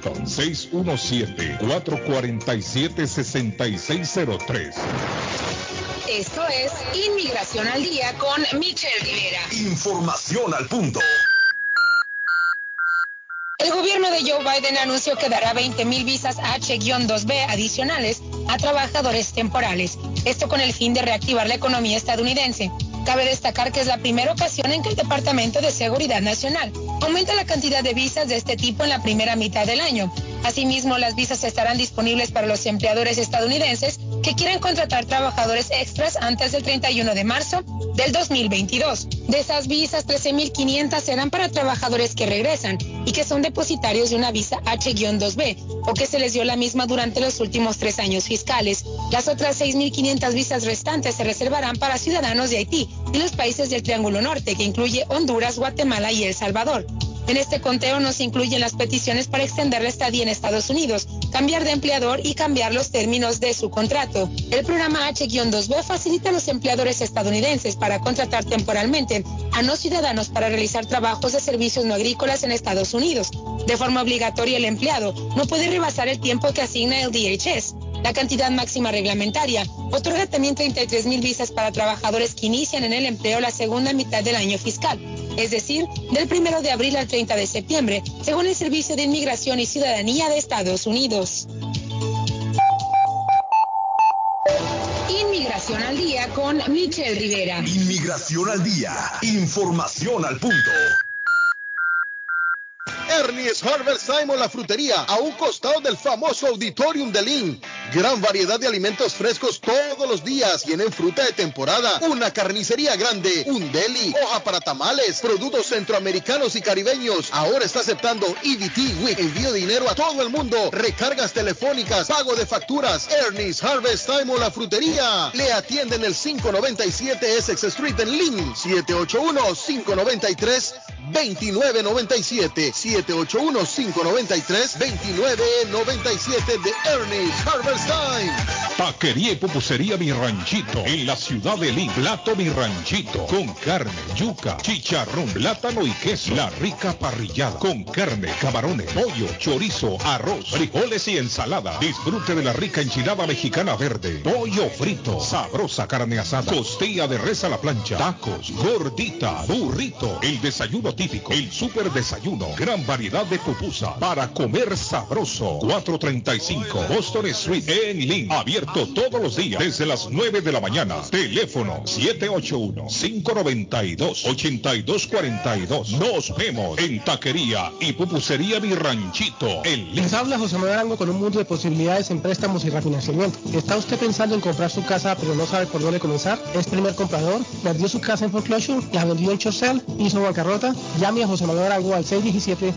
617-447-6603. Esto es Inmigración al Día con Michelle Rivera. Información al punto. El gobierno de Joe Biden anunció que dará 20 mil visas H-2B adicionales a trabajadores temporales. Esto con el fin de reactivar la economía estadounidense. Cabe destacar que es la primera ocasión en que el Departamento de Seguridad Nacional aumenta la cantidad de visas de este tipo en la primera mitad del año. Asimismo, las visas estarán disponibles para los empleadores estadounidenses que quieran contratar trabajadores extras antes del 31 de marzo del 2022. De esas visas, 13.500 serán para trabajadores que regresan y que son depositarios de una visa H-2B o que se les dio la misma durante los últimos tres años fiscales. Las otras 6.500 visas restantes se reservarán para ciudadanos de Haití y los países del Triángulo Norte, que incluye Honduras, Guatemala y El Salvador. En este conteo no se incluyen las peticiones para extender la estadía en Estados Unidos, cambiar de empleador y cambiar los términos de su contrato. El programa H-2B facilita a los empleadores estadounidenses para contratar temporalmente a no ciudadanos para realizar trabajos de servicios no agrícolas en Estados Unidos. De forma obligatoria, el empleado no puede rebasar el tiempo que asigna el DHS. La cantidad máxima reglamentaria otorga también 33 mil visas para trabajadores que inician en el empleo la segunda mitad del año fiscal, es decir, del 1 de abril al 30 de septiembre, según el Servicio de Inmigración y Ciudadanía de Estados Unidos. Inmigración al día con Michelle Rivera. Inmigración al día. Información al punto. Ernie's Harvest Simon La Frutería, a un costado del famoso Auditorium de Lynn. Gran variedad de alimentos frescos todos los días. Tienen fruta de temporada, una carnicería grande, un deli, hoja para tamales, productos centroamericanos y caribeños. Ahora está aceptando EBT. Envío dinero a todo el mundo. Recargas telefónicas, pago de facturas. Ernie's Harvest Simon La Frutería. Le atienden el 597 Essex Street en Lynn. 781-593. 2997 781-593-2997 de Ernest Harvest Time. Taquería y pupusería Mi Ranchito en la ciudad de Lynn. Plato Mi Ranchito con carne, yuca, chicharrón, plátano y queso. La rica parrillada con carne, camarones, pollo, chorizo, arroz, frijoles y ensalada. Disfrute de la rica enchilada mexicana verde, pollo frito, sabrosa carne asada, costilla de res a la plancha, tacos, gordita, burrito, el desayuno típico, el super desayuno, gran variedad de pupusa para comer sabroso. 435 Boston Street en Lynn, abierto todos los días desde las 9 de la mañana. Teléfono 781-592-8242. Nos vemos en Taquería y Pupusería Mi Ranchito en. Les habla José Manuel Arango con un mundo de posibilidades en préstamos y refinanciamiento. ¿Está usted pensando en comprar su casa pero no sabe por dónde comenzar? ¿Es primer comprador? ¿Perdió su casa en foreclosure? ¿La vendió en Chorcel? ¿Hizo bancarrota? Llame a José Manuel Arango al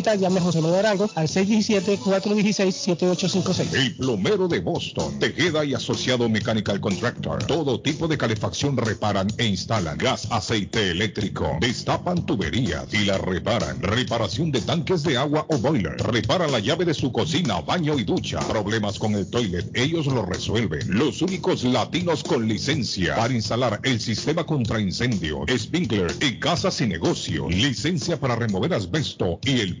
llame a José Manuel al 617-416-7856. El plomero de Boston, Tejeda y y asociado Mechanical Contractor. Todo tipo de calefacción reparan e instalan. Gas, aceite eléctrico. Destapan tuberías y la reparan. Reparación de tanques de agua o boiler. Repara la llave de su cocina, baño y ducha. Problemas con el toilet, ellos lo resuelven. Los únicos latinos con licencia para instalar el sistema contra incendio, sprinkler en casas y negocios. Licencia para remover asbesto y el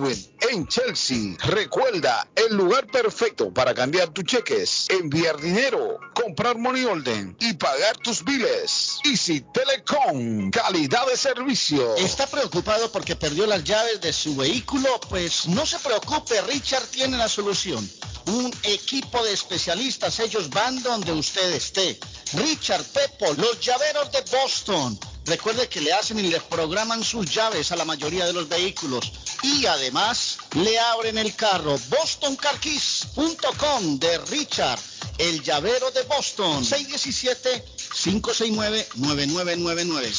en Chelsea. Recuerda, el lugar perfecto para cambiar tus cheques, enviar dinero, comprar money order y pagar tus biles. Easy Telecom, calidad de servicio. ¿Está preocupado porque perdió las llaves de su vehículo? Pues no se preocupe, Richard tiene la solución. Un equipo de especialistas, ellos van donde usted esté. Richard Pepo, los llaveros de Boston. Recuerde que le hacen y le programan sus llaves a la mayoría de los vehículos y además le abren el carro. BostonCarKeys.com de Richard, el llavero de Boston. 617 569-9999.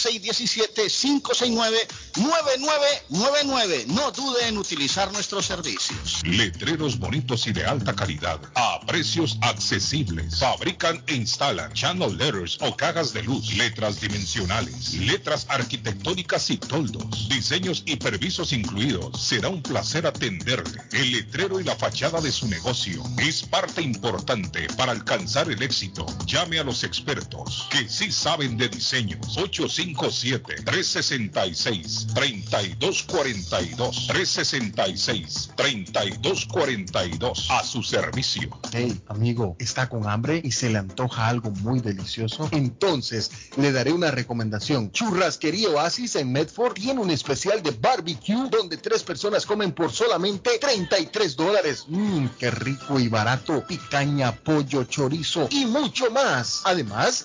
617-569-9999. No dude en utilizar nuestros servicios. Letreros bonitos y de alta calidad. A precios accesibles. Fabrican e instalan channel letters o cajas de luz. Letras dimensionales. Letras arquitectónicas y toldos. Diseños y permisos incluidos. Será un placer atenderle. El letrero y la fachada de su negocio es parte importante para alcanzar el éxito. Llame a los expertos que sí saben de diseños. 857-366-3242. 366-3242. A su servicio. Hey, amigo, ¿está con hambre y se le antoja algo muy delicioso? Entonces, le daré una recomendación. Churrasquería Oasis en Medford tiene un especial de barbecue donde tres personas comen por solamente 33 dólares. Mmm, qué rico y barato. Picaña, pollo, chorizo y mucho más. Además,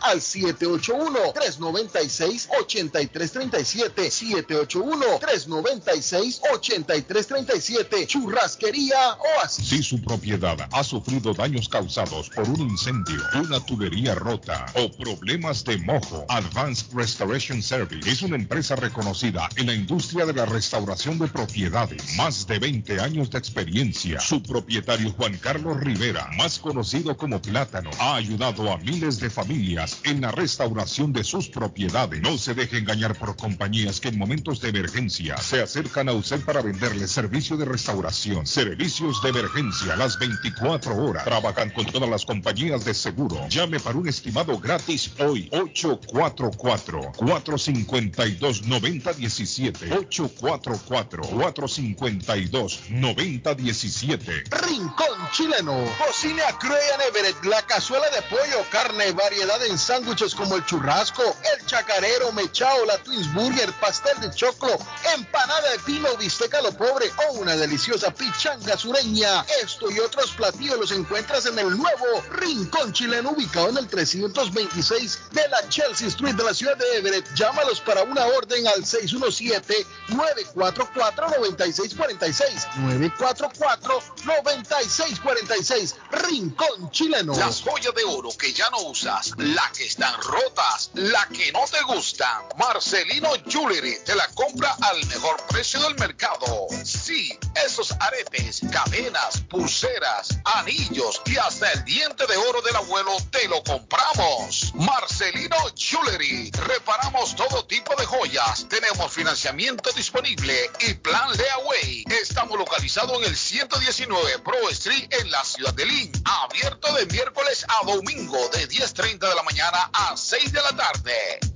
al 781-396-8337. 781-396-8337. Churrasquería Oasis. Si su propiedad ha sufrido daños causados por un incendio, una tubería rota o problemas de mojo, Advanced Restoration Service es una empresa reconocida en la industria de la restauración de propiedades. Más de 20 años de experiencia. Su propietario Juan Carlos Rivera, más conocido como Plátano, ha ayudado a miles de familias en la restauración de sus propiedades. No se deje engañar por compañías que en momentos de emergencia se acercan a usted para venderle servicio de restauración, servicios de emergencia las 24 horas. Trabajan con todas las compañías de seguro. Llame para un estimado gratis hoy. 844-452-9017. 844-452-9017. Rincón Chileno. Cocina Crea Everett. La cazuela de pollo, carne, variedad en sándwiches como el churrasco, el chacarero, mechao, la Twins Burger, pastel de choclo, empanada de pino, bisteca lo pobre o una deliciosa pichanga sureña. Esto y otros platillos los encuentras en el nuevo Rincón Chileno ubicado en el 326 de la Chelsea Street de la ciudad de Everett. Llámalos para una orden al 617-944-9646. 944-9646. Rincón Chileno. Las joyas de oro que ya no usas, la que están rotas, la que no te gustan. Marcelino Jewelry te la compra al mejor precio del mercado. Sí, esos aretes, cadenas, pulseras, anillos y hasta el diente de oro del abuelo te lo compramos. Marcelino Jewelry. Reparamos todo tipo de joyas. Tenemos financiamiento disponible y plan Leaway. Estamos localizados en el 119 Pro Street en la ciudad de Lynn. Abierto de miércoles a domingo de 10.30 de la mañana a 6 de la tarde.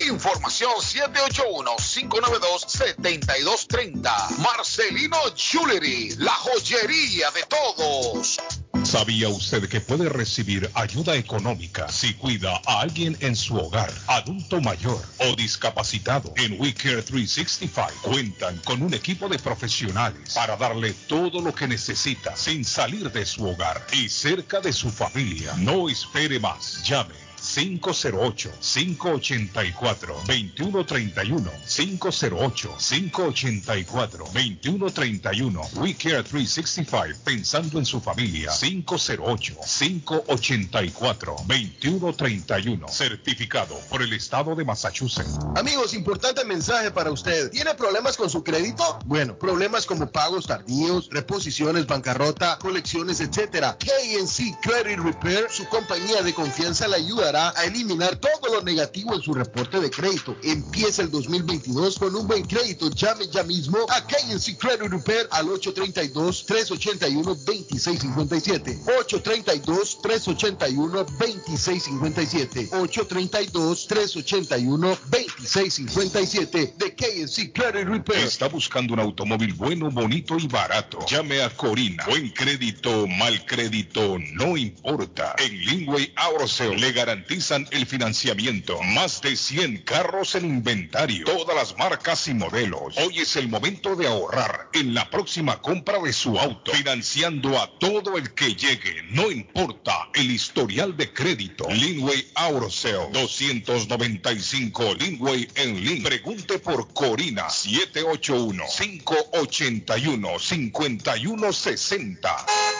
Información 781-592-7230. Marcelino Jewelry, la joyería de todos. ¿Sabía usted que puede recibir ayuda económica si cuida a alguien en su hogar, adulto mayor o discapacitado? En WeCare 365 cuentan con un equipo de profesionales para darle todo lo que necesita sin salir de su hogar y cerca de su familia. No espere más. Llame 508-584-2131. 508-584-2131. We Care 365, pensando en su familia. 508-584-2131. Certificado por el Estado de Massachusetts. Amigos, importante mensaje para usted. ¿Tiene problemas con su crédito? Bueno, problemas como pagos tardíos, reposiciones, bancarrota, colecciones, etcétera. KNC Credit Repair, su compañía de confianza, le ayudará a eliminar todo lo negativo en su reporte de crédito. Empieza el 2022 con un buen crédito. Llame ya mismo a KNC Credit Repair al 832-381-2657. 832-381-2657. 832-381-2657 de KNC Credit Repair. Está buscando un automóvil bueno, bonito y barato. Llame a Corina. Buen crédito, mal crédito, no importa. En Lingway Auto le garantizan el financiamiento. Más de 100 carros en inventario. Todas las marcas y modelos. Hoy es el momento de ahorrar en la próxima compra de su auto. Financiando a todo el que llegue. No importa el historial de crédito. Linway Auto Sale. 295 Linway en Link. Pregunte por Corina. 781-581-5160.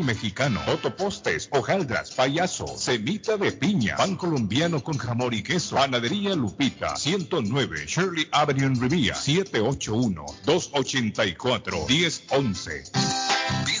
mexicano, totopostes, hojaldras, payaso, semita de piña, pan colombiano con jamón y queso. Panadería Lupita, 109 Shirley Avenue en Rivia, 781-284-1011.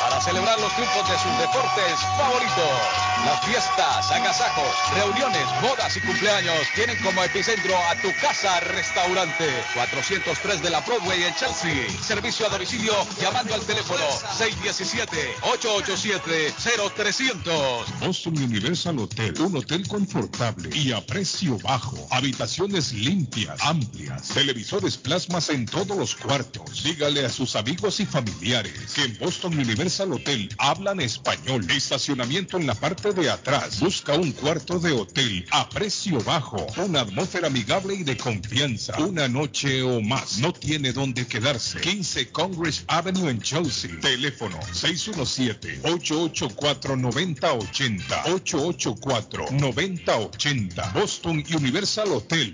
celebrar los triunfos de sus deportes favoritos. Las fiestas, agasajos, reuniones, bodas y cumpleaños tienen como epicentro a tu casa restaurante. 403 de la Broadway en Chelsea. Servicio a domicilio llamando al teléfono 617-887-0300. Boston Universal Hotel, un hotel confortable y a precio bajo. Habitaciones limpias, amplias, televisores plasmas en todos los cuartos. Dígale a sus amigos y familiares que en Boston Universal Hotel hablan español. Estacionamiento en la parte de atrás. Busca un cuarto de hotel a precio bajo, una atmósfera amigable y de confianza. Una noche o más. No tiene dónde quedarse. 15 Congress Avenue en Chelsea. Teléfono 617-884-9080. 884-9080. Boston Universal Hotel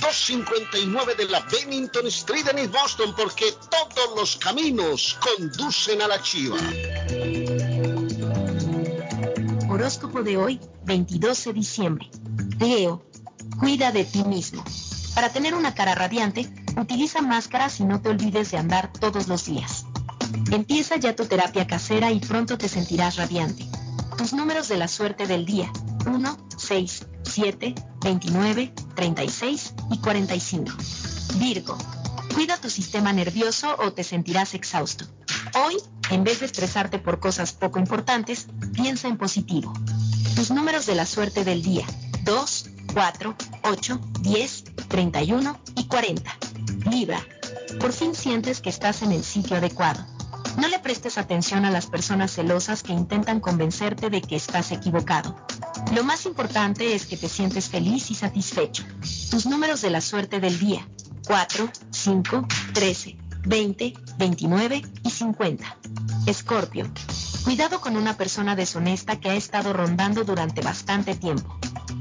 259 de la Bennington Street en East Boston porque todos los caminos conducen a la chiva. Horóscopo de hoy, 22 de diciembre. Leo, cuida de ti mismo. Para tener una cara radiante, utiliza máscaras y no te olvides de andar todos los días. Empieza ya tu terapia casera y pronto te sentirás radiante. Tus números de la suerte del día. 1, 6, 7, 29, 36 y 45. Virgo. Cuida tu sistema nervioso o te sentirás exhausto. Hoy, en vez de estresarte por cosas poco importantes, piensa en positivo. Tus números de la suerte del día. 2, 4, 8, 10, 31 y 40. Libra. Por fin sientes que estás en el sitio adecuado. No le prestes atención a las personas celosas que intentan convencerte de que estás equivocado. Lo más importante es que te sientes feliz y satisfecho. Tus números de la suerte del día. 4, 5, 13, 20, 29 y 50. Escorpio. Cuidado con una persona deshonesta que ha estado rondando durante bastante tiempo.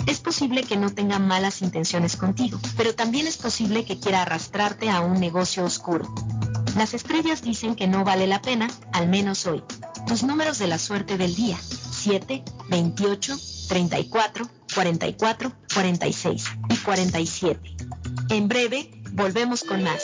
Es posible que no tenga malas intenciones contigo, pero también es posible que quiera arrastrarte a un negocio oscuro. Las estrellas dicen que no vale la pena, al menos hoy. Tus números de la suerte del día. 7, 28, 34, 44, 46 y 47. En breve, volvemos con más.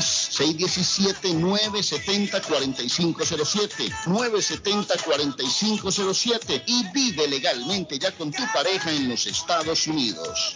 617-970-4507, 970-4507 y vive legalmente ya con tu pareja en los Estados Unidos.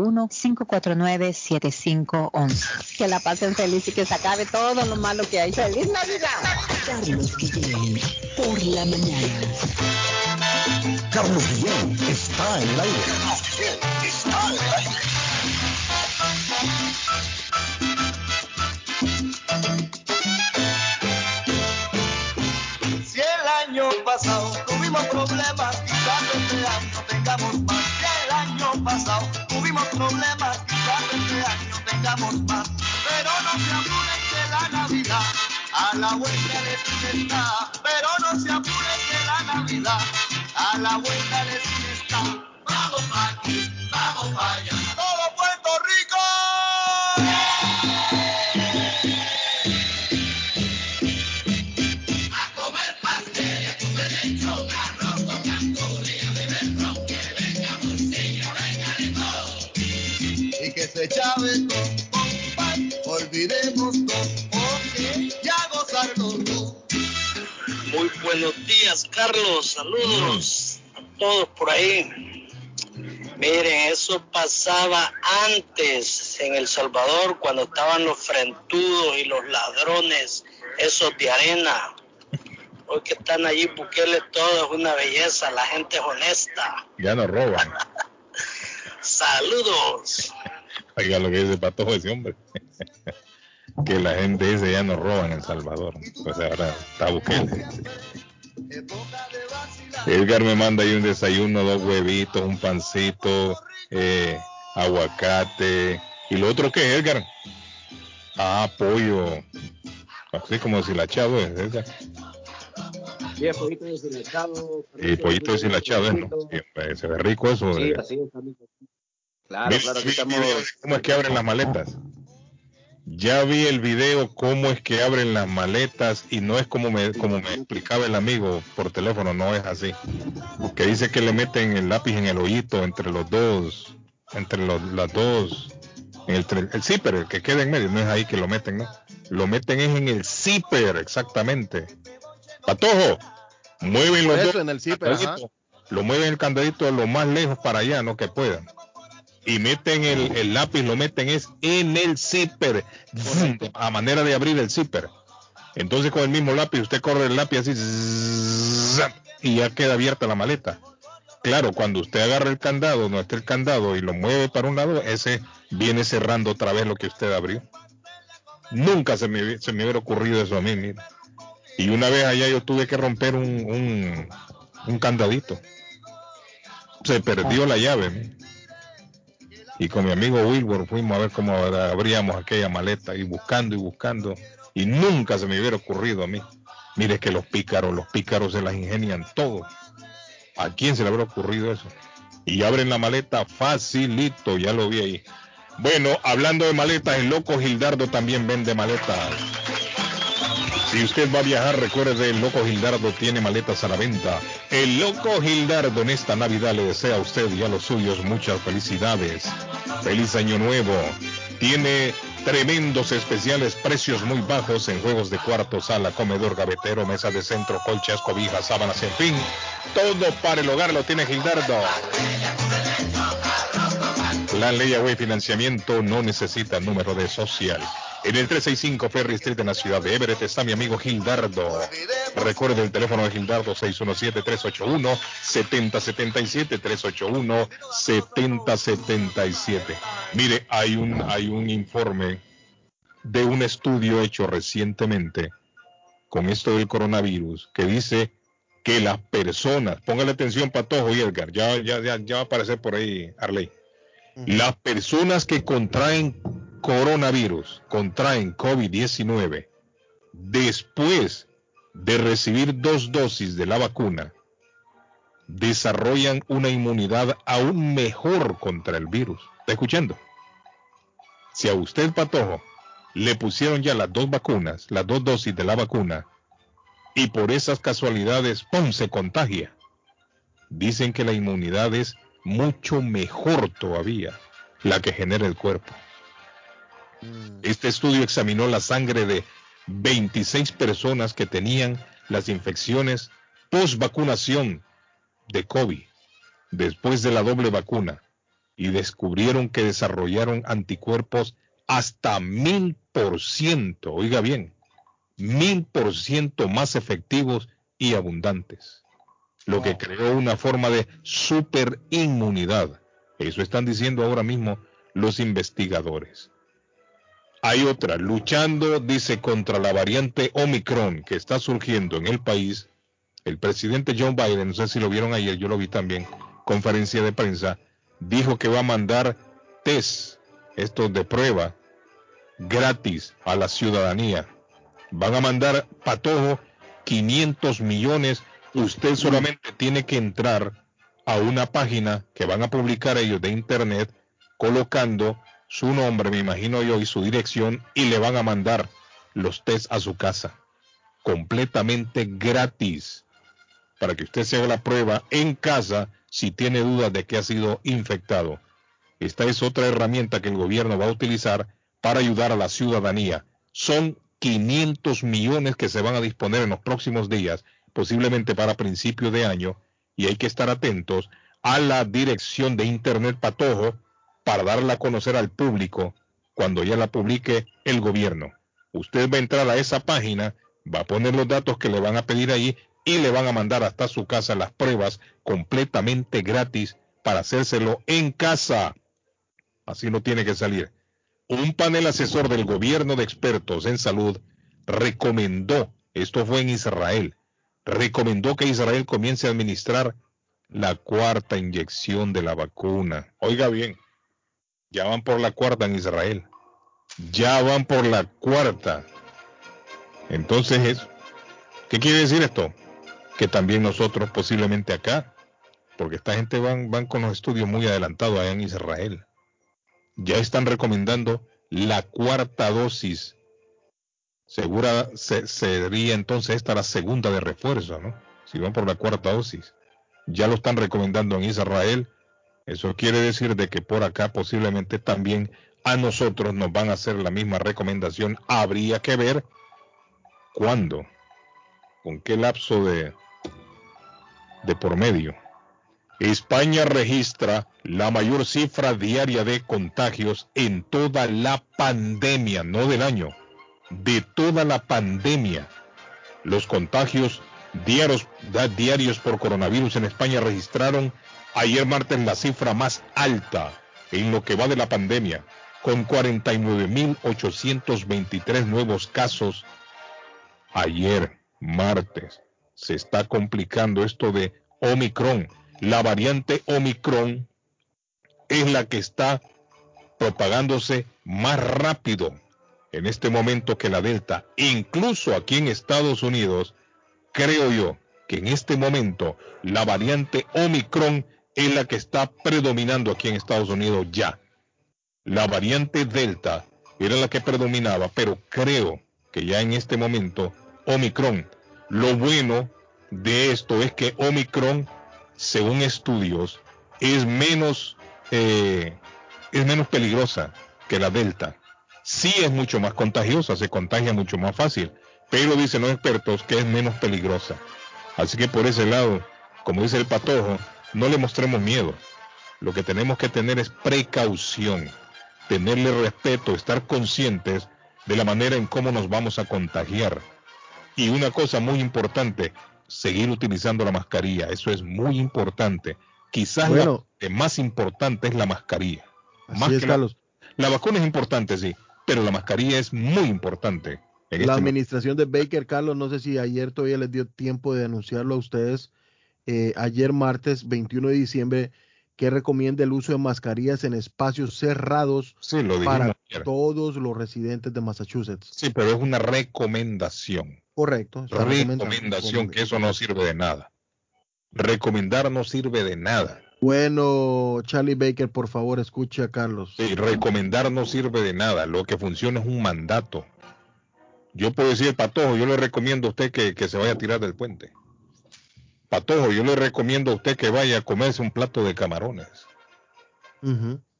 781-549-7511. Que la pasen feliz y que se acabe todo lo malo que hay. ¡Feliz Navidad! Carlos Guillén, por la mañana. Carlos Guillén está en el aire. La vuelta de esquina está. Saludos a todos por ahí. Miren, eso pasaba antes en El Salvador cuando estaban los frentudos y los ladrones, esos de arena. Hoy que están allí, Bukele, todo es una belleza, la gente es honesta. Ya no roban. Saludos. Oiga lo que dice Patojo ese hombre. que la gente dice ya no roba en El Salvador. Pues ahora está Bukele. Edgar me manda ahí un desayuno, dos huevitos, un pancito, eh, aguacate. ¿Y lo otro qué, Edgar? Ah, pollo. Así como deshilachado es, Edgar. Sí, el pollito deshilachado. Y pollito deshilachado, ¿no? Siempre se ve rico eso. Sí, eh. así es, amigo. Claro, claro, aquí estamos. ¿Cómo es que abren las maletas? Ya vi el video cómo es que abren las maletas y no es como me, como me explicaba el amigo por teléfono, no es así. Que dice que le meten el lápiz en el hoyito entre los dos, entre los, las dos, en el, el zipper, el que queda en medio, no es ahí que lo meten, ¿no? Lo meten es en el zipper, exactamente. Patojo, mueven los Eso, dos en el zipper, lo mueven el candadito lo más lejos para allá, no que puedan y meten el, el lápiz, lo meten es en el zipper, a manera de abrir el zipper. Entonces con el mismo lápiz usted corre el lápiz así y ya queda abierta la maleta. Claro, cuando usted agarra el candado, no está el candado y lo mueve para un lado, ese viene cerrando otra vez lo que usted abrió. Nunca se me, se me hubiera ocurrido eso a mí, mira. Y una vez allá yo tuve que romper un, un, un candadito. Se perdió la llave. mira y con mi amigo Wilbur fuimos a ver cómo abríamos aquella maleta y buscando y buscando y nunca se me hubiera ocurrido a mí. Mire que los pícaros, los pícaros se las ingenian todo. ¿A quién se le habrá ocurrido eso? Y abren la maleta facilito, ya lo vi ahí. Bueno, hablando de maletas, el loco Gildardo también vende maletas. Si usted va a viajar, recuerde, el Loco Gildardo tiene maletas a la venta. El Loco Gildardo en esta Navidad le desea a usted y a los suyos muchas felicidades. Feliz Año Nuevo. Tiene tremendos especiales, precios muy bajos en juegos de cuarto, sala, comedor, gavetero, mesa de centro, colchas, cobijas, sábanas, en fin. Todo para el hogar lo tiene Gildardo. Plan Layaway Financiamiento no necesita número de social. En el 365 Ferry Street en la ciudad de Everett está mi amigo Gildardo. Recuerde el teléfono de Gildardo 617-381-7077, 381-7077. Mire, hay un, hay un informe de un estudio hecho recientemente con esto del coronavirus que dice que las personas, póngale atención Patojo y Edgar, ya, ya, ya, ya va a aparecer por ahí Arley. Las personas que contraen coronavirus, contraen COVID-19, después de recibir dos dosis de la vacuna, desarrollan una inmunidad aún mejor contra el virus. ¿Está escuchando? Si a usted, Patojo, le pusieron ya las dos vacunas, las dos dosis de la vacuna, y por esas casualidades, ¡pum!, se contagia. Dicen que la inmunidad es mucho mejor todavía la que genera el cuerpo. Este estudio examinó la sangre de 26 personas que tenían las infecciones post vacunación de COVID después de la doble vacuna y descubrieron que desarrollaron anticuerpos hasta mil por ciento, oiga bien, mil por ciento más efectivos y abundantes, lo que creó una forma de superinmunidad. Eso están diciendo ahora mismo los investigadores. Hay otra, luchando, dice, contra la variante Omicron que está surgiendo en el país. El presidente John Biden, no sé si lo vieron ayer, yo lo vi también, conferencia de prensa, dijo que va a mandar test, estos de prueba, gratis a la ciudadanía. Van a mandar, patojo, 500 millones. Usted solamente tiene que entrar a una página que van a publicar ellos de internet colocando su nombre, me imagino yo, y su dirección y le van a mandar los test a su casa completamente gratis para que usted se haga la prueba en casa si tiene dudas de que ha sido infectado. esta es otra herramienta que el gobierno va a utilizar para ayudar a la ciudadanía. Son 500 millones que se van a disponer en los próximos días, posiblemente para principio de año, y hay que estar atentos a la dirección de Internet Patojo para darla a conocer al público cuando ya la publique el gobierno. Usted va a entrar a esa página, va a poner los datos que le van a pedir ahí y le van a mandar hasta su casa las pruebas completamente gratis para hacérselo en casa. Así no tiene que salir. Un panel asesor del gobierno de expertos en salud recomendó, esto fue en Israel, recomendó que Israel comience a administrar la cuarta inyección de la vacuna. Oiga bien, ya van por la cuarta en Israel. Ya van por la cuarta. Entonces, ¿qué quiere decir esto? Que también nosotros posiblemente acá, porque esta gente van, van con los estudios muy adelantados allá en Israel, ya están recomendando la cuarta dosis. Segura sería entonces esta la segunda de refuerzo, ¿no? Si van por la cuarta dosis. Ya lo están recomendando en Israel. Eso quiere decir de que por acá posiblemente también a nosotros nos van a hacer la misma recomendación. Habría que ver cuándo, con qué lapso de, de por medio. España registra la mayor cifra diaria de contagios en toda la pandemia, no del año, de toda la pandemia. Los contagios diarios, diarios por coronavirus en España registraron ayer martes la cifra más alta en lo que va de la pandemia, con 49.823 nuevos casos ayer martes. Se está complicando esto de Omicron la variante Omicron es la que está propagándose más rápido en este momento que la Delta. Incluso aquí en Estados Unidos, creo yo que en este momento la variante Omicron es la que está predominando aquí en Estados Unidos ya. La variante Delta era la que predominaba, pero creo que ya en este momento Omicron. Lo bueno de esto es que Omicron según estudios, es menos, eh, es menos peligrosa que la Delta. Sí es mucho más contagiosa, se contagia mucho más fácil, pero dicen los expertos que es menos peligrosa. Así que por ese lado, como dice el patojo, no le mostremos miedo. Lo que tenemos que tener es precaución, tenerle respeto, estar conscientes de la manera en cómo nos vamos a contagiar. Y una cosa muy importante, seguir utilizando la mascarilla. Eso es muy importante. Quizás lo más importante es la mascarilla. Más que la, vacuna es importante, sí, pero la mascarilla es muy importante. la este administración de Baker, Carlos, no sé si ayer todavía les dio tiempo de anunciarlo a ustedes. Eh, ayer martes 21 de diciembre que recomienda el uso de mascarillas en espacios cerrados para todos los residentes de Massachusetts. Sí, pero es una recomendación. Correcto. Recomendación, que eso no sirve de nada. Recomendar no sirve de nada. Bueno, Charlie Baker, por favor, escuche a Carlos. Sí, recomendar no sirve de nada. Lo que funciona es un mandato. Yo puedo decir, Patojo, yo le recomiendo a usted que, se vaya a tirar del puente. Patojo, yo le recomiendo a usted que vaya a comerse un plato de camarones.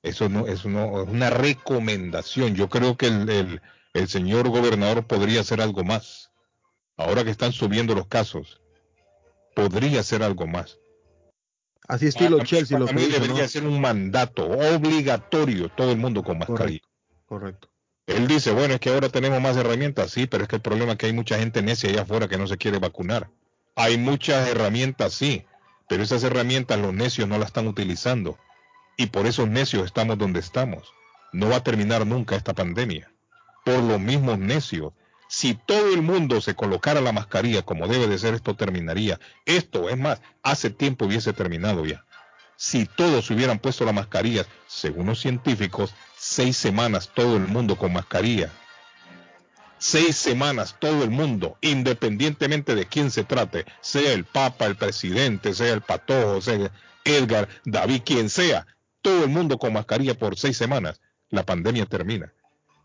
Eso no, es una recomendación. Yo creo que el, el señor gobernador podría hacer algo más ahora que están subiendo los casos, podría ser algo más. Así estilo Chelsea lo que debería ser un mandato obligatorio todo el mundo con mascarilla. Correcto. Él dice, bueno, es que ahora tenemos más herramientas, sí, pero es que el problema es que hay mucha gente necia allá afuera que no se quiere vacunar. Hay muchas herramientas, sí, pero esas herramientas los necios no las están utilizando. Y por esos necios estamos donde estamos. No va a terminar nunca esta pandemia. Por los mismos necios si todo el mundo se colocara la mascarilla como debe de ser, esto terminaría. Esto, es más, hace tiempo hubiese terminado ya. Si todos hubieran puesto la mascarilla, según los científicos, seis semanas todo el mundo con mascarilla. Seis semanas todo el mundo, independientemente de quién se trate, sea el Papa, el presidente, sea el Patojo, sea Edgar, David, quien sea, todo el mundo con mascarilla por seis semanas, la pandemia termina.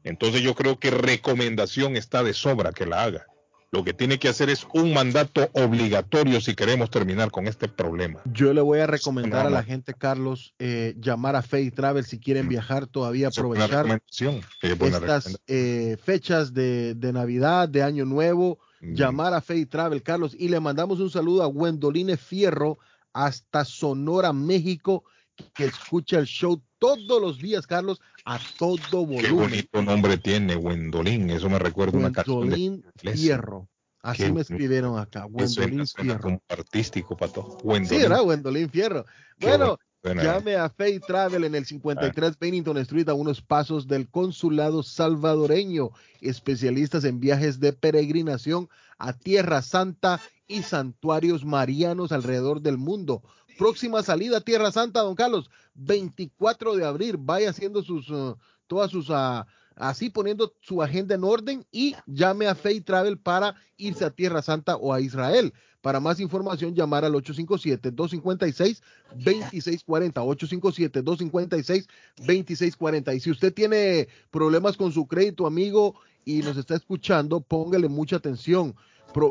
Entonces yo creo que recomendación está de sobra que la haga. Lo que tiene que hacer es un mandato obligatorio si queremos terminar con este problema. Yo le voy a recomendar a la gente, Carlos, eh, llamar a Faith Travel si quieren viajar todavía, aprovechar estas eh, fechas de, de, Navidad, de Año Nuevo, mm. llamar a Faith Travel, Carlos, y le mandamos un saludo a Gwendoline Fierro hasta Sonora, México, que escucha el show todos los días, Carlos, a todo volumen. Qué bonito nombre tiene, Wendolín. Eso me recuerda una canción de Fierro. Así me escribieron acá, Wendolín Fierro. artístico, pato. Sí, era Wendolín Fierro. Bueno, llame a Faith Travel en el 53 ah. Bennington Street a unos pasos del consulado salvadoreño, especialistas en viajes de peregrinación a Tierra Santa y santuarios marianos alrededor del mundo. Próxima salida a Tierra Santa, don Carlos, 24 de abril. Vaya haciendo sus, uh, todas sus, uh, así poniendo su agenda en orden y llame a Faith Travel para irse a Tierra Santa o a Israel. Para más información, llamar al 857-256-2640. 857-256-2640. Y si usted tiene problemas con su crédito, amigo, y nos está escuchando, póngale mucha atención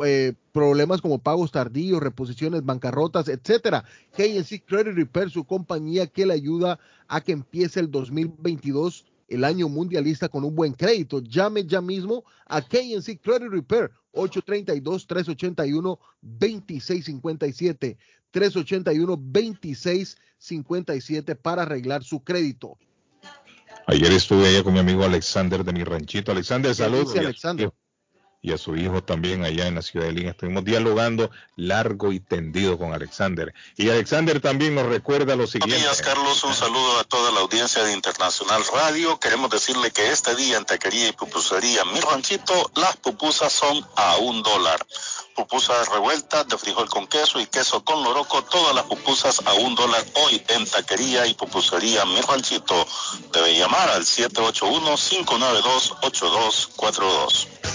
eh, problemas como pagos tardíos, reposiciones, bancarrotas, etcétera. KNC Credit Repair, su compañía que le ayuda a que empiece el 2022 el año mundialista con un buen crédito. Llame ya mismo a KNC Credit Repair 832-381-2657. 381-2657 para arreglar su crédito. Ayer estuve allá con mi amigo Alexander de mi ranchito. Alexander, saludos. Alexander y a su hijo también allá en la ciudad de Lima. Estuvimos dialogando largo y tendido con Alexander. Y Alexander también nos recuerda lo siguiente. Buenos días, Carlos. Un saludo a toda la audiencia de Internacional Radio. Queremos decirle que este día en Taquería y Pupusería Mi Ranchito, las pupusas son a un dólar. Pupusas revueltas de frijol con queso y queso con loroco, todas las pupusas a un dólar hoy en Taquería y Pupusería Mi Ranchito. Debe llamar al 781-592-8242.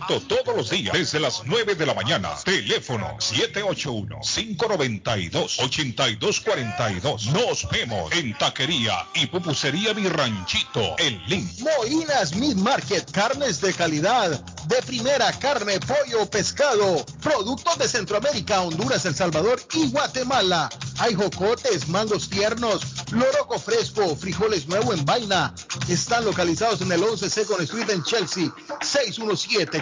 todos los días desde las 9 de la mañana. Teléfono 781-592-8242. Nos vemos en Taquería y Pupusería Mi Ranchito, en Link. Moinas Meat Market, carnes de calidad, de primera carne, pollo, pescado, productos de Centroamérica, Honduras, El Salvador y Guatemala. Hay jocotes, mangos tiernos, loroco fresco, frijoles nuevo en vaina. Están localizados en el 11 Second Street en Chelsea, 617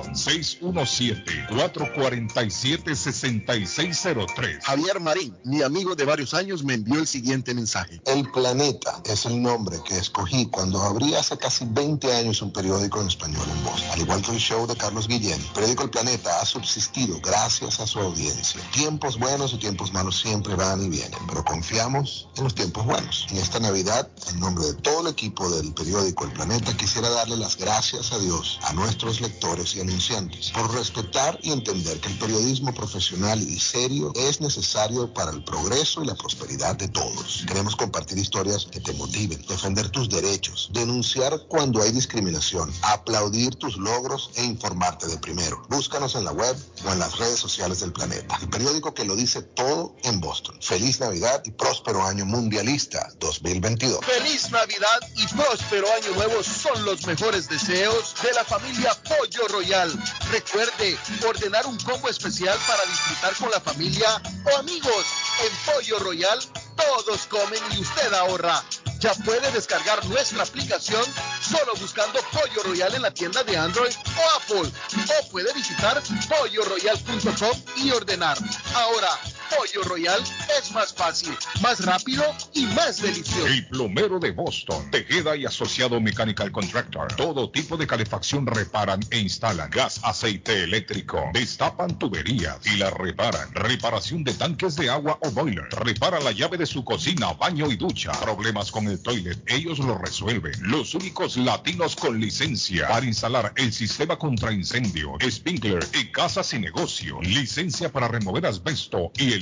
617-447-6603. Javier Marín, mi amigo de varios años, me envió el siguiente mensaje. El planeta es el nombre que escogí cuando abrí hace casi 20 años un periódico en español en Boston. Al igual que el show de Carlos Guillén, el periódico El Planeta ha subsistido gracias a su audiencia. Tiempos buenos y tiempos malos siempre van y vienen, pero confiamos en los tiempos buenos. En esta Navidad, en nombre de todo el equipo del periódico El Planeta, quisiera darle las gracias a Dios, a nuestros lectores y anunciantes, por respetar y entender que el periodismo profesional y serio es necesario para el progreso y la prosperidad de todos. Queremos compartir historias que te motiven, defender tus derechos, denunciar cuando hay discriminación, aplaudir tus logros e informarte de primero. Búscanos en la web o en las redes sociales del planeta. El periódico que lo dice todo en Boston. Feliz Navidad y próspero año mundialista 2022. Feliz Navidad y próspero año nuevo son los mejores deseos de la familia Pollo Royal Recuerde, ordenar un combo especial para disfrutar con la familia o amigos. En Pollo Royal, todos comen y usted ahorra. Ya puede descargar nuestra aplicación solo buscando Pollo Royal en la tienda de Android o Apple. O puede visitar polloroyal.com y ordenar. Ahora, Pollo Royal es más fácil, más rápido y más delicioso. El plomero de Boston, Tejeda y Asociado Mechanical Contractor. Todo tipo de calefacción reparan e instalan. Gas, aceite eléctrico. Destapan tuberías y la reparan. Reparación de tanques de agua o boiler. Repara la llave de su cocina, baño y ducha. Problemas con el toilet, ellos lo resuelven. Los únicos latinos con licencia para instalar el sistema contra incendio, sprinkler en casas y negocio. Licencia para remover asbesto y el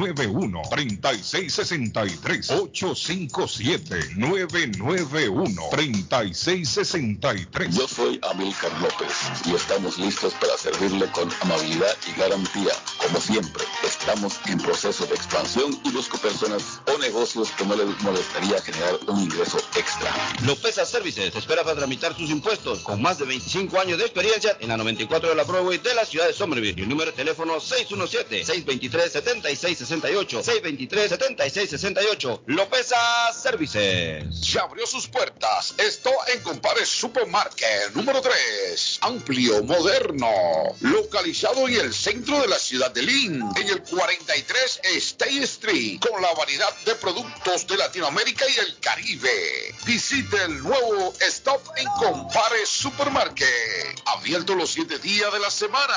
3663 857-991-3663 Yo soy Amilcar López y estamos listos para servirle con amabilidad y garantía. Como siempre, estamos en proceso de expansión y busco personas o negocios que no les molestaría generar un ingreso extra. Lopeza Services espera para tramitar sus impuestos con más de 25 años de experiencia en la 94 de la Broadway de la ciudad de Somerville. Y el número de teléfono 617-623-7668. 623-7668. Lopeza Services. Ya abrió sus puertas. Esto en Compare Supermarket número 3. Amplio, moderno. Localizado en el centro de la ciudad de Lynn. En el 43 State Street. Con la variedad de productos de Latinoamérica y el Caribe. Visite el nuevo Stop en Compare Supermarket. Abierto los 7 días de la semana.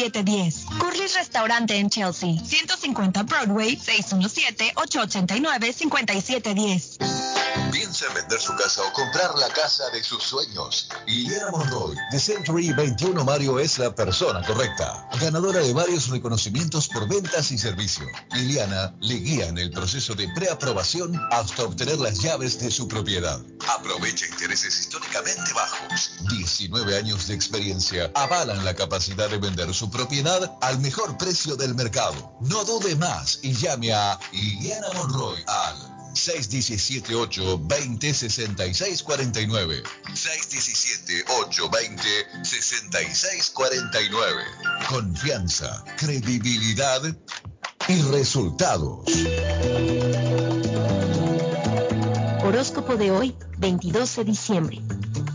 617-889-5710. Curly's Restaurante en Chelsea, 150 Broadway, 617-889-5710. Piensa en vender su casa o comprar la casa de sus sueños. Liliana Monroy, de Century 21 Mario, es la persona correcta. Ganadora de varios reconocimientos por ventas y servicio. Liliana le guía en el proceso de preaprobación hasta obtener las llaves de su propiedad. Aprovecha intereses históricamente bajos. 19 años de experiencia avalan la capacidad de vender su propiedad al mejor precio del mercado. No dude más y llame a Liliana Monroy al 617-820-6649. 617-820-6649. Confianza, credibilidad y resultados. Horóscopo de hoy, 22 de diciembre.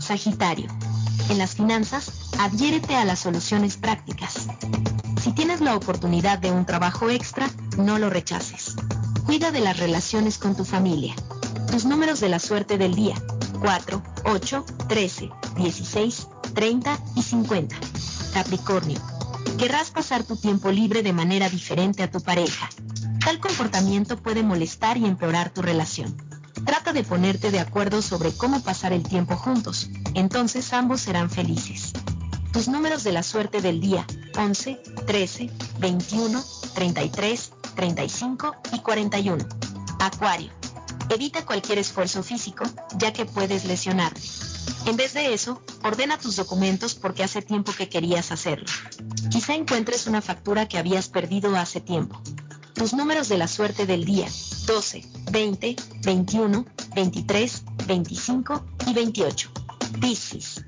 Sagitario. En las finanzas, adhiérete a las soluciones prácticas. Si tienes la oportunidad de un trabajo extra, no lo rechaces. Cuida de las relaciones con tu familia. Tus números de la suerte del día. 4, 8, 13, 16, 30 y 50. Capricornio. Querrás pasar tu tiempo libre de manera diferente a tu pareja. Tal comportamiento puede molestar y empeorar tu relación. Trata de ponerte de acuerdo sobre cómo pasar el tiempo juntos. Entonces ambos serán felices. Tus números de la suerte del día. 11, 13, 21, 33, 35 y 41. Acuario. Evita cualquier esfuerzo físico, ya que puedes lesionarte. En vez de eso, ordena tus documentos porque hace tiempo que querías hacerlo. Quizá encuentres una factura que habías perdido hace tiempo. Tus números de la suerte del día, 12, 20, 21, 23, 25 y 28. Piscis.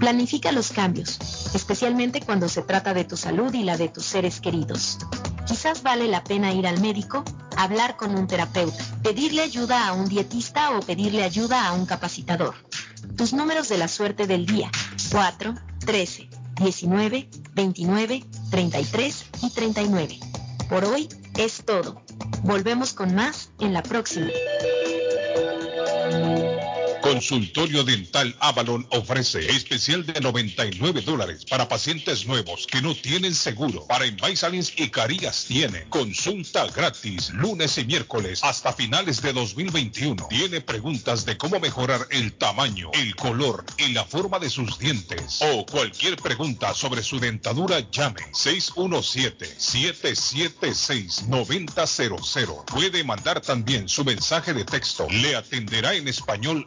Planifica los cambios, especialmente cuando se trata de tu salud y la de tus seres queridos. Quizás vale la pena ir al médico, hablar con un terapeuta, pedirle ayuda a un dietista o pedirle ayuda a un capacitador. Tus números de la suerte del día, 4, 13, 19, 29, 33 y 39. Por hoy es todo. Volvemos con más en la próxima. Consultorio Dental Avalon ofrece especial de 99 dólares para pacientes nuevos que no tienen seguro. Para Invisalins y Carías tiene consulta gratis lunes y miércoles hasta finales de 2021. Tiene preguntas de cómo mejorar el tamaño, el color y la forma de sus dientes. O cualquier pregunta sobre su dentadura, llame 617-776-9000. Puede mandar también su mensaje de texto. Le atenderá en español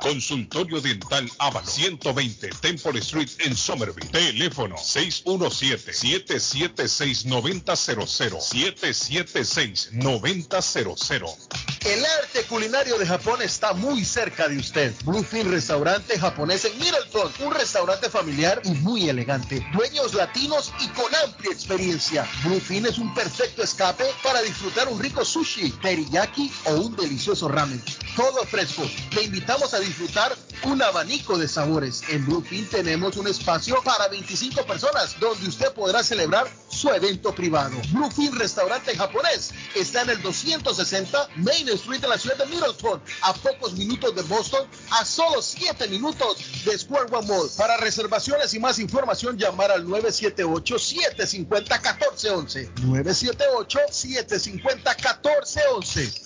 Consultorio Dental Avalon 120 Temple Street en Somerville. Teléfono 617-776-9000. 776-9000. El arte culinario de Japón está muy cerca de usted. Bluefin Restaurante Japonés en Middleton, un restaurante familiar y muy elegante. Dueños latinos y con amplia experiencia. Bluefin es un perfecto escape para disfrutar un rico sushi, teriyaki o un delicioso ramen. Todo fresco. Le invitamos a disfrutar un abanico de sabores. En Bluefin tenemos un espacio para 25 personas donde usted podrá celebrar su evento privado. Bluefin Restaurante Japonés está en el 260 Main Street en la ciudad de Middleton, a pocos minutos de Boston, a solo 7 minutos de Square One Mall. Para reservaciones y más información, llamar al 978-750-1411. 978-750-1411.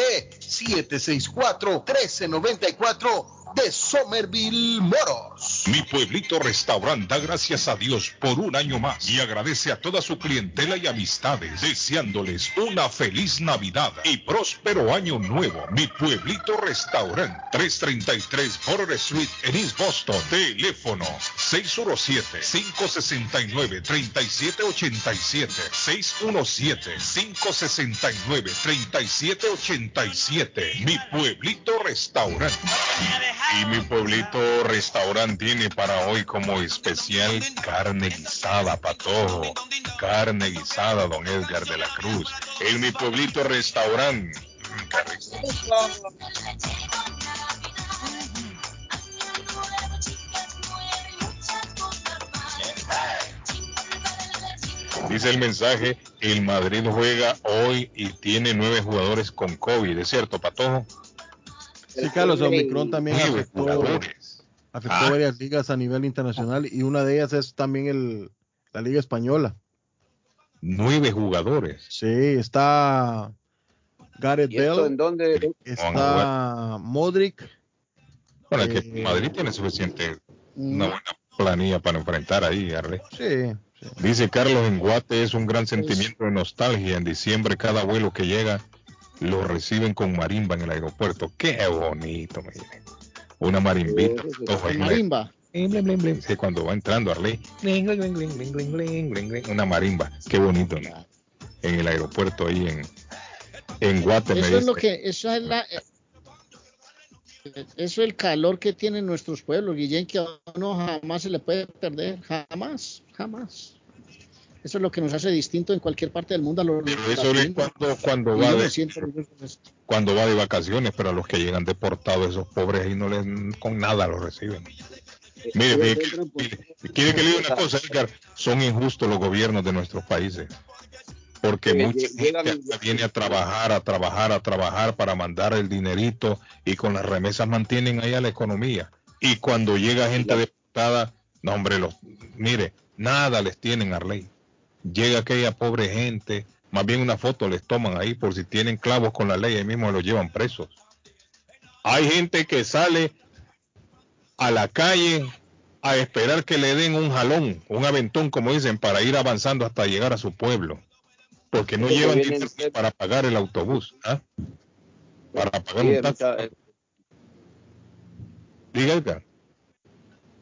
764-1394 de Somerville Motors. Mi pueblito restaurante da gracias a Dios por un año más y agradece a toda su clientela y amistades, deseándoles una feliz Navidad y próspero año nuevo. Mi pueblito restaurante 333 Border Street en East Boston. Teléfono 617-569-3787. 617-569-3787. Mi pueblito restaurante. Y mi pueblito restaurante tiene para hoy como especial carne guisada, patojo. Carne guisada, don Edgar de la Cruz. En mi pueblito restaurante. Dice el mensaje, el Madrid juega hoy y tiene nueve jugadores con COVID, ¿es cierto, Patojo? Sí, Carlos, Omicron también afectó, afectó Ah. varias ligas a nivel internacional y una de ellas es también el, la Liga Española. Nueve jugadores. Sí, está Gareth ¿Y esto Bale, en dónde? está Modric, Bueno, es que Eh, Madrid tiene suficiente, una buena planilla para enfrentar ahí, Arle. sí, Dice Carlos en Guate es un gran sentimiento de nostalgia. En diciembre cada vuelo que llega lo reciben con marimba en el aeropuerto. Qué bonito, mire. Una marimbita. Ojo, marimba. Cuando va entrando Arley. Una marimba. Qué bonito, ¿no? En el aeropuerto ahí en, en Guatemala. Eso es lo que, eso es la, eh, eso es el calor que tienen nuestros pueblos, Guillén, que a uno jamás se le puede perder, jamás, jamás. Eso es lo que nos hace distinto en cualquier parte del mundo a los eso es cuando, cuando, va de, cuando va de vacaciones, pero a los que llegan deportados, esos pobres ahí no les, con nada los reciben. Mire, mire, mire, quiere que le diga una cosa, Edgar, son injustos los gobiernos de nuestros países. Porque mucha gente viene a trabajar, a trabajar, a trabajar para mandar el dinerito y con las remesas mantienen allá la economía. Y cuando llega gente deportada, no hombre, los, mire, nada les tienen a ley. Llega aquella pobre gente, más bien una foto les toman ahí por si tienen clavos con la ley, ahí mismo los llevan presos. Hay gente que sale a la calle a esperar que le den un jalón, un aventón, como dicen, para ir avanzando hasta llegar a su pueblo. Porque no llevan dinero para pagar el autobús. ¿ah? Para pagar Sí, un taxi. mucha- eh, Diga, Edgar.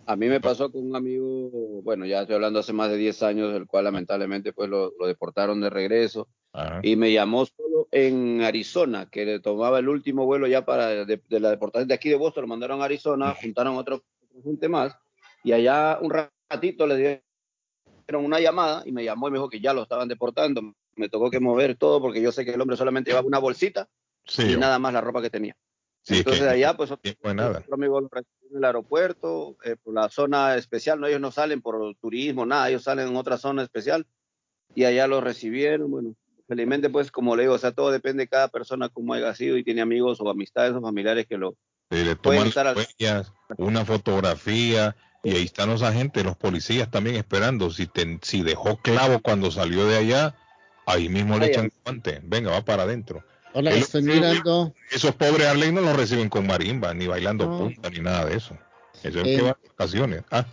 A mí me pasó con un amigo, bueno, ya estoy hablando hace más de 10 años, el cual lamentablemente pues lo, lo deportaron de regreso Ajá. y me llamó solo en Arizona, que le tomaba el último vuelo ya para de, de la deportación de aquí de Boston, lo mandaron a Arizona, juntaron otra otra gente más y allá un ratito le dieron una llamada y me llamó y me dijo que ya lo estaban deportando. Me tocó que mover todo porque yo sé que el hombre solamente llevaba una bolsita Sí, y yo- nada más la ropa que tenía. Sí, es Entonces que allá pues otro amigo lo recibió en el aeropuerto, eh, por la zona especial, no, ellos no salen por turismo, nada, ellos salen en otra zona especial y allá lo recibieron, bueno, felizmente pues como le digo, o sea, todo depende de cada persona cómo haya sido y tiene amigos o amistades o familiares que lo Sí, le pueden toman estar al- una fotografía y ahí están los agentes, los policías también esperando. Si, te- si dejó clavo cuando salió de allá, ahí mismo le echan guante. Venga, va para adentro. Hola, El- estoy mirando. Esos pobres Arley no los reciben con marimba, ni bailando No. punta, ni nada de eso. Eso es Eh, que va de vacaciones. Ah,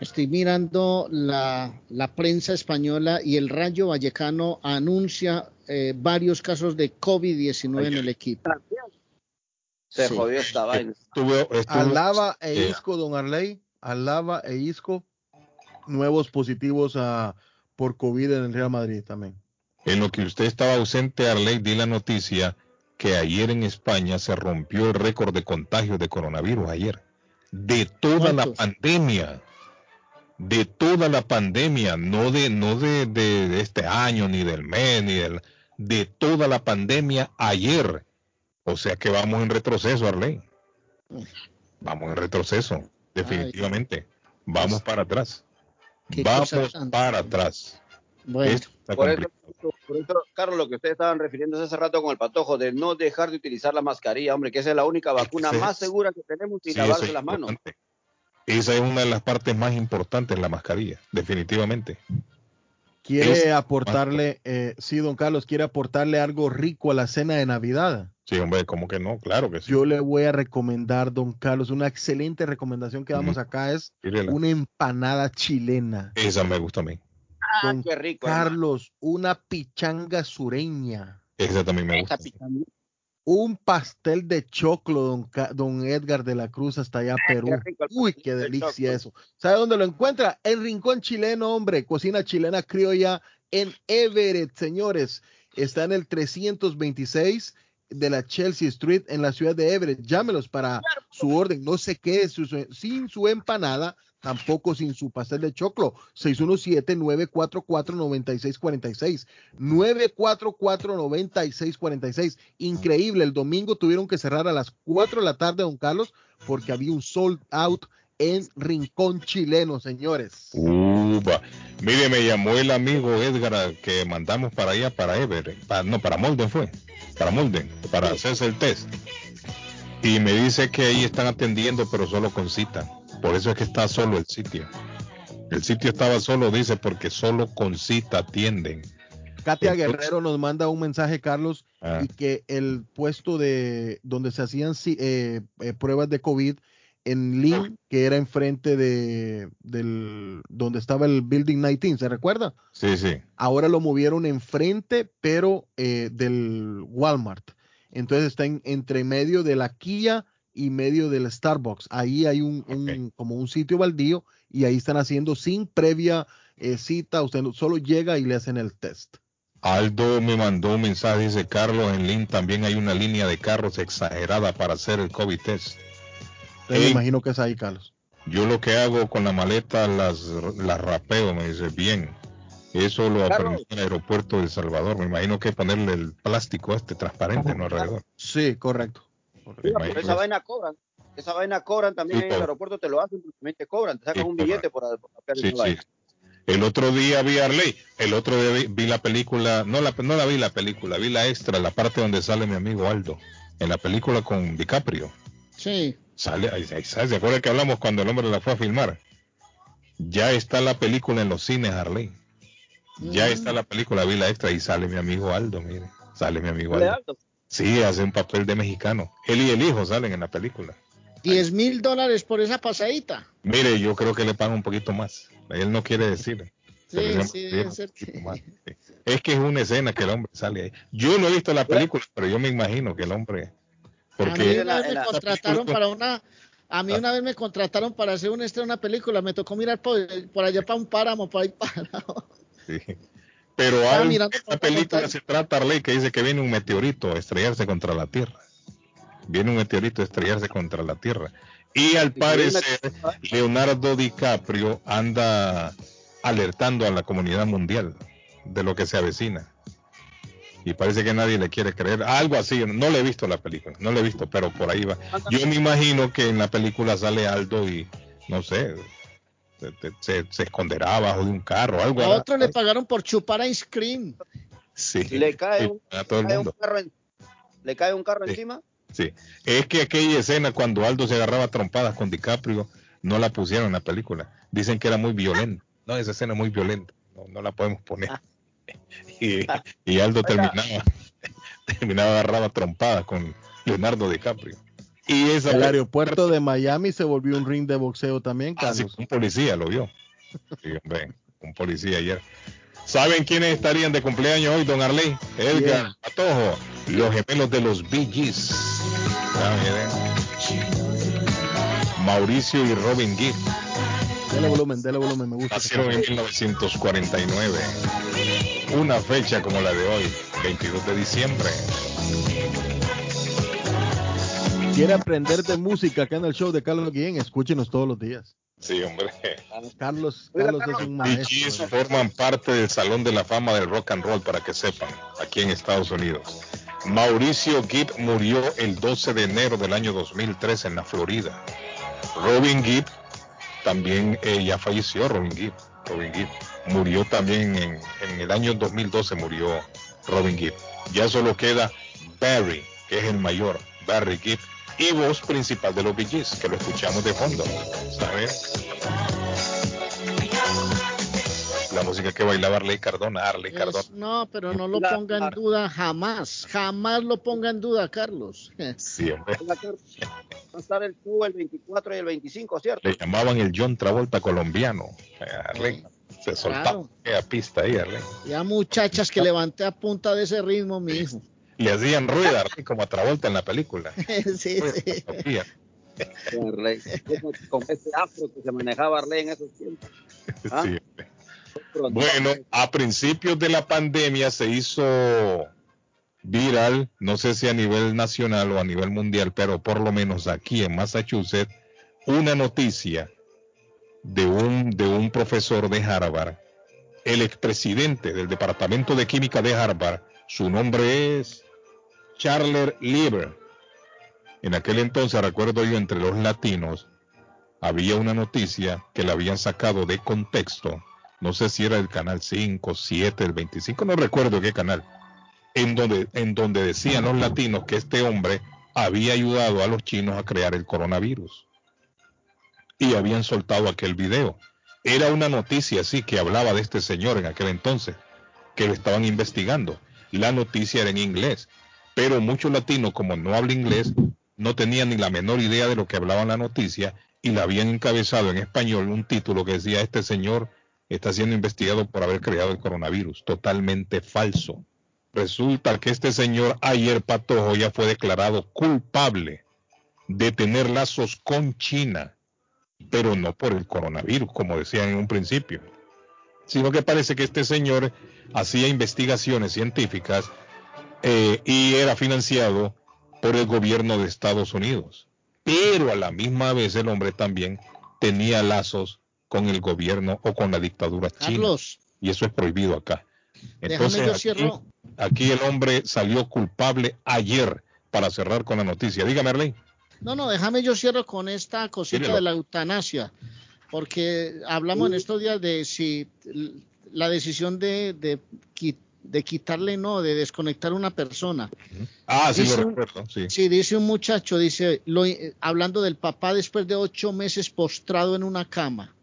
Estoy mirando la, la prensa española y el Rayo Vallecano anuncia eh, varios casos de COVID-19 en el equipo. se Sí. jodió esta vaina. estuvo, estuvo- Alaba e eh, Isco, don Arley, Alaba e Isco, nuevos positivos a, por COVID en el Real Madrid también. En lo que usted estaba ausente, Arley, di la noticia que ayer en España se rompió el récord de contagios de coronavirus ayer. De toda la pandemia. De toda la pandemia, no de, no de, de- de este año, ni del mes, ni del, de toda la pandemia ayer. O sea que vamos en retroceso, Arley. Vamos en retroceso, definitivamente. Vamos para atrás. Vamos para atrás. Bueno. Por eso, complicado. por eso, Carlos, lo que ustedes estaban refiriéndose hace rato con el patojo de no dejar de utilizar la mascarilla, hombre, que esa es la única vacuna más segura que tenemos y Sí, lavarse es las manos. Esa es una de las partes más importantes, la mascarilla, definitivamente. Quiere Es- aportarle, eh, sí, don Carlos, quiere aportarle algo rico a la cena de Navidad. Sí, hombre, ¿cómo que no? Claro que sí. Yo le voy a recomendar, don Carlos, una excelente recomendación que damos acá es una empanada chilena. Esa me gusta a mí. Ah, Don qué rico. hermano. Carlos, una pichanga sureña. Esa también me gusta. Un pastel de choclo, don, Ca- don Edgar de la Cruz, hasta allá, Perú. rico el Uy, qué de delicia eso. ¿Sabe dónde lo encuentra? El Rincón Chileno, hombre. Cocina chilena criolla en Everett, señores. Está en el 326 de la Chelsea Street en la ciudad de Everett. Llámelos para su orden. No se quede su- sin su empanada, tampoco sin su pastel de choclo. 617-944-9646. 944-9646. Increíble. El domingo tuvieron que cerrar a las 4 de la tarde, don Carlos, porque había un sold out en Rincón Chileno, señores. Uva. Mire, me llamó el amigo Edgar que mandamos para allá, para Ever, pa- no, para Molden fue, para Molden, para hacerse el test. Y me dice que ahí están atendiendo, pero solo con cita. Por eso es que está solo el sitio. El sitio estaba solo, dice, porque solo con cita atienden. Katia Entonces- Guerrero nos manda un mensaje, Carlos, Ah. y que el puesto de donde se hacían eh, eh, pruebas de COVID en Lynn, que era enfrente de del donde estaba el Building 19, ¿se recuerda? Sí, sí. Ahora lo movieron enfrente, pero eh, del Walmart. Entonces está en- entre medio de la Kia y medio del Starbucks. Ahí hay un, un- como un sitio baldío y ahí están haciendo sin previa eh, cita. Usted solo llega y le hacen el test. Aldo me mandó un mensaje, dice Carlos, en Lynn también hay una línea de carros exagerada para hacer el COVID test. Me imagino que es ahí, Carlos. Yo lo que hago con la maleta las, las rapeo, me dice, bien. Eso lo aprendí en el aeropuerto de El Salvador. Me imagino que ponerle el plástico este transparente, ¿no? Alrededor. Sí, correcto. Pero esa vaina cobran. Esa vaina cobran también Sí, en el aeropuerto, te lo hacen, también te cobran, te sacan Sí, un billete por, por hacer Sí. El otro día vi Arley, el otro día vi, vi la película, no la, no la vi la película, vi la extra, la parte donde sale mi amigo Aldo, en la película con DiCaprio. Sí. Sale, ¿se acuerda que hablamos cuando el hombre la fue a filmar? Ya está la película en los cines, Arley. Ya Mm. está la película, vi la extra y sale mi amigo Aldo, mire. Sale mi amigo ¿Sale Aldo. Aldo? Sí, hace un papel de mexicano. Él y el hijo salen en la película. 10 mil dólares por esa pasadita. Mire, yo creo que le pagan un poquito más. Él no quiere decir. Sí, sí, debe ser sí. Es que es una escena que el hombre sale ahí. Yo no he visto la película, pero yo me imagino que el hombre. a mí Porque una vez me contrataron para una... A mí una vez me contrataron para hacer un estreno, una película. Me tocó mirar por, por allá para un páramo, por ahí parado. Sí. Pero mirando esta película se trata, Arley, que dice que viene un meteorito a estrellarse contra la Tierra. Viene un meteorito a estrellarse contra la Tierra. Y al parecer, Leonardo DiCaprio anda alertando a la comunidad mundial de lo que se avecina. Y parece que nadie le quiere creer. Algo así, no le he visto la película, no le he visto, pero por ahí va. Yo me imagino que en la película sale Aldo y, no sé, se, se- se esconderá abajo de un carro, algo. A otro le pagaron por chupar ice cream. Sí. Le cae un, a todo el cae un mundo. carro, en- le cae un carro Sí. encima. Sí. Es que aquella escena cuando Aldo se agarraba a trompadas con DiCaprio no la pusieron en la película. Dicen que era muy violenta. No, esa escena es muy violenta. No, no la podemos poner. Y, y Aldo terminaba, terminaba agarrado a trompadas con Leonardo DiCaprio. Y El aeropuerto de Miami se volvió un ring de boxeo también, Ah, sí, Carlos. un policía lo vio. Sí, hombre, un policía ayer. ¿Saben quiénes estarían de cumpleaños hoy, don Arley? Edgar Patojo, los gemelos de los Bee Gees. Mauricio y Robin Gibb Dele volumen, dele volumen, me gusta. nacieron en 1949. Una fecha como la de hoy, 22 de diciembre. Quiere aprender de música acá en el show de Carlos Guillén, escúchenos todos los días. Sí, hombre. Carlos, Carlos es un maestro. Forman parte del Salón de la Fama del Rock and Roll, para que sepan, aquí en Estados Unidos. Mauricio Gibb murió el 12 de enero del año 2003 en la Florida. Robin Gibb también eh, ya falleció, Robin Gibb. Robin Gibb murió también en, en el año 2012 murió Robin Gibb. Ya solo queda Barry, que es el mayor, Barry Gibb, y voz principal de los Bee Gees, que lo escuchamos de fondo. ¿Sabes? La música que bailaba Arley Cardona, Arley Cardona. Es- no, pero no lo ponga en duda jamás. Jamás lo ponga en duda, Carlos. Sí, hombre. Va a estar el Q el 24 y el 25, ¿cierto? Le llamaban el John Travolta colombiano. Arley. Se soltaba Claro. pista ahí, Arley. Ya muchachas que levanté a punta de ese ritmo, mi hijo. Le hacían rueda, Arley, como a Travolta en la película. sí, sí. Con Arley. Con ese afro que se manejaba Arley en esos tiempos. ¿Ah? Sí. Bueno, a principios de la pandemia se hizo viral, no sé si a nivel nacional o a nivel mundial, pero por lo menos aquí en Massachusetts, una noticia de un, de un profesor de Harvard, el expresidente del Departamento de Química de Harvard, su nombre es Charles Lieber. En aquel entonces, recuerdo yo, entre los latinos, había una noticia que la habían sacado de contexto, no sé si era el canal 5, 7, el 25, no recuerdo qué canal, en donde, en donde decían los latinos que este hombre había ayudado a los chinos a crear el coronavirus. Y habían soltado aquel video. Era una noticia así que hablaba de este señor en aquel entonces, que lo estaban investigando. La noticia era en inglés, pero muchos latinos, como no hablan inglés, no tenían ni la menor idea de lo que hablaba en la noticia y la habían encabezado en español un título que decía este señor está siendo investigado por haber creado el coronavirus. Totalmente falso. Resulta que este señor ayer Patojo ya fue declarado culpable de tener lazos con China, pero no por el coronavirus, como decían en un principio, sino que parece que este señor hacía investigaciones científicas eh, y era financiado por el gobierno de Estados Unidos. Pero a la misma vez el hombre también tenía lazos con el gobierno o con la dictadura china. Carlos. Y eso es prohibido acá. Yo aquí, el hombre salió culpable ayer para cerrar con la noticia. Dígame, Arley. No, no, déjame yo cierro con esta cosita de la eutanasia, porque hablamos en estos días de si la decisión de, de, de quitarle, no, de desconectar a una persona. Ah, sí, Dice lo recuerdo. Sí. Sí, dice un muchacho, dice, lo- eh, hablando del papá después de ocho meses postrado en una cama.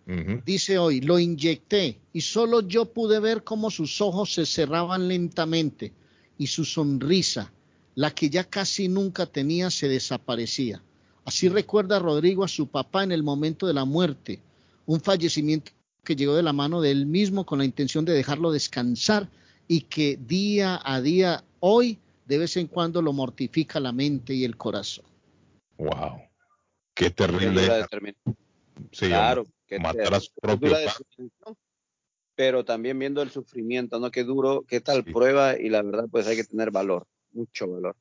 Dice hoy, lo inyecté y solo yo pude ver cómo sus ojos se cerraban lentamente y su sonrisa, la que ya casi nunca tenía, se desaparecía. Así recuerda Rodrigo a su papá en el momento de la muerte, un fallecimiento que llegó de la mano de él mismo con la intención de dejarlo descansar y que día a día, hoy, de vez en cuando lo mortifica la mente y el corazón. Wow. Qué terrible. Sí, claro. que matar a su propio Pero también viendo el sufrimiento, ¿no? Qué duro, qué tal prueba y la verdad, pues hay que tener valor, mucho valor.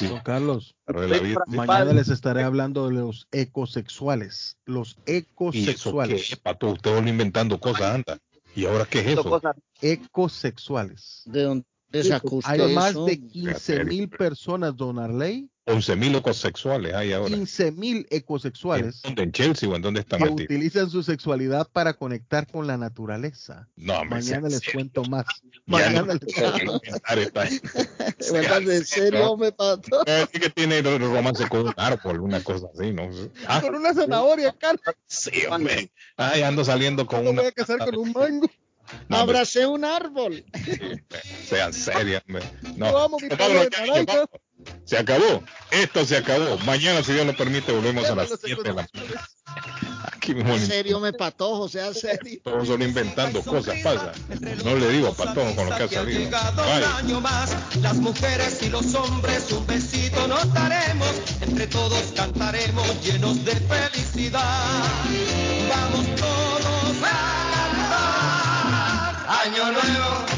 Don Carlos, vida. mañana les estaré hablando de los ecosexuales. Los ¿Y eso qué ecosexuales. Pato? Usted vuelve inventando cosas, anda. ¿Y ahora qué es eso? Ecosexuales. ¿De dónde sacó usted Hay más eso? de 15 mil personas, don Arley, 11 mil ecosexuales hay ahora. 15 mil ecosexuales ¿En dónde? ¿En Chelsea o en dónde están que metidos? utilizan su sexualidad para conectar con la naturaleza. No, Mañana les serio. cuento más. Mañana no les ¿De verdad, ¿En serio, me pato? Sí que tiene romance con un árbol, una cosa así, ¿no? Ah, Con una zanahoria, Carlos. sí, hombre. Ay, ando saliendo con Me una. voy a casar con un mango. No, Abracé un árbol. sean serios, hombre. No. Yo amo mi vámonos. Se acabó. Esto se acabó. Mañana, si Dios lo permite, volvemos a las Los 7 de la mañana. Aquí mismo En serio, me patojo, sea serio. todos solo inventando cosas, pasa. No le digo patón con lo que ha salido. Bye. año más, las mujeres y los hombres un besito nos daremos, entre todos cantaremos llenos de felicidad. Vamos todos a cantar. Año nuevo.